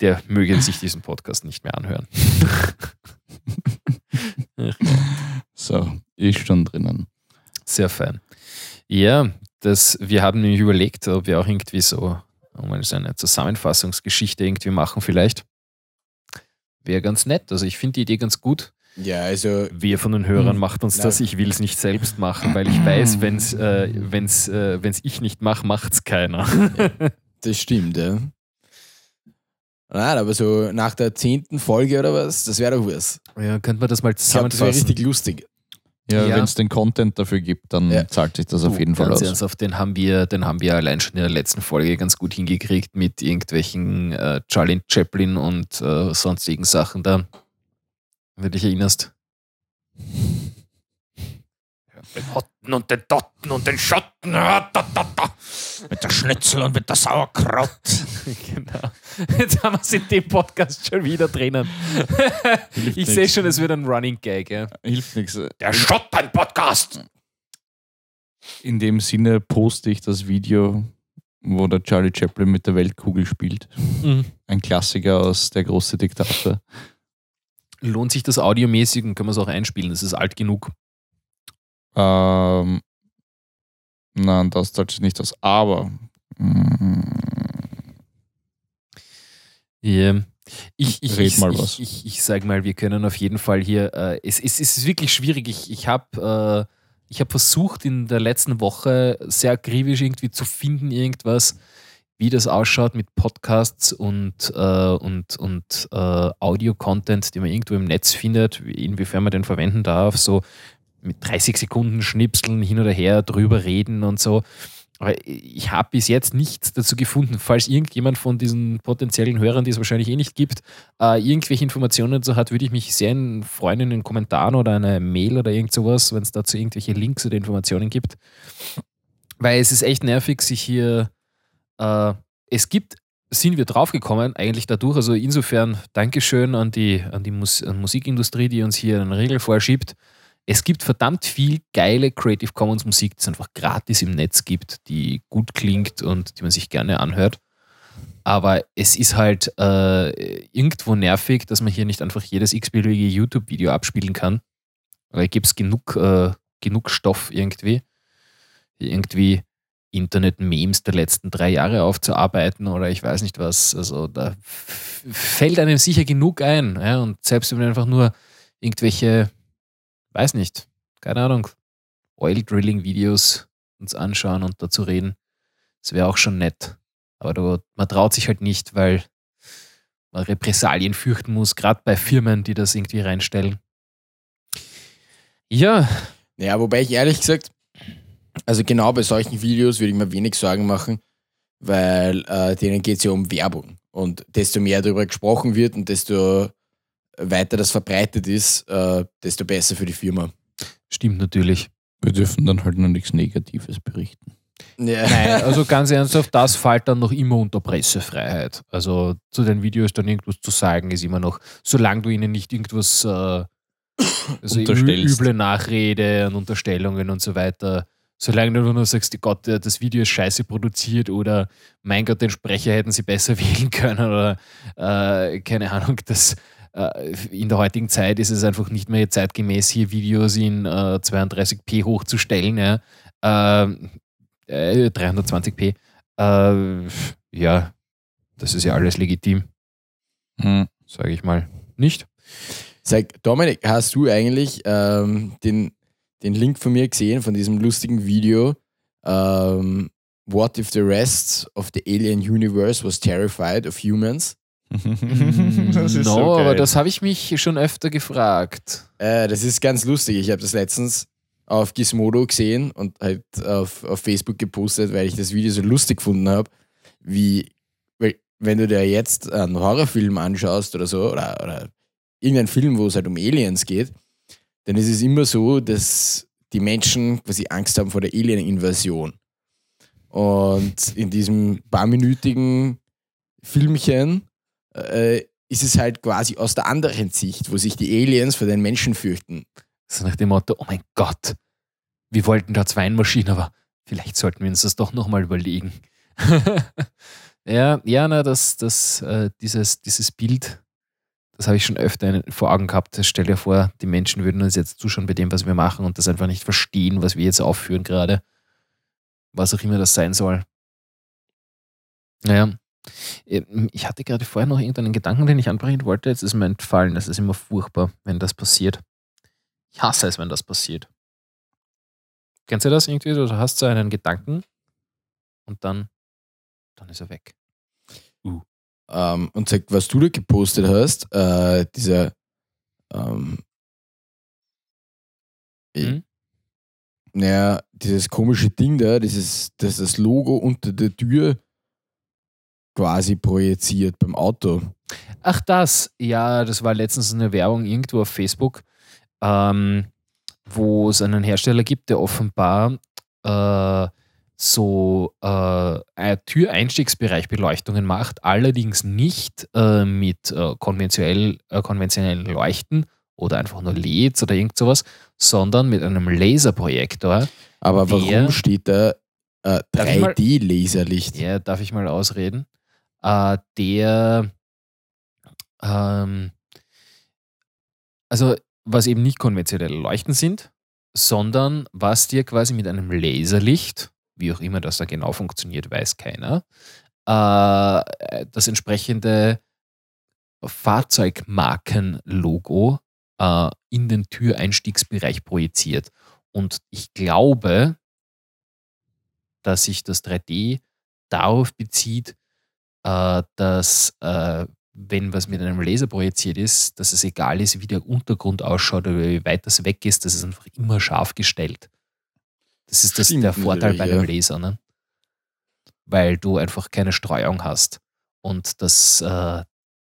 der möge sich diesen Podcast nicht mehr anhören. So, ist schon drinnen. Sehr fein. Ja, das, wir haben nämlich überlegt, ob wir auch irgendwie so eine Zusammenfassungsgeschichte irgendwie machen vielleicht. Wäre ganz nett. Also ich finde die Idee ganz gut. Ja, also Wer von den Hörern Hm. macht uns Nein. das? Ich will es nicht selbst machen, weil ich weiß, wenn es äh, wenn's, äh, wenn's ich nicht mache, macht es keiner. das stimmt, ja. Nein, aber so nach der zehnten Folge oder was, das wäre doch was. ja, könnte man das mal Ich glaube, das wäre zusammenfassen? richtig lustig. Ja, Ja. wenn es den Content dafür gibt, dann Ja. zahlt sich das auf jeden Fall Ganz aus. ernsthaft, den haben, wir, den haben wir allein schon in der letzten Folge ganz gut hingekriegt mit irgendwelchen äh, Charlie Chaplin und äh, sonstigen Sachen da. Wenn du dich erinnerst. Den Hotten und den Dotten und den Schotten. ah, Da, da, da. Mit der Schnitzel und mit der Sauerkraut. genau. Jetzt haben wir es in dem Podcast schon wieder drinnen. ich sehe schon, es wird ein Running Gag. Ja. Hilft nichts. Der Schotten-Podcast. In dem Sinne poste ich das Video, wo der Charlie Chaplin mit der Weltkugel spielt. Mhm. Ein Klassiker aus Der große Diktator. Lohnt sich das audiomäßig und können wir es auch einspielen? Das ist alt genug. Ähm, nein, das sich nicht aus. Aber mm, Ja. Ich, ich, Red ich, mal ich, was. Ich, ich, sag mal, wir können auf jeden Fall hier, äh, es, es, es ist wirklich schwierig. Ich, ich habe Ich habe versucht, in der letzten Woche sehr akribisch irgendwie zu finden, irgendwas, wie das ausschaut mit Podcasts und, äh, und, und äh, Audio-Content, die man irgendwo im Netz findet, inwiefern man den verwenden darf, so mit 30 Sekunden Schnipseln hin oder her drüber reden und so. Aber ich habe bis jetzt nichts dazu gefunden. Falls irgendjemand von diesen potenziellen Hörern, die es wahrscheinlich eh nicht gibt, äh, irgendwelche Informationen dazu hat, würde ich mich sehr freuen in den Kommentaren oder eine Mail oder irgend sowas, wenn es dazu irgendwelche Links oder Informationen gibt. Weil es ist echt nervig, sich hier. Äh, es gibt, sind wir draufgekommen, eigentlich dadurch. Also insofern Dankeschön an die, an die Mus an Musikindustrie, die uns hier einen Regel vorschiebt es gibt verdammt viel geile Creative Commons Musik, die es einfach gratis im Netz gibt, die gut klingt und die man sich gerne anhört. Aber es ist halt äh, irgendwo nervig, dass man hier nicht einfach jedes x-beliebige YouTube-Video abspielen kann. Weil gibt es genug, äh, genug Stoff irgendwie. Irgendwie Internet-Memes der letzten drei Jahre aufzuarbeiten oder ich weiß nicht was. Also da fällt einem sicher genug ein. Ja? Und selbst wenn man einfach nur irgendwelche weiß nicht, keine Ahnung, Oil Drilling Videos uns anschauen und dazu reden. Das wäre auch schon nett. Aber da, man traut sich halt nicht, weil man Repressalien fürchten muss, gerade bei Firmen, die das irgendwie reinstellen. Ja. Ja, wobei ich ehrlich gesagt, also genau bei solchen Videos würde ich mir wenig Sorgen machen, weil äh, denen geht es ja um Werbung. Und desto mehr darüber gesprochen wird und desto weiter das verbreitet ist, äh, desto besser für die Firma. Stimmt natürlich. Wir dürfen dann halt noch nichts Negatives berichten. Ja. Nein, also ganz ernsthaft, das fällt dann noch immer unter Pressefreiheit. Also zu den Videos dann irgendwas zu sagen, ist immer noch, solange du ihnen nicht irgendwas äh, also üble Nachrede und Unterstellungen und so weiter, solange du nur sagst, Gott, das Video ist scheiße produziert oder mein Gott, den Sprecher hätten sie besser wählen können oder äh, keine Ahnung, das in der heutigen Zeit ist es einfach nicht mehr zeitgemäß, hier Videos in äh, 32p hochzustellen. Ja. Äh, 320p. Äh, ja, das ist ja alles legitim. Hm. Sage ich mal. Nicht? Sag, Dominik, hast du eigentlich ähm, den, den Link von mir gesehen, von diesem lustigen Video? Ähm, What if the rest of the alien universe was terrified of humans? das ist no, so aber das habe ich mich schon öfter gefragt. Äh, das ist ganz lustig. Ich habe das letztens auf Gizmodo gesehen und halt auf, auf Facebook gepostet, weil ich das Video so lustig gefunden habe, wie, weil, wenn du dir jetzt einen Horrorfilm anschaust oder so, oder, oder irgendeinen Film, wo es halt um Aliens geht, dann ist es immer so, dass die Menschen quasi Angst haben vor der Alien-Invasion. Und in diesem paarminütigen Filmchen äh, ist es halt quasi aus der anderen Sicht, wo sich die Aliens vor den Menschen fürchten. So nach dem Motto, oh mein Gott, wir wollten da zwei Maschinen, aber vielleicht sollten wir uns das doch nochmal überlegen. ja, ja, na, das, das, äh, dieses, dieses Bild, das habe ich schon öfter vor Augen gehabt. Stell dir vor, die Menschen würden uns jetzt zuschauen bei dem, was wir machen und das einfach nicht verstehen, was wir jetzt aufführen gerade. Was auch immer das sein soll. Naja, ich hatte gerade vorher noch irgendeinen Gedanken, den ich anbringen wollte. Jetzt ist mir entfallen. Das ist immer furchtbar, wenn das passiert. Ich hasse es, wenn das passiert. Kennst du das irgendwie? Du hast so einen Gedanken und dann, dann ist er weg. Uh. Ähm, und sag, was du da gepostet hast, äh, dieser ähm, hm? naja, dieses komische Ding da, dieses, das, das Logo unter der Tür quasi projiziert beim Auto. Ach das, ja, das war letztens eine Werbung irgendwo auf Facebook, ähm, wo es einen Hersteller gibt, der offenbar äh, so äh, Türeinstiegsbereich Beleuchtungen macht, allerdings nicht äh, mit äh, konventionell, äh, konventionellen Leuchten oder einfach nur LEDs oder irgend sowas, sondern mit einem Laserprojektor. Aber warum steht da 3D-Laserlicht? Ja, darf ich mal ausreden? Äh, der ähm, also was eben nicht konventionelle Leuchten sind, sondern was dir quasi mit einem Laserlicht, wie auch immer das da genau funktioniert, weiß keiner, äh, das entsprechende Fahrzeugmarkenlogo äh, in den Türeinstiegsbereich projiziert. Und ich glaube, dass sich das 3D darauf bezieht, äh, dass äh, wenn was mit einem Laser projiziert ist, dass es egal ist, wie der Untergrund ausschaut oder wie weit das weg ist, das ist einfach immer scharf gestellt. Das ist das, Stimmt der Vorteil bei einem Laser, ne? weil du einfach keine Streuung hast und das äh,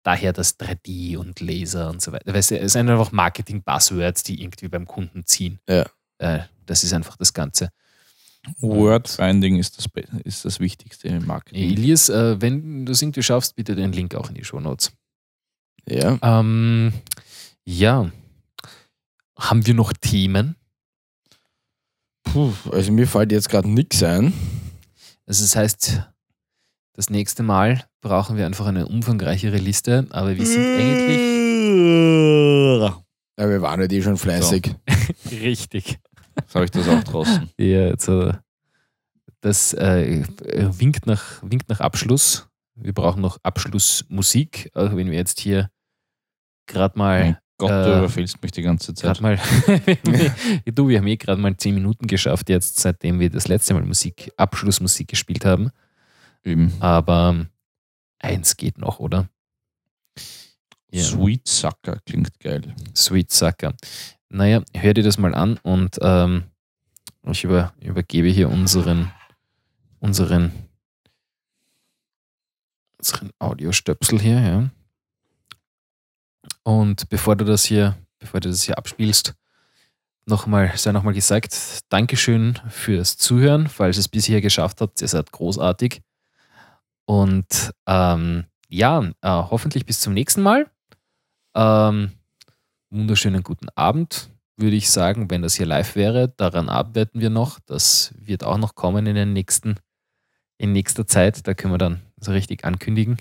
daher das 3D und Laser und so weiter. Weißt du, es sind einfach Marketing-Buzzwords, die irgendwie beim Kunden ziehen. Ja. Äh, das ist einfach das Ganze. Wordfinding ist das, ist das Wichtigste im Marketing. Elias, äh, wenn du es irgendwie schaffst, bitte den Link auch in die Shownotes. Ja. Ähm, ja. Haben wir noch Themen? Puh, also mir fällt jetzt gerade nichts ein. Also das heißt, das nächste Mal brauchen wir einfach eine umfangreichere Liste, aber wir sind eigentlich Ja, wir waren ja eh schon fleißig. richtig. Jetzt habe ich das auch draußen. Ja, jetzt, äh, das äh, winkt, nach, winkt nach Abschluss. Wir brauchen noch Abschlussmusik, auch wenn wir jetzt hier gerade mal Mein Gott, äh, du überfällst mich die ganze Zeit. Mal, du, wir haben eh gerade mal zehn Minuten geschafft, jetzt, seitdem wir das letzte Mal Musik, Abschlussmusik gespielt haben. Eben. Aber ähm, eins geht noch, oder? Ja. Sweet Sucker klingt geil. Sweet Sucker. Naja, hör dir das mal an und ähm, ich über, übergebe hier unseren, unseren, unseren Audiostöpsel hier, ja. Und bevor du das hier, bevor du das hier abspielst, nochmal, sei nochmal gesagt, Dankeschön fürs Zuhören, falls ihr es bisher geschafft habt, ihr seid großartig. Und ähm, ja, äh, hoffentlich bis zum nächsten Mal. Ähm, wunderschönen guten Abend, würde ich sagen, wenn das hier live wäre. Daran arbeiten wir noch. Das wird auch noch kommen in den nächsten, in nächster Zeit. Da können wir dann so richtig ankündigen.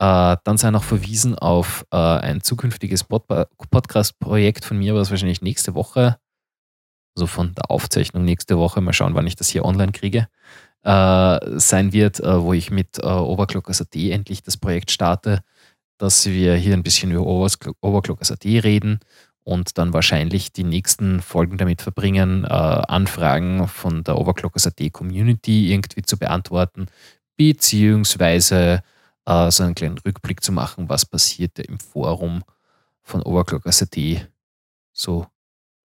Äh, dann sei noch verwiesen auf äh, ein zukünftiges Pod Podcast-Projekt von mir, was wahrscheinlich nächste Woche, also von der Aufzeichnung nächste Woche, mal schauen, wann ich das hier online kriege, äh, sein wird, äh, wo ich mit äh, Overclockers.at endlich das Projekt starte, dass wir hier ein bisschen über Overclock- Overclockers.at reden und dann wahrscheinlich die nächsten Folgen damit verbringen, äh, Anfragen von der Overclockers.at Community irgendwie zu beantworten, beziehungsweise äh, so einen kleinen Rückblick zu machen, was passierte im Forum von Overclockers.at so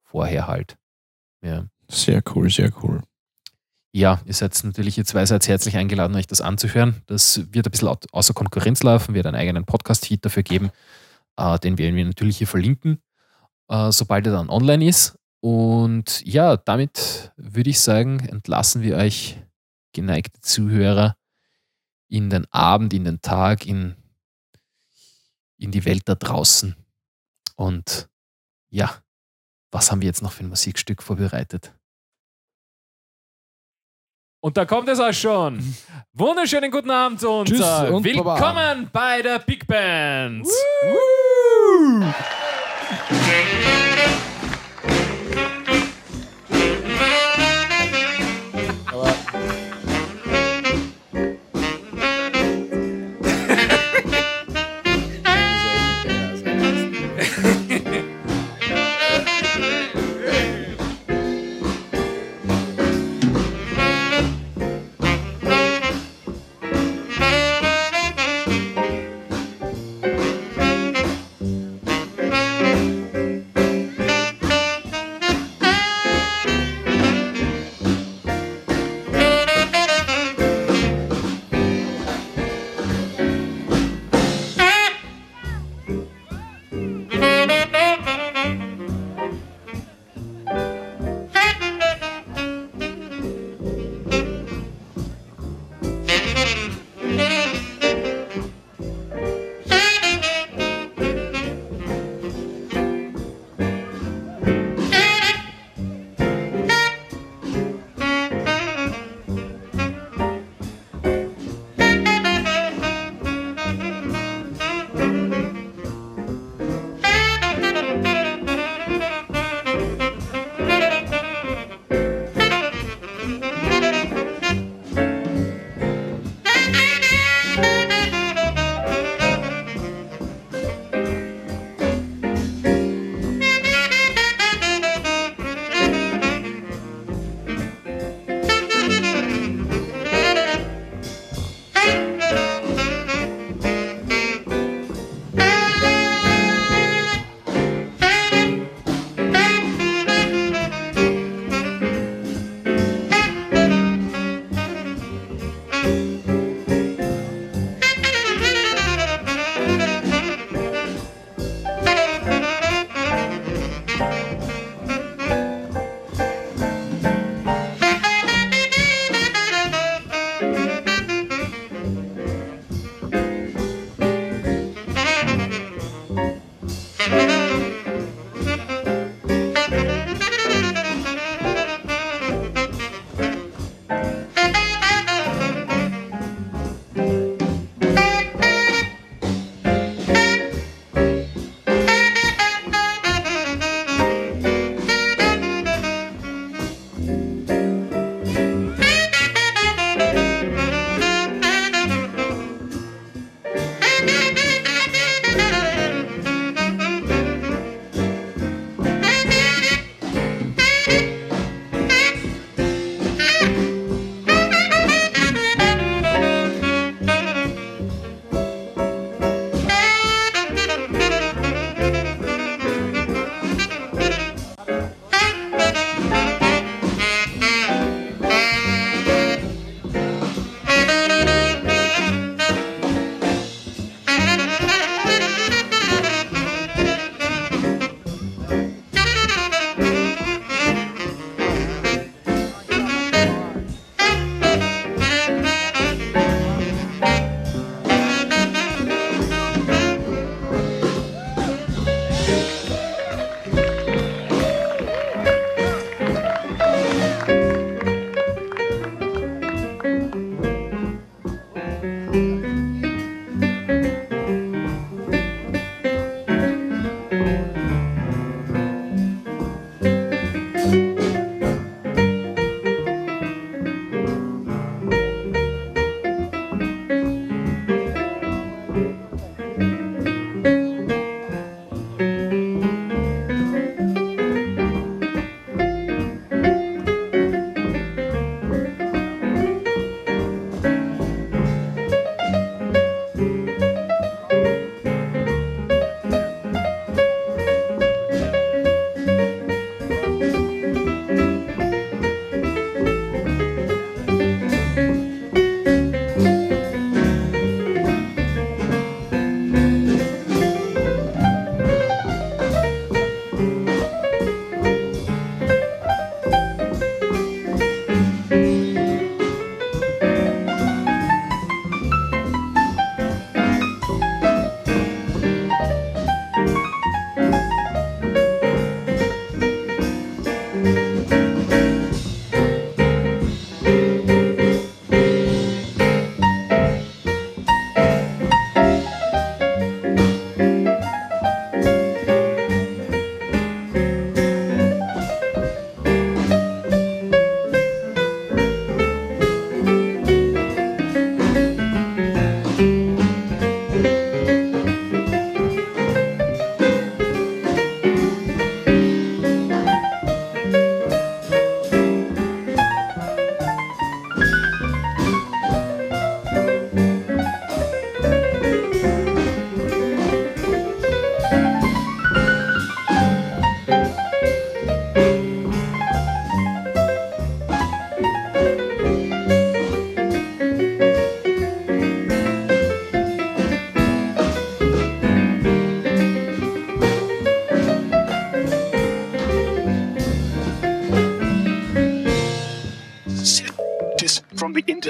vorher halt. Ja. Sehr cool, sehr cool. Ja, ihr seid natürlich, ihr zwei seid herzlich eingeladen, euch das anzuhören. Das wird ein bisschen au- außer Konkurrenz laufen, wird einen eigenen Podcast-Feed dafür geben, äh, den werden wir natürlich hier verlinken, äh, sobald er dann online ist. Und ja, damit würde ich sagen, entlassen wir euch, geneigte Zuhörer, in den Abend, in den Tag, in, in die Welt da draußen. Und ja, was haben wir jetzt noch für ein Musikstück vorbereitet? Und da kommt es auch schon. Wunderschönen guten Abend und, Tschüss und Baba. willkommen bei der Big Band. Aber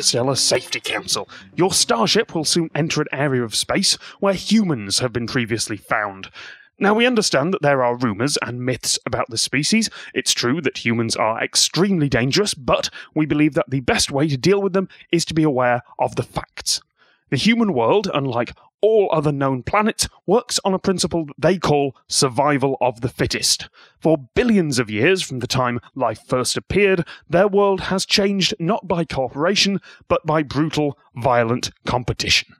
Interstellar Safety Council. Your starship will soon enter an area of space where humans have been previously found. Now, we understand that there are rumours and myths about the species. It's true that humans are extremely dangerous, but we believe that the best way to deal with them is to be aware of the facts. The human world, unlike all other known planets, works on a principle that they call survival of the fittest. For billions of years from the time life first appeared, their world has changed not by cooperation, but by brutal, violent competition.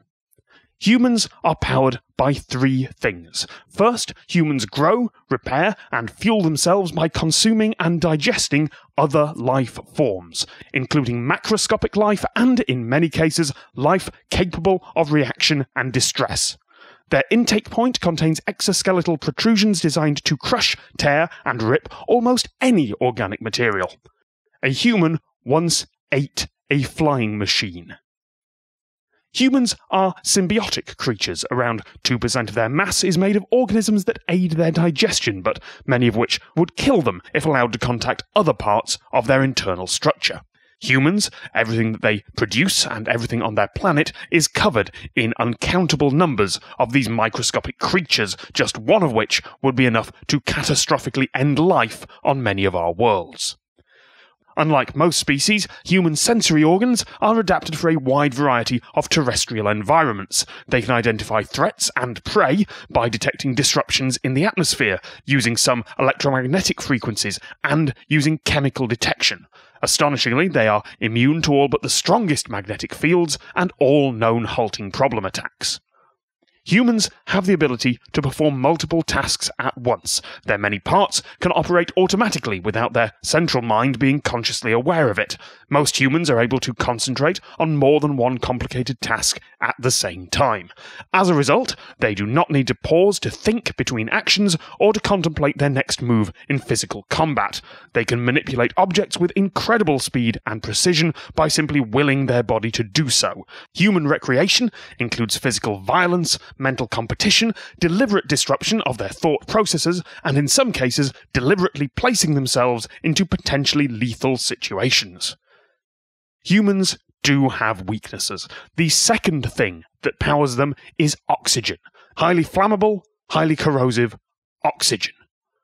Humans are powered by three things. First, humans grow, repair, and fuel themselves by consuming and digesting other life forms, including macroscopic life and, in many cases, life capable of reaction and distress. Their intake point contains exoskeletal protrusions designed to crush, tear, and rip almost any organic material. A human once ate a flying machine. Humans are symbiotic creatures. Around 2% of their mass is made of organisms that aid their digestion, but many of which would kill them if allowed to contact other parts of their internal structure. Humans, everything that they produce and everything on their planet is covered in uncountable numbers of these microscopic creatures, just one of which would be enough to catastrophically end life on many of our worlds. Unlike most species, human sensory organs are adapted for a wide variety of terrestrial environments. They can identify threats and prey by detecting disruptions in the atmosphere, using some electromagnetic frequencies, and using chemical detection. Astonishingly, they are immune to all but the strongest magnetic fields and all known halting problem attacks. Humans have the ability to perform multiple tasks at once. Their many parts can operate automatically without their central mind being consciously aware of it. Most humans are able to concentrate on more than one complicated task at the same time. As a result, they do not need to pause to think between actions or to contemplate their next move in physical combat. They can manipulate objects with incredible speed and precision by simply willing their body to do so. Human recreation includes physical violence, mental competition, deliberate disruption of their thought processes, and in some cases, deliberately placing themselves into potentially lethal situations. Humans do have weaknesses. The second thing that powers them is oxygen. Highly flammable, highly corrosive oxygen.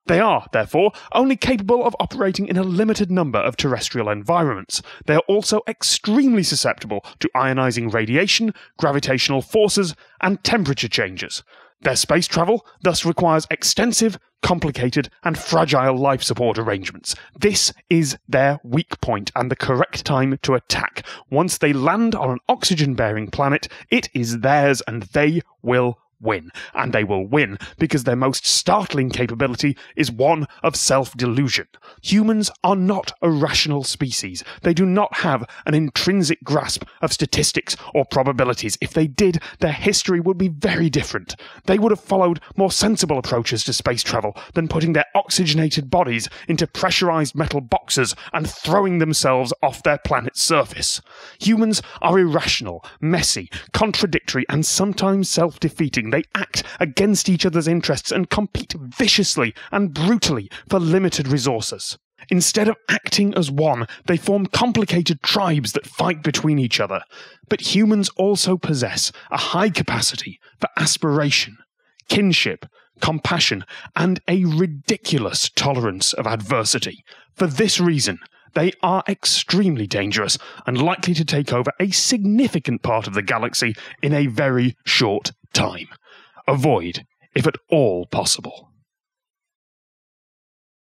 They are, therefore, only capable of operating in a limited number of terrestrial environments. They are also extremely susceptible to ionizing radiation, gravitational forces, and temperature changes. Their space travel thus requires extensive, complicated, and fragile life support arrangements. This is their weak point and the correct time to attack. Once they land on an oxygen bearing planet, it is theirs and they will win. And they will win because their most startling capability is one of self delusion. Humans are not a rational species. They do not have an intrinsic grasp of statistics or probabilities. If they did, their history would be very different. They would have followed more sensible approaches to space travel than putting their oxygenated bodies into pressurized metal boxes and throwing themselves off their planet's surface. Humans are irrational, messy, contradictory, and sometimes self defeating. They act against each other's interests and compete viciously and brutally for limited resources. Instead of acting as one, they form complicated tribes that fight between each other. But humans also possess a high capacity for aspiration, kinship, compassion, and a ridiculous tolerance of adversity. For this reason, they are extremely dangerous and likely to take over a significant part of the galaxy in a very short time. Avoid, if at all possible.